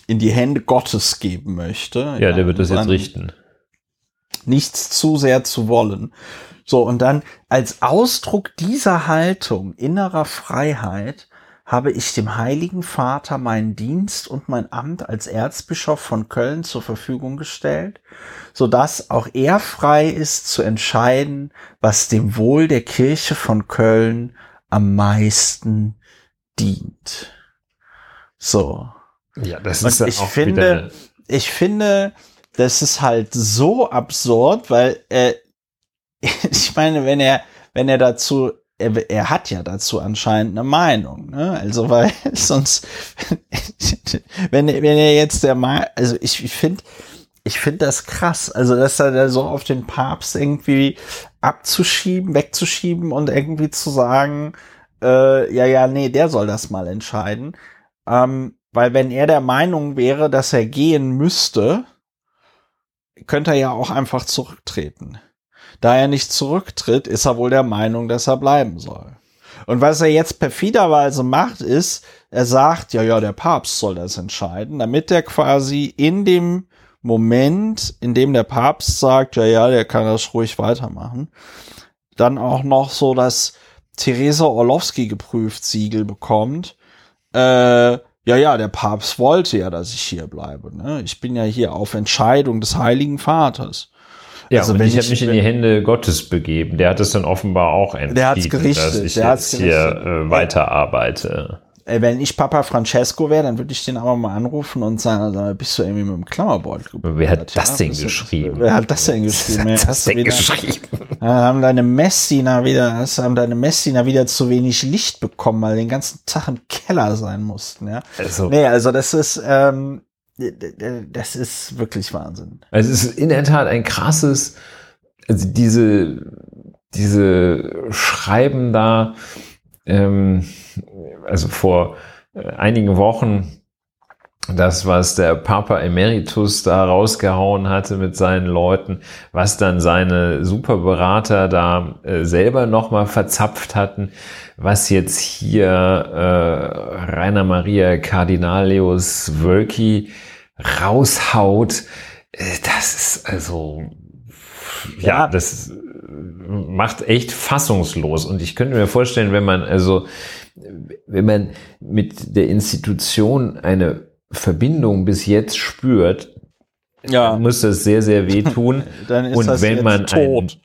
in die Hände Gottes geben möchte. Ja, ja der wird das jetzt richten. Nichts zu sehr zu wollen. So, und dann als Ausdruck dieser Haltung innerer Freiheit habe ich dem Heiligen Vater meinen Dienst und mein Amt als Erzbischof von Köln zur Verfügung gestellt, so dass auch er frei ist zu entscheiden, was dem Wohl der Kirche von Köln am meisten dient. So. Ja, das ist ich auch finde, ich finde, das ist halt so absurd, weil äh, ich meine, wenn er wenn er dazu er, er hat ja dazu anscheinend eine Meinung, ne? Also weil sonst, wenn, wenn er jetzt der Mal, also ich, ich finde, ich finde das krass, also dass er da so auf den Papst irgendwie abzuschieben, wegzuschieben und irgendwie zu sagen, äh, ja, ja, nee, der soll das mal entscheiden. Ähm, weil wenn er der Meinung wäre, dass er gehen müsste, könnte er ja auch einfach zurücktreten. Da er nicht zurücktritt, ist er wohl der Meinung, dass er bleiben soll. Und was er jetzt perfiderweise macht, ist, er sagt, ja, ja, der Papst soll das entscheiden, damit er quasi in dem Moment, in dem der Papst sagt, ja, ja, der kann das ruhig weitermachen, dann auch noch so das Theresa Orlowski geprüft Siegel bekommt. Äh, ja, ja, der Papst wollte ja, dass ich hier bleibe. Ne? Ich bin ja hier auf Entscheidung des Heiligen Vaters. Ja, also, und ich, habe mich in die Hände Gottes begeben. Der hat es dann offenbar auch entschieden, der hat's gerichtet, dass ich der jetzt hier äh, weiterarbeite. Ey, wenn ich Papa Francesco wäre, dann würde ich den aber mal anrufen und sagen, also, bist du irgendwie mit dem Klammerbeutel geboren? Wer hat das denn geschrieben? Wer hat das denn geschrieben? Wer hat das denn geschrieben? haben deine Messdiener wieder, haben deine Messdiener wieder zu wenig Licht bekommen, weil den ganzen Tag im Keller sein mussten, ja? Also. Nee, also das ist, ähm, das ist wirklich Wahnsinn. Also es ist in der Tat ein krasses, also diese, diese Schreiben da, ähm, also vor äh, einigen Wochen das, was der Papa Emeritus da rausgehauen hatte mit seinen Leuten, was dann seine Superberater da äh, selber nochmal verzapft hatten, was jetzt hier äh, Rainer Maria Cardinalius Wölki raushaut, äh, das ist also, ja, ja, das macht echt fassungslos. Und ich könnte mir vorstellen, wenn man also, wenn man mit der Institution eine Verbindung bis jetzt spürt, ja. muss das sehr, sehr wehtun. dann ist Und das wenn man tot.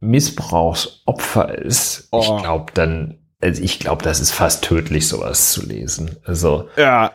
ein Missbrauchsopfer ist, Oh. ich glaube, dann, also ich glaube, das ist fast tödlich, sowas zu lesen. Also, Ja,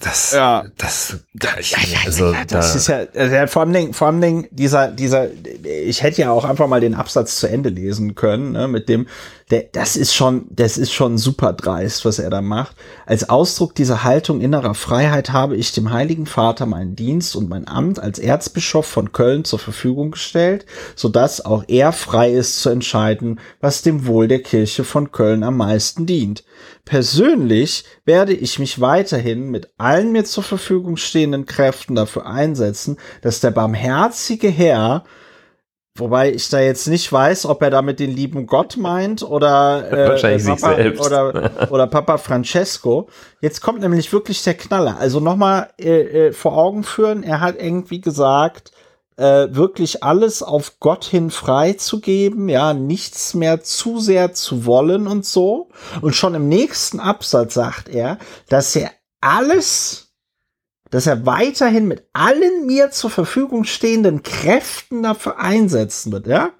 das, Ja. das, ich, also, das da, ist ja, also ja, vor allem, Ding, vor allem Ding, dieser, dieser, ich hätte ja auch einfach mal den Absatz zu Ende lesen können, ne, mit dem, der, das ist schon, das ist schon super dreist, was er da macht. Als Ausdruck dieser Haltung innerer Freiheit habe ich dem Heiligen Vater meinen Dienst und mein Amt als Erzbischof von Köln zur Verfügung gestellt, so dass auch er frei ist zu entscheiden, was dem Wohl der Kirche von Köln am meisten dient. Persönlich werde ich mich weiterhin mit allen mir zur Verfügung stehenden Kräften dafür einsetzen, dass der barmherzige Herr Wobei ich da jetzt nicht weiß, ob er damit den lieben Gott meint oder, äh, Papa, oder, oder Papa Francesco. Jetzt kommt nämlich wirklich der Knaller. Also nochmal äh, äh, vor Augen führen, er hat irgendwie gesagt, äh, wirklich alles auf Gott hin freizugeben, ja, nichts mehr zu sehr zu wollen und so. Und schon im nächsten Absatz sagt er, dass er alles dass er weiterhin mit allen mir zur Verfügung stehenden Kräften dafür einsetzen wird, ja?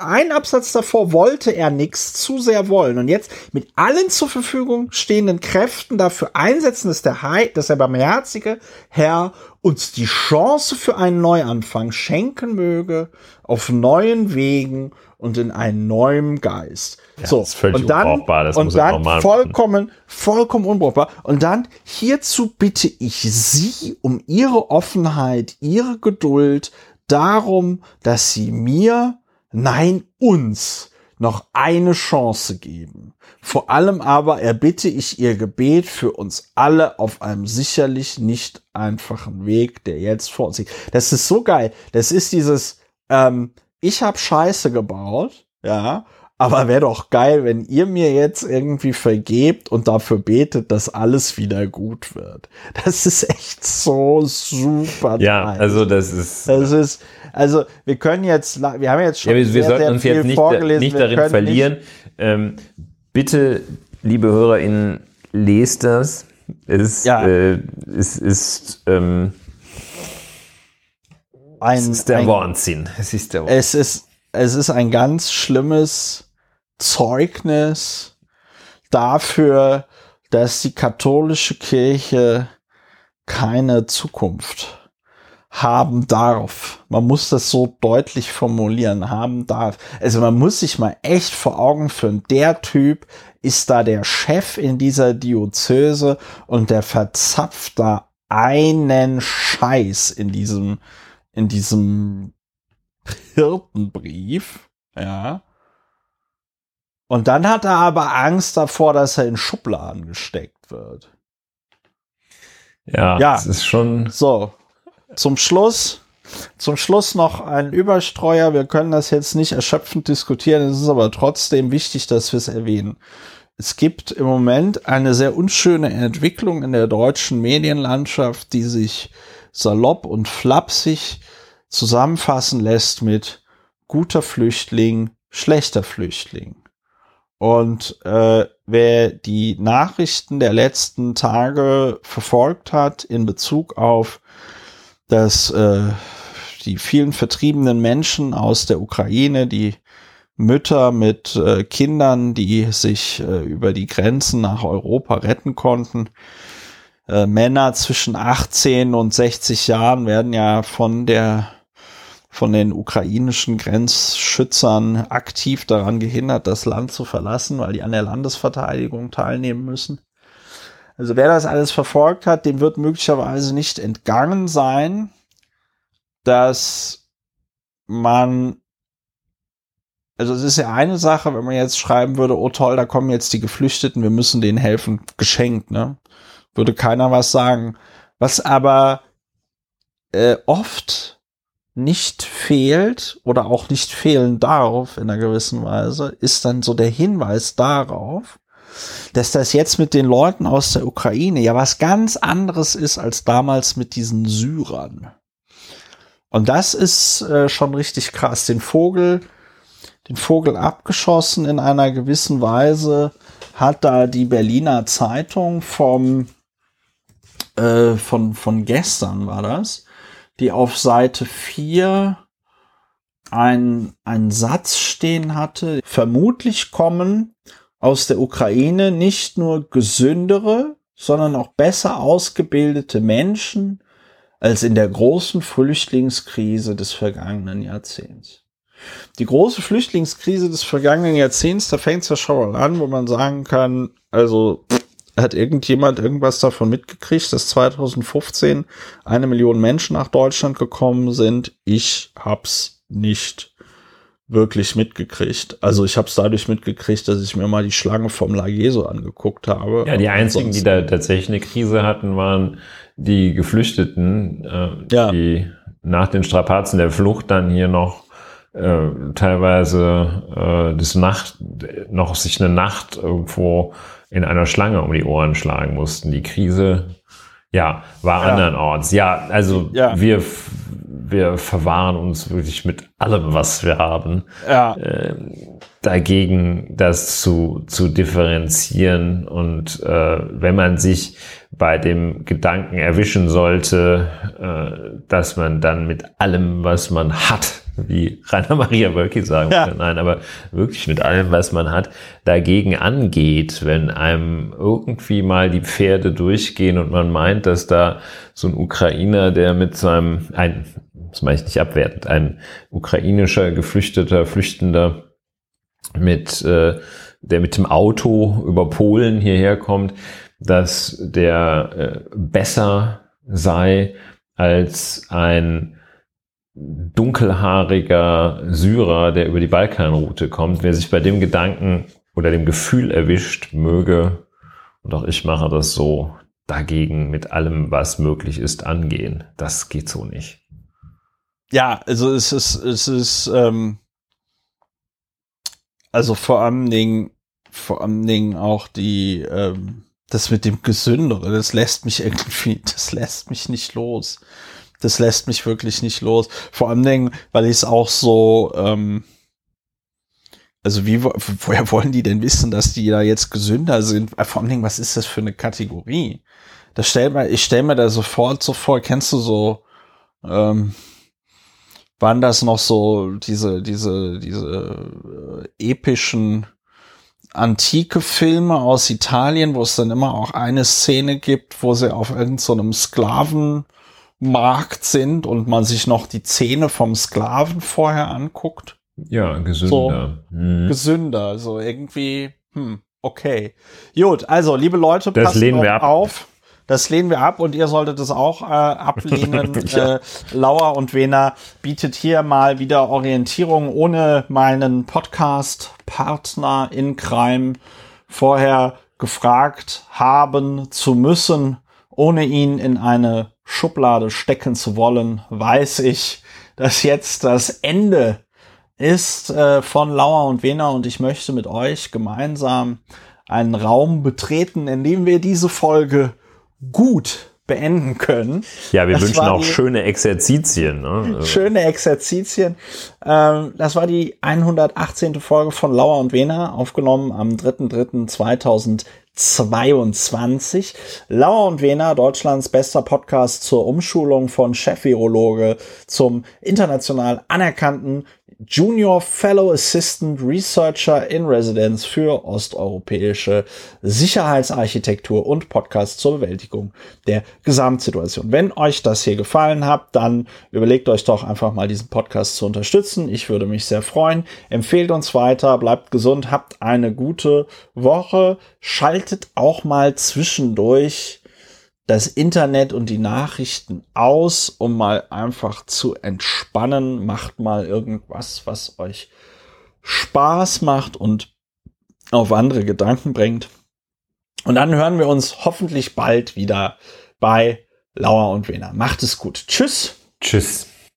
Ein Absatz davor wollte er nichts zu sehr wollen und jetzt mit allen zur Verfügung stehenden Kräften dafür einsetzen, dass der, Hei dass der barmherzige Herr uns die Chance für einen Neuanfang schenken möge auf neuen Wegen und in einem neuen Geist. Ja, so, das und dann, und dann vollkommen, vollkommen unbrauchbar. Und dann hierzu bitte ich Sie um Ihre Offenheit, Ihre Geduld, darum, dass Sie mir, nein, uns noch eine Chance geben. Vor allem aber erbitte ich Ihr Gebet für uns alle auf einem sicherlich nicht einfachen Weg, der jetzt vor uns liegt. Das ist so geil. Das ist dieses, ähm, ich habe Scheiße gebaut, ja, aber wäre doch geil, wenn ihr mir jetzt irgendwie vergebt und dafür betet, dass alles wieder gut wird. Das ist echt so super. ja, dreist. also das ist, das ist, also wir können jetzt, wir haben jetzt schon ja, wir, wir sehr, sollten sehr uns jetzt nicht, vorgelesen. nicht darin verlieren. Ähm, bitte, liebe HörerInnen, lest das. Es, Ja. äh, es ist, ähm, ein, es ist der ein, Wahnsinn. Es ist der Wahnsinn. es ist, es ist ein ganz schlimmes Zeugnis dafür, dass die katholische Kirche keine Zukunft haben darf. Man muss das so deutlich formulieren, haben darf. Also man muss sich mal echt vor Augen führen, der Typ ist da der Chef in dieser Diözese und der verzapft da einen Scheiß in diesem, in diesem Hirtenbrief, ja. Und dann hat er aber Angst davor, dass er in Schubladen gesteckt wird. Ja, Ja. das ist schon. So, zum Schluss, zum Schluss noch ein Überstreuer. Wir können das jetzt nicht erschöpfend diskutieren. Es ist aber trotzdem wichtig, dass wir es erwähnen. Es gibt im Moment eine sehr unschöne Entwicklung in der deutschen Medienlandschaft, die sich salopp und flapsig zusammenfassen lässt mit guter Flüchtling, schlechter Flüchtling. Und äh, wer die Nachrichten der letzten Tage verfolgt hat in Bezug auf das, äh, die vielen vertriebenen Menschen aus der Ukraine, die Mütter mit äh, Kindern, die sich äh, über die Grenzen nach Europa retten konnten, äh, Männer zwischen 18 und 60 Jahren werden ja von der von den ukrainischen Grenzschützern aktiv daran gehindert, das Land zu verlassen, weil die an der Landesverteidigung teilnehmen müssen. Also wer das alles verfolgt hat, dem wird möglicherweise nicht entgangen sein, dass man, also es ist ja eine Sache, wenn man jetzt schreiben würde, oh toll, da kommen jetzt die Geflüchteten, wir müssen denen helfen, geschenkt, ne? Würde keiner was sagen. Was aber äh, oft nicht fehlt oder auch nicht fehlen darf in einer gewissen Weise, ist dann so der Hinweis darauf, dass das jetzt mit den Leuten aus der Ukraine ja was ganz anderes ist als damals mit diesen Syrern. Und das ist äh, schon richtig krass. Den Vogel, den Vogel abgeschossen in einer gewissen Weise hat da die Berliner Zeitung vom äh, von von gestern war das, die auf Seite 4 ein, einen Satz stehen hatte. Vermutlich kommen aus der Ukraine nicht nur gesündere, sondern auch besser ausgebildete Menschen als in der großen Flüchtlingskrise des vergangenen Jahrzehnts. Die große Flüchtlingskrise des vergangenen Jahrzehnts, da fängt es ja schon an, wo man sagen kann, also hat irgendjemand irgendwas davon mitgekriegt, dass 2015 eine Million Menschen nach Deutschland gekommen sind? Ich hab's nicht wirklich mitgekriegt. Also ich habe es dadurch mitgekriegt, dass ich mir mal die Schlange vom La Jesu angeguckt habe. Ja, die einzigen, die da tatsächlich eine Krise hatten, waren die Geflüchteten, äh, Ja. die nach den Strapazen der Flucht dann hier noch äh, teilweise äh, das Nacht noch sich eine Nacht irgendwo in einer Schlange um die Ohren schlagen mussten. Die Krise, ja, war Ja. andernorts. Ja, also Ja. wir wir verwahren uns wirklich mit allem, was wir haben ja, dagegen, das zu, zu differenzieren. Und äh, wenn man sich bei dem Gedanken erwischen sollte, äh, dass man dann mit allem, was man hat, wie Rainer Maria Wölki sagen Ja. würde, nein, aber wirklich mit allem, was man hat, dagegen angeht, wenn einem irgendwie mal die Pferde durchgehen und man meint, dass da so ein Ukrainer, der mit seinem, ein, das meine ich nicht abwertend, ein ukrainischer Geflüchteter, Flüchtender, mit äh, der mit dem Auto über Polen hierher kommt, dass der äh, besser sei als ein dunkelhaariger Syrer, der über die Balkanroute kommt. Wer sich bei dem Gedanken oder dem Gefühl erwischt, möge, und auch ich mache das so, dagegen mit allem, was möglich ist, angehen. Das geht so nicht. ja, also es ist, es ist, ähm, also vor allen Dingen, vor allen Dingen auch die, ähm, das mit dem Gesündere, das lässt mich irgendwie, das lässt mich nicht los. Das lässt mich wirklich nicht los. Vor allen Dingen, weil ich es auch so, ähm, also wie, wo- woher wollen die denn wissen, dass die da jetzt gesünder sind? Vor allen Dingen, was ist das für eine Kategorie? Das stell mir, ich stell mir da sofort so vor, kennst du so, ähm, waren das noch so diese, diese, diese äh, epischen antike Filme aus Italien, wo es dann immer auch eine Szene gibt, wo sie auf irgendeinem so einem Sklavenmarkt sind und man sich noch die Zähne vom Sklaven vorher anguckt. Ja, gesünder. Hm. Gesünder, also irgendwie, hm, okay. Gut, also liebe Leute, Das passt lehnen wir ab. auf. Das lehnen wir ab und ihr solltet es auch äh, ablehnen. Ja. äh, Lauer und Wena bietet hier mal wieder Orientierung ohne meinen Podcast-Partner in Crime vorher gefragt haben zu müssen, ohne ihn in eine Schublade stecken zu wollen, weiß ich, dass jetzt das Ende ist äh, von Lauer und Wena und ich möchte mit euch gemeinsam einen Raum betreten, in dem wir diese Folge gut beenden können. Ja, wir Das wünschen auch schöne Exerzitien. Ne? Also, Schöne Exerzitien. Ähm, das war die 118. Folge von Lauer und Wena, aufgenommen am 3.3.2022. Lauer und Wena, Deutschlands bester Podcast zur Umschulung von Chef-Virologe zum international anerkannten Junior Fellow Assistant Researcher in Residence für osteuropäische Sicherheitsarchitektur und Podcast zur Bewältigung der Gesamtsituation. Wenn euch das hier gefallen hat, dann überlegt euch doch einfach mal diesen Podcast zu unterstützen. Ich würde mich sehr freuen. Empfehlt uns weiter, bleibt gesund, habt eine gute Woche. Schaltet auch mal zwischendurch das Internet und die Nachrichten aus, um mal einfach zu entspannen. Macht mal irgendwas, was euch Spaß macht und auf andere Gedanken bringt. Und dann hören wir uns hoffentlich bald wieder bei Lauer und Wena. Macht es gut. Tschüss. Tschüss.